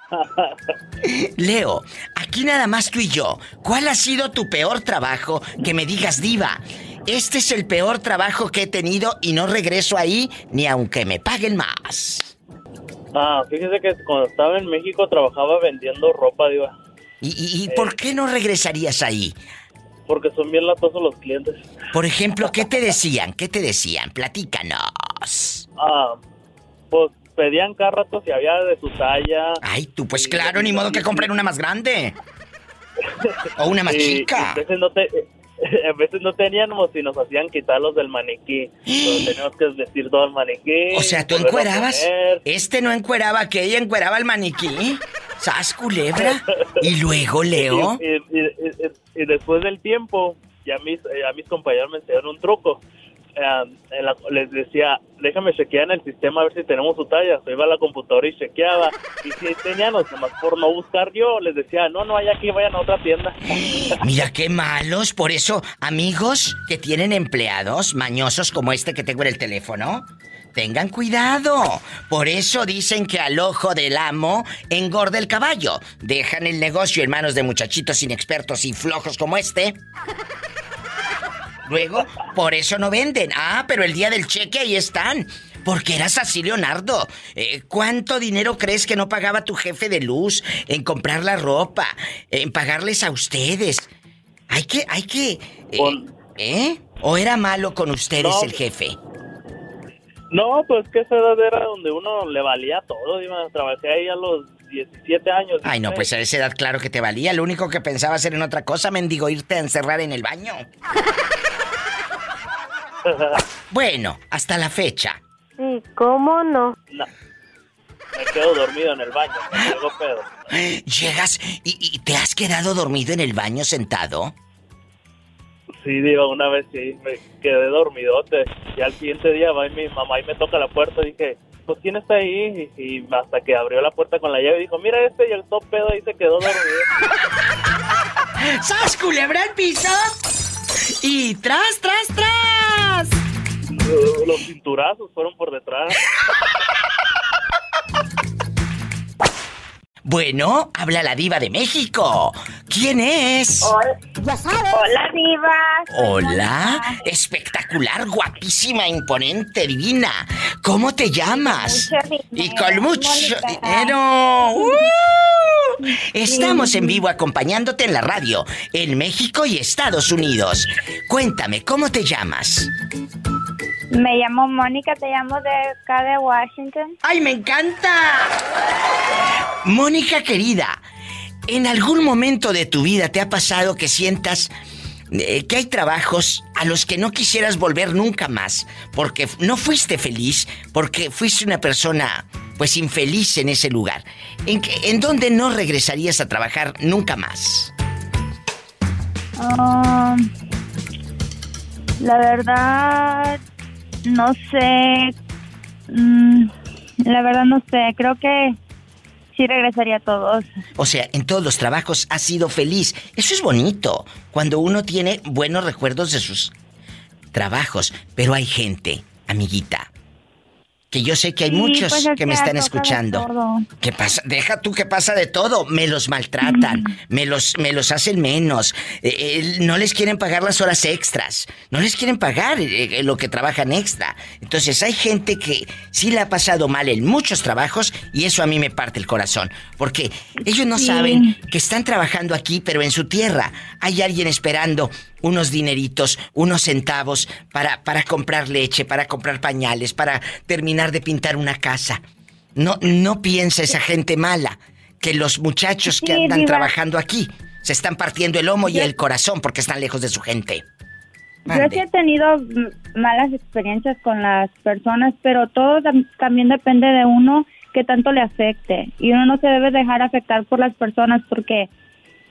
Leo, aquí nada más tú y yo. ¿Cuál ha sido tu peor trabajo que me digas, diva? Este es el peor trabajo que he tenido y no regreso ahí ni aunque me paguen más. Ah, fíjese que cuando estaba en México trabajaba vendiendo ropa, Diva. ¿Y, y- y por qué no regresarías ahí? Porque son bien latosos los clientes. Por ejemplo, ¿qué te decían? ¿Qué te decían? Platícanos. Ah, pues pedían cada rato si había de su talla. Ay, tú, pues claro, ni modo que compren una más grande. O una más Y- chica. veces no te... A veces no teníamos y nos hacían quitarlos del maniquí. Teníamos que vestir todo el maniquí. O sea, ¿tú encuerabas? Este no encueraba que ella encueraba al maniquí. ¿Sas culebra? Y luego, Leo. Y, y- y- y- y después del tiempo, ya mis, eh, a mis compañeros me enseñaron un truco. Les decía, déjame chequear en el sistema a ver si tenemos su talla. Se iba a la computadora y chequeaba. Y si tenían, los demás por no buscar yo, les decía, no, no hay aquí, vayan a otra tienda. Mira qué malos. Por eso, amigos que tienen empleados mañosos como este que tengo en el teléfono, Tengan cuidado. Por eso dicen que al ojo del amo engorda el caballo. Dejan el negocio en manos de muchachitos inexpertos y flojos como este. Luego, por eso no venden. Ah, pero el día del cheque ahí están. Porque eras así, Leonardo. Eh, ¿Cuánto dinero crees que no pagaba tu jefe de luz en comprar la ropa, en pagarles a ustedes? Hay que, hay que. eh, ¿Eh? ¿O era malo con ustedes No. el jefe? No, pues que esa edad era donde uno le valía todo. Dime, trabajé ahí a los 17 años. Ay, no, pues a esa edad claro que te valía. Lo único que pensaba hacer en otra cosa, mendigo, irte a encerrar en el baño. Bueno, hasta la fecha. Sí, ¿cómo no? No. Me quedo dormido en el baño, me hago pedo. Llegas y, y te has quedado dormido en el baño sentado. Sí, digo, una vez sí, me quedé dormidote. Y al siguiente día va mi mamá y me toca la puerta y dije, pues ¿quién está ahí? Y, y hasta que abrió la puerta con la llave dijo, mira este y el top pedo ahí se quedó dormido. ¡Sas, culebra al piso! Y tras, tras, tras. Los cinturazos fueron por detrás. Bueno, habla la diva de México. ¿Quién es? Ya sabes. Hola, Diva. Hola, espectacular, guapísima, imponente, divina. ¿Cómo te llamas? Y con mucho dinero. ¡Uh! Estamos en vivo acompañándote en la radio, en México y Estados Unidos. Cuéntame, ¿cómo te llamas? Me llamo Mónica, te llamo de acá de Washington. ¡Ay, me encanta! Mónica querida, ¿en algún momento de tu vida te ha pasado que sientas eh, que hay trabajos a los que no quisieras volver nunca más? Porque no fuiste feliz, porque fuiste una persona pues infeliz en ese lugar. ¿En, qué- en dónde no regresarías a trabajar nunca más? Um, la verdad, no sé. Mm, la verdad, no sé. Creo que sí regresaría a todos. O sea, en todos los trabajos has sido feliz. Eso es bonito, cuando uno tiene buenos recuerdos de sus trabajos. Pero hay gente, amiguita, que yo sé que hay Sí, muchos pues es que me están escuchando. ¿Qué pasa? Deja tú que pasa de todo. Me los maltratan, me los, me los hacen menos. eh, eh, no les quieren pagar las horas extras. No les quieren pagar eh, lo que trabajan extra. Entonces hay gente que sí la ha pasado mal en muchos trabajos y eso a mí me parte el corazón. Porque ellos no Sí. saben que están trabajando aquí, pero en su tierra hay alguien esperando unos dineritos, unos centavos para, para comprar leche, para comprar pañales, para terminar de pintar una casa. No, no piensa esa gente mala que los muchachos que andan trabajando aquí se están partiendo el lomo y el corazón porque están lejos de su gente. Yo sí he tenido malas experiencias con las personas, pero todo tam- también depende de uno que tanto le afecte. Y uno no se debe dejar afectar por las personas porque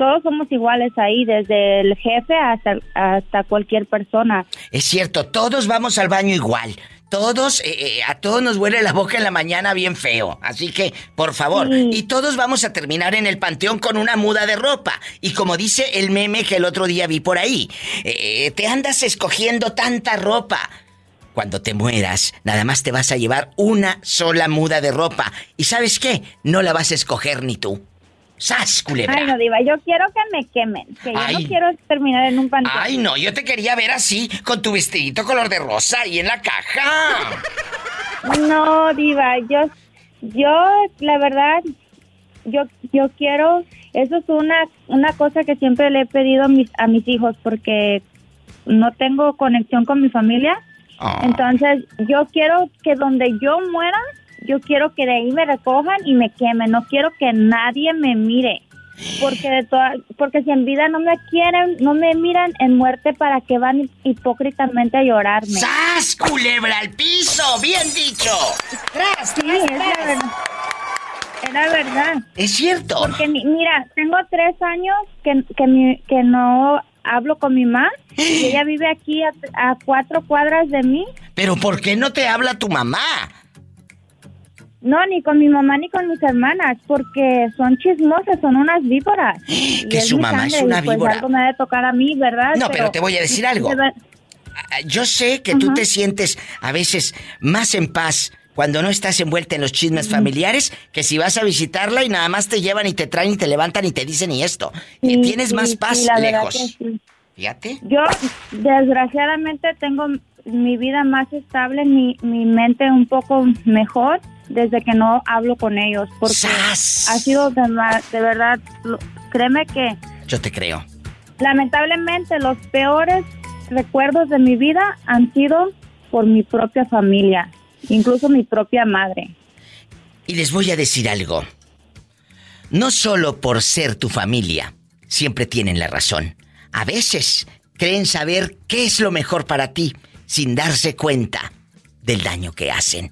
todos somos iguales ahí, desde el jefe hasta, hasta cualquier persona. Es cierto, todos vamos al baño igual. Todos, eh, eh, a todos nos huele la boca en la mañana bien feo. Así que, por favor, y todos vamos a terminar en el panteón con una muda de ropa. Y como dice el meme que el otro día vi por ahí, eh, te andas escogiendo tanta ropa. Cuando te mueras, nada más te vas a llevar una sola muda de ropa. ¿Y sabes qué? No la vas a escoger ni tú. ¡Sas, culebra! Ay, no, Diva, yo quiero que me quemen, que yo no quiero terminar en un panteón. Ay, no, yo te quería ver así, con tu vestidito color de rosa ahí en la caja. No, diva, yo, yo, la verdad, yo, yo quiero, eso es una, una cosa que siempre le he pedido a mis, a mis hijos porque no tengo conexión con mi familia. Entonces, yo quiero que donde yo muera, yo quiero que de ahí me recojan y me quemen. No quiero que nadie me mire. Porque de toda, porque si en vida no me quieren, no me miran en muerte, ¿para que van hipócritamente a llorarme? ¡Sas, culebra al piso! ¡Bien dicho! ¡Tras, Sí, es la verdad. Es la verdad. Es cierto. Porque mi- mira, tengo tres años que, que, mi- que no hablo con mi mamá y ella vive aquí a, a cuatro cuadras de mí. Pero ¿por qué no te habla tu mamá? No, ni con mi mamá ni con mis hermanas, porque son chismosas, son unas víboras. Que su mamá es una pues víbora. algo me ha de tocar a mí, ¿verdad? No, pero te voy a decir algo. ver- ah, yo sé que tú te sientes a veces más en paz cuando no estás envuelta en los chismes familiares que si vas a visitarla y nada más te llevan y te traen y te levantan y te dicen y esto. Sí, Tienes más paz sí, la verdad lejos. que. Fíjate. Yo, desgraciadamente, tengo mi vida más estable, mi, mi mente un poco mejor desde que no hablo con ellos. Porque ha sido de, verdad, lo- créeme que Yo te creo. lamentablemente los peores recuerdos de mi vida han sido por mi propia familia, incluso mi propia madre. Y les voy a decir algo. No solo por ser tu familia, siempre tienen la razón. A veces creen saber qué es lo mejor para ti sin darse cuenta del daño que hacen.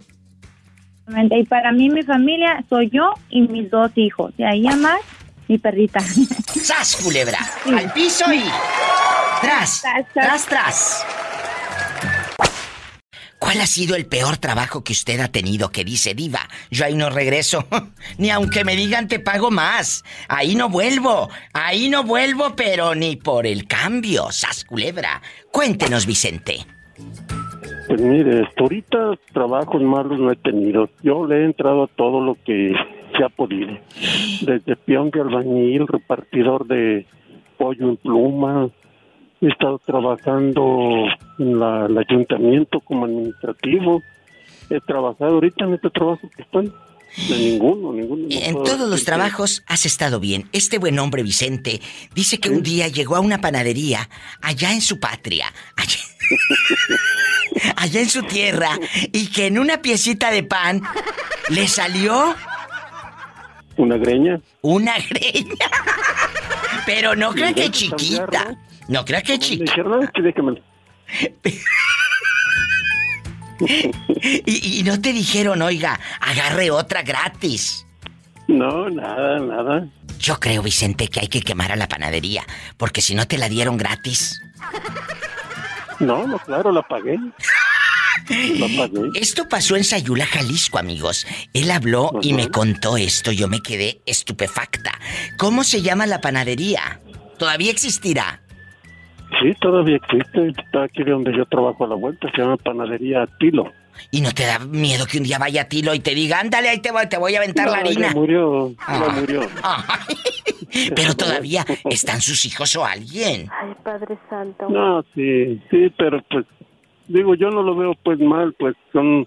Y para mí mi familia soy yo y mis dos hijos. De ahí a más, mi perrita. ¡Sas, culebra! ¡Al piso y... ¡Tras! ¡Tras, tras! ¿Cuál ha sido el peor trabajo que usted ha tenido que dice, diva? Yo ahí no regreso. ni aunque me digan te pago más. Ahí no vuelvo. Ahí no vuelvo, pero ni por el cambio. ¡Sas, culebra! Cuéntenos, Vicente. Pues mire, ahorita trabajos malos no he tenido. Yo le he entrado a todo lo que se ha podido. Desde peón de albañil, repartidor de pollo en pluma. He estado trabajando en la- el ayuntamiento como administrativo. He trabajado ahorita en este trabajo que estoy. De ninguno, ninguno. no En todos los trabajos has estado bien. Este buen hombre Vicente dice que un día llegó a una panadería allá en su patria, allá, allá en su tierra, y que en una piecita de pan le salió ¿Una greña? una greña. Pero no crea que chiquita. cambiarlo. No crea que chiquita. Y, y no te dijeron, oiga, agarre otra gratis. No, nada, nada. Yo creo, Vicente, que hay que quemar a la panadería, porque si no te la dieron gratis. No, no, claro, la pagué. La pagué. Esto pasó en Sayula, Jalisco, amigos. Él habló y me contó esto. Yo me quedé estupefacta. ¿Cómo se llama la panadería? ¿Todavía existirá? Sí, todavía existe. Está aquí de donde yo trabajo a la vuelta. Se llama Panadería Tilo. ¿Y no te da miedo que un día vaya Tilo y te diga, ándale, ahí te voy, te voy a aventar la harina? Ya murió, ya Ah. murió. Pero todavía están sus hijos o alguien. Ay, Padre Santo. No, sí, sí, pero pues, digo, yo no lo veo pues mal, pues son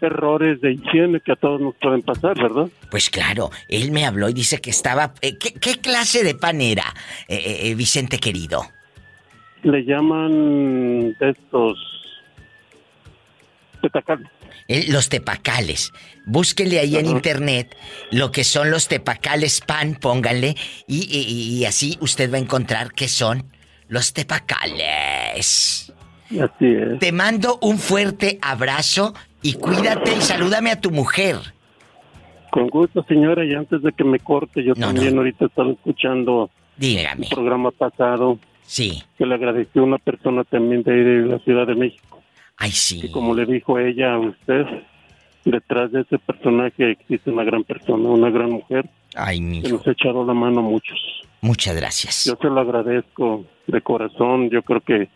errores de higiene que a todos nos pueden pasar, ¿verdad? Pues claro, él me habló y dice que estaba... eh, ¿qué, qué clase de pan era, eh, eh, eh, Vicente querido? Le llaman estos petacales. Eh, los tepacales. Búsquenle ahí en internet lo que son los tepacales pan, pónganle, y, y- y así usted va a encontrar qué son los tepacales. Así es. Te mando un fuerte abrazo y cuídate y salúdame a tu mujer. Con gusto, señora, y antes de que me corte, yo también ahorita estaba escuchando Dígame. el programa pasado. Sí. Que le agradeció una persona también de, ahí de la Ciudad de México. Ay, sí. Y como le dijo ella a usted, detrás de ese personaje existe una gran persona, una gran mujer. Ay, mi Que nos ha echado la mano a muchos. Muchas gracias. Yo se lo agradezco de corazón. Yo creo que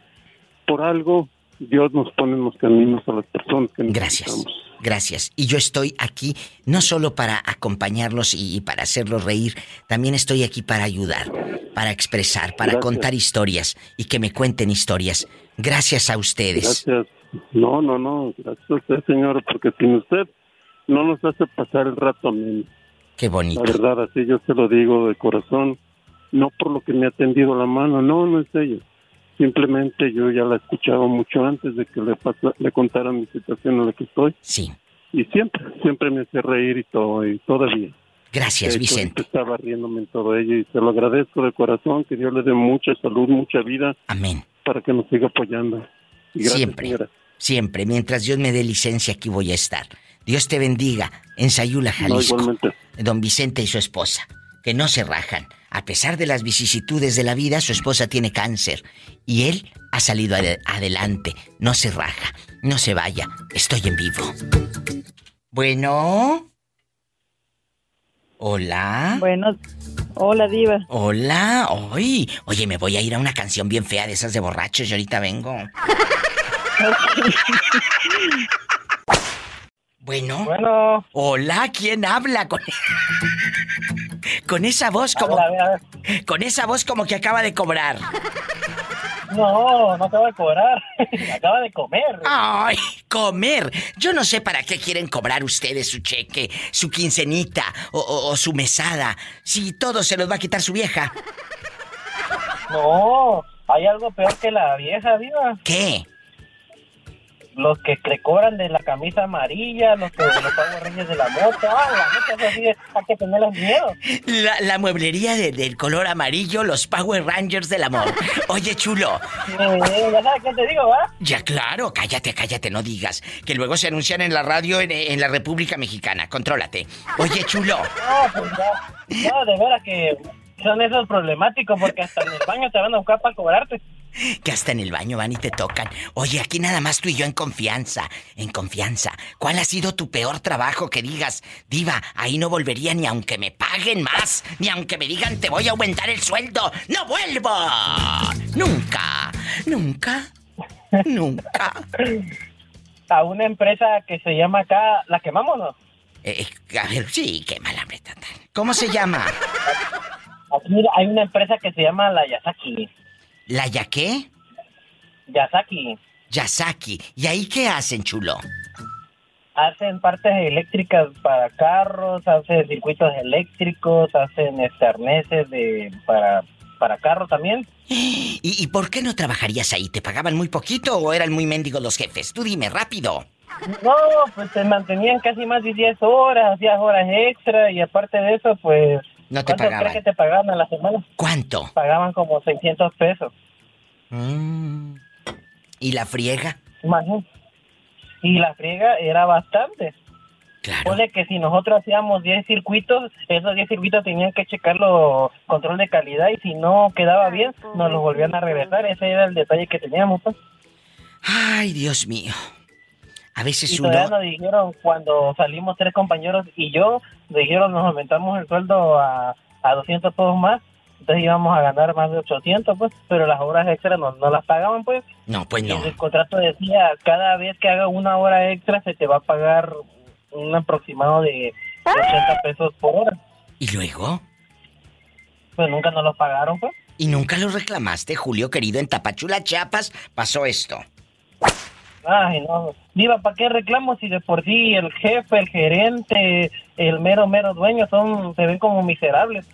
por algo Dios nos pone en los caminos a las personas que Gracias. Gracias. Y yo estoy aquí no solo para acompañarlos y, y para hacerlos reír, también estoy aquí para ayudar, para expresar, para Gracias. contar historias y que me cuenten historias. Gracias a ustedes. Gracias. No, no, no. Gracias a usted, señor, porque sin usted no nos hace pasar el rato a mí. Qué bonito. La verdad, así yo se lo digo de corazón. No por lo que me ha tendido la mano, no, no es ella. Simplemente yo ya la escuchaba mucho antes de que le, pasa- le contara mi situación en la que estoy. Sí. Y siempre, siempre me hace reír y todo, y todavía. Gracias, hecho, Vicente. Estaba riéndome en todo ello y se lo agradezco de corazón, que Dios le dé mucha salud, mucha vida. Amén. Para que nos siga apoyando. Y gracias, Siempre. señora. Siempre, mientras Dios me dé licencia, aquí voy a estar. Dios te bendiga en Sayula, No, Jalisco. igualmente. Don Vicente y su esposa, que no se rajan. A pesar de las vicisitudes de la vida, su esposa tiene cáncer y él ha salido ade- adelante. No se raja, no se vaya. Estoy en vivo. Bueno. Hola. Bueno, hola Diva. Hola. Hoy. Oye, me voy a ir a una canción bien fea de esas de borrachos y ahorita vengo. Bueno. Bueno. Hola, ¿quién habla con con esa voz como con esa voz como que acaba de cobrar? No, no acaba de cobrar. acaba de comer. Ay, comer. Yo no sé para qué quieren cobrar ustedes su cheque, su quincenita o, o- o su mesada, si todo se los va a quitar su vieja. No, hay algo peor que la vieja, diva. ¿Qué? Los que cobran de la camisa amarilla, los que los Power Rangers de la moto. Ah, la neta, eso sí, hay que tenerles miedo. La, la mueblería de- del color amarillo, los Power Rangers del amor. Oye, chulo. Ya sabes qué te digo, ¿va? Ya claro, cállate, cállate, no digas. Que luego se anuncian en la radio en, en la República Mexicana. Contrólate. Oye, chulo. No, pues ya. No, de veras que son esos problemáticos porque hasta en el baño te van a buscar para cobrarte. Que hasta en el baño van y te tocan. Oye, aquí nada más tú y yo en confianza. En confianza. ¿Cuál ha sido tu peor trabajo que digas, Diva, ahí no volvería ni aunque me paguen más, ni aunque me digan te voy a aumentar el sueldo? ¡No vuelvo! Nunca. Nunca. Nunca. A una empresa que se llama acá, ¿la no? Eh, eh, a ver, sí, qué mala. ¿Cómo se llama? Aquí mira, hay una empresa que se llama la Yasaki. ¿La ya qué? Yasaki. Yasaki. ¿Y ahí qué hacen, chulo? Hacen partes eléctricas para carros, hacen circuitos eléctricos, hacen este, arneses de, para, para carros también. ¿Y, y por qué no trabajarías ahí? ¿Te pagaban muy poquito o eran muy mendigos los jefes? Tú dime, rápido. No, pues se mantenían casi más de 10 horas, hacías horas extra y aparte de eso, pues... No te ¿cuánto pagaban. crees que te pagaban a la semana? ¿Cuánto? Pagaban como 600 pesos. Mm. ¿Y la friega? Imagínate. Y la friega era bastante. Claro. Ponle que si nosotros hacíamos 10 circuitos, esos 10 circuitos tenían que checarlo control de calidad y si no quedaba bien, nos los volvían a regresar. Ese era el detalle que teníamos. Pues. Ay, Dios mío. A veces Y uno... todavía nos dijeron, cuando salimos tres compañeros y yo, dijeron nos aumentamos el sueldo a, a 200 pesos más, entonces íbamos a ganar más de 800, pues, pero las horas extras no, no las pagaban, pues. No, pues no. Y el contrato decía, cada vez que haga una hora extra se te va a pagar un aproximado de, de 80 pesos por hora. ¿Y luego? Pues nunca nos los pagaron, pues. ¿Y nunca lo reclamaste, Julio querido? En Tapachula, Chiapas, pasó esto. Ay, no. Diva, ¿para qué reclamo si de por sí el jefe, el gerente, el mero, mero dueño son, se ven como miserables?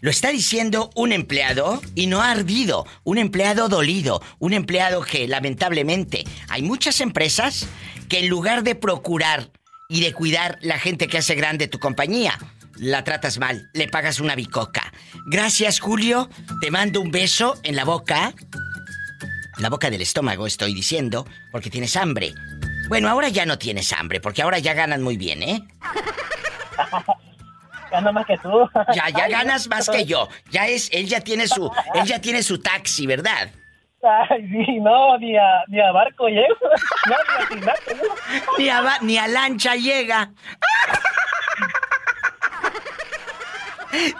Lo está diciendo un empleado y no ha ardido, un empleado dolido, un empleado que lamentablemente hay muchas empresas que en lugar de procurar y de cuidar la gente que hace grande tu compañía, la tratas mal, le pagas una bicoca. Gracias Julio, te mando un beso en la boca, la boca del estómago estoy diciendo, porque tienes hambre. Bueno, ahora ya no tienes hambre, porque ahora ya ganan muy bien, ¿eh? Gana más que tú. Ya, ya ganas más que yo. Ya es, él ya tiene su, él ya tiene su taxi, ¿verdad? Ay, sí, no, ni a, ni a barco llego. No, ni a. Ni a, ba- ni a lancha llega.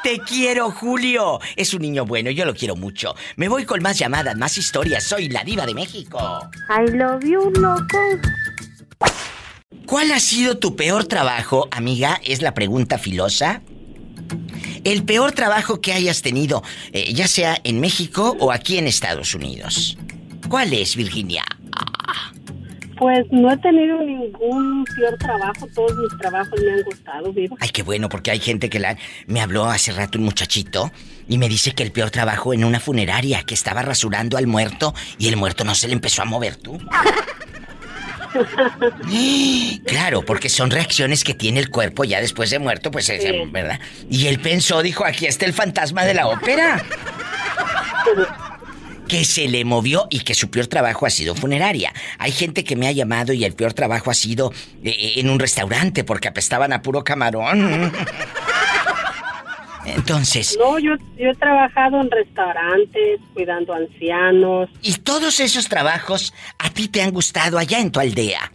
Te quiero, Julio. Es un niño bueno, yo lo quiero mucho. Me voy con más llamadas, más historias. Soy la diva de México. I love you, loco. ¿Cuál ha sido tu peor trabajo, amiga? Es la pregunta filosa. El peor trabajo que hayas tenido, eh, ya sea en México o aquí en Estados Unidos. ¿Cuál es, Virginia? Pues no he tenido ningún peor trabajo, todos mis trabajos me han gustado, viva. Ay, qué bueno, porque hay gente que la... Me habló hace rato un muchachito y me dice que el peor trabajo en una funeraria, que estaba rasurando al muerto y el muerto no se le empezó a mover, tú. Claro, porque son reacciones que tiene el cuerpo ya después de muerto, pues, es, Sí. ¿verdad? Y él pensó, dijo, aquí está el fantasma de la ópera. Que se le movió y que su peor trabajo ha sido funeraria. Hay gente que me ha llamado y el peor trabajo ha sido eh, en un restaurante porque apestaban a puro camarón. Entonces, No, yo, yo he trabajado en restaurantes, cuidando ancianos. ¿y todos esos trabajos a ti te han gustado allá en tu aldea?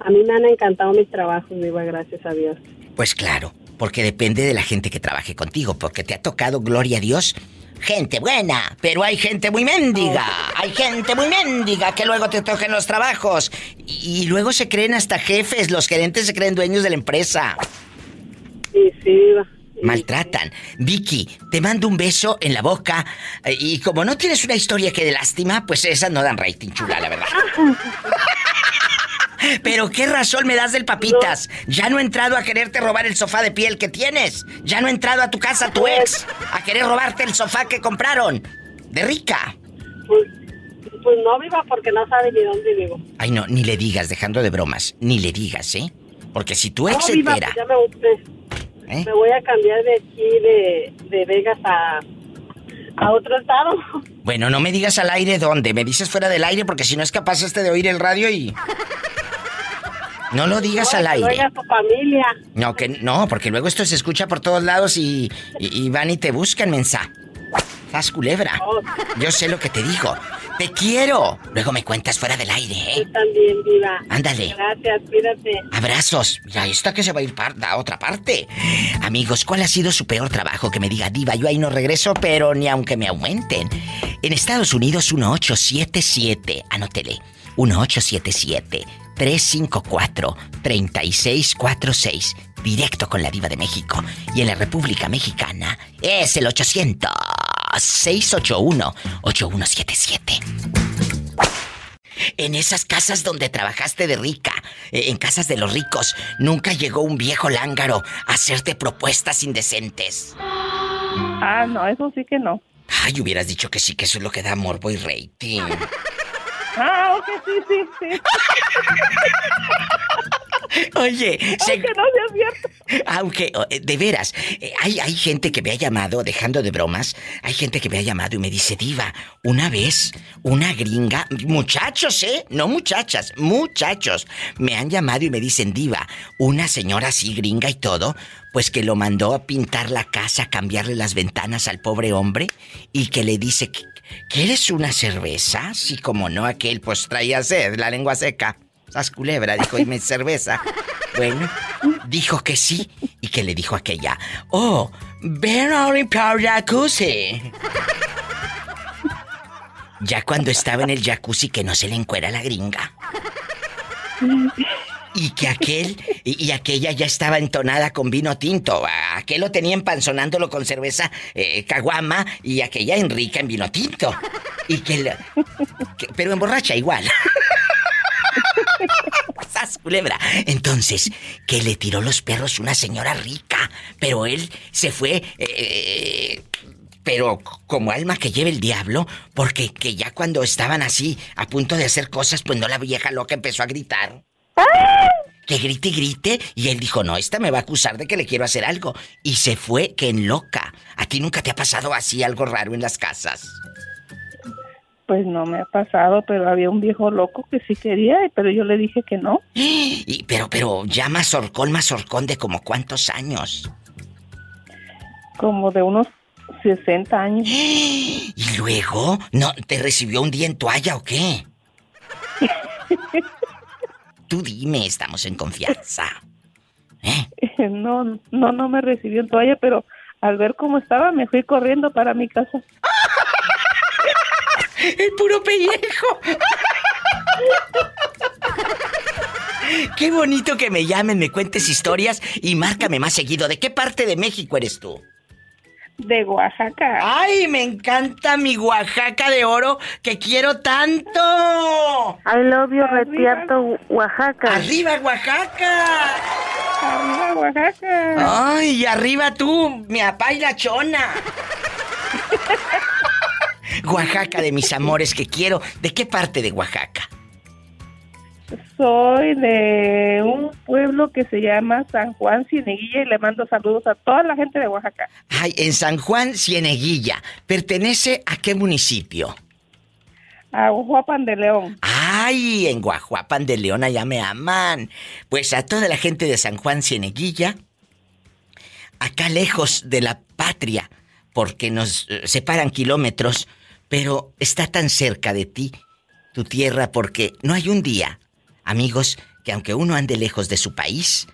A mí me han encantado mis trabajos, viva, gracias a Dios. Pues claro, porque depende de la gente que trabaje contigo, porque te ha tocado, gloria a Dios, gente buena, pero hay gente muy mendiga. Hay gente muy mendiga que luego te tocan los trabajos. Y luego se creen hasta jefes, los gerentes se creen dueños de la empresa. Sí, sí, Diva. Maltratan. Vicky, te mando un beso en la boca. eh, Y como no tienes una historia que de lástima, pues esas no dan rating, chula, la verdad. Pero qué razón me das del papitas. Ya no he entrado a quererte robar el sofá de piel que tienes. Ya no he entrado a tu casa tu ex a querer robarte el sofá que compraron. De rica. Pues, pues no viva porque no sabe ni dónde vivo. Ay, no, ni le digas, dejando de bromas. Ni le digas, ¿eh? Porque si tu ex no, se viva, entera. pues ya me, me- ¿Eh? me voy a cambiar de aquí, de, de Vegas a, a otro estado. Bueno, no me digas al aire dónde. Me dices fuera del aire porque si no es capaz este de oír el radio y. No lo digas al Que aire. oiga tu familia. No, que no, porque luego esto se escucha por todos lados y, y, y van y te buscan, mensa. Haz culebra. Yo sé lo que te digo. Te quiero. Luego me cuentas fuera del aire, ¿eh? Tú también, viva. Ándale. Gracias, cuídate. Abrazos. Mira, esta que se va a ir a otra parte. Amigos, ¿cuál ha sido su peor trabajo? Que me diga, Diva, yo ahí no regreso, pero ni aunque me aumenten. En Estados Unidos, 1877. Anótele. 1877 354 3646. Directo con la Diva de México. Y en la República Mexicana es el 800 681 8177. En esas casas donde trabajaste de rica, eh, en casas de los ricos, nunca llegó un viejo lángaro a hacerte propuestas indecentes. Ah, no, eso sí que no. Ay, hubieras dicho que sí, que eso es lo que da morbo y rating. Ah, ok, sí, sí, sí. Oye, se- Aunque no sea cierto. Aunque, eh, de veras, eh, hay, hay gente que me ha llamado, dejando de bromas, hay gente que me ha llamado y me dice, Diva, una vez, una gringa, muchachos, ¿eh? No muchachas, muchachos, me han llamado y me dicen, Diva, una señora así gringa y todo, pues que lo mandó a pintar la casa, cambiarle las ventanas al pobre hombre y que le dice, ¿quieres una cerveza? Sí, como no, aquel pues traía sed, la lengua seca. Sas culebra, dijo, y me cerveza. Bueno, dijo que sí y que le dijo aquella, oh, ven a jacuzzi. Ya cuando estaba en el jacuzzi que no se le encuera la gringa. Y que aquel y, aquella ya estaba entonada con vino tinto. Aquel lo tenía empanzonándolo con cerveza eh, caguama y aquella en rica en vino tinto. Y que, la- que- pero emborracha igual. ¡Sas, culebra! Entonces, que le tiró los perros una señora rica, pero él se fue, eh, pero como alma que lleva el diablo, porque que ya cuando estaban así, a punto de hacer cosas, pues no la vieja loca empezó a gritar. Que grite y grite, y él dijo, no, esta me va a acusar de que le quiero hacer algo. Y se fue que en loca. ¿A ti nunca te ha pasado así algo raro en las casas? Pues no me ha pasado, pero había un viejo loco que sí quería, pero yo le dije que no. Y, pero, pero, ya mazorcón, mazorcón de como cuántos años. Como de unos 60 años. ¿Y luego? ¿No te recibió un día en toalla o qué? Tú dime, estamos en confianza. No, no, no me recibió en toalla, pero al ver cómo estaba me fui corriendo para mi casa. ¡El puro pellejo! Qué bonito que me llamen, me cuentes historias y márcame más seguido. ¿De qué parte de México eres tú? De Oaxaca. ¡Ay, me encanta mi Oaxaca de oro que quiero tanto! I love you, Retierto, Oaxaca. ¡Arriba, Oaxaca! ¡Arriba, Oaxaca! ¡Ay, y arriba tú, mi apá y la chona! Oaxaca de mis amores que quiero. ¿De qué parte de Oaxaca? Soy de un pueblo que se llama San Juan Cieneguilla y le mando saludos a toda la gente de Oaxaca. Ay, en San Juan Cieneguilla. ¿Pertenece a qué municipio? A Huapan de León. Ay, en Guajuapan de León allá me aman. Pues a toda la gente de San Juan Cieneguilla, acá lejos de la patria, porque nos eh, separan kilómetros, pero está tan cerca de ti, tu tierra, porque no hay un día, amigos, que aunque uno ande lejos de su país,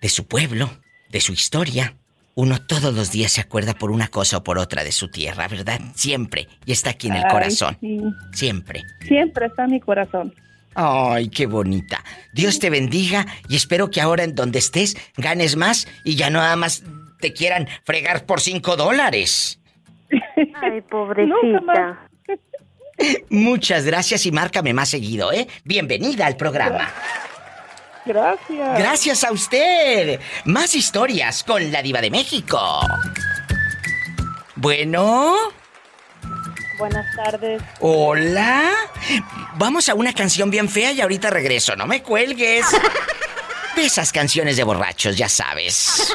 de su pueblo, de su historia, uno todos los días se acuerda por una cosa o por otra de su tierra, ¿verdad? Siempre. Y está aquí en el Ay, corazón. sí. Siempre. Siempre está en mi corazón. Ay, qué bonita. Dios te bendiga y espero que ahora en donde estés ganes más y ya no nada más te quieran fregar por cinco dólares. Ay, pobrecita. Muchas gracias y márcame más seguido, ¿eh? Bienvenida al programa. Gracias. Gracias a usted. Más historias con la diva de México. Bueno, Buenas tardes. hola. Vamos a una canción bien fea y ahorita regreso. No me cuelgues. De esas canciones de borrachos, ya sabes.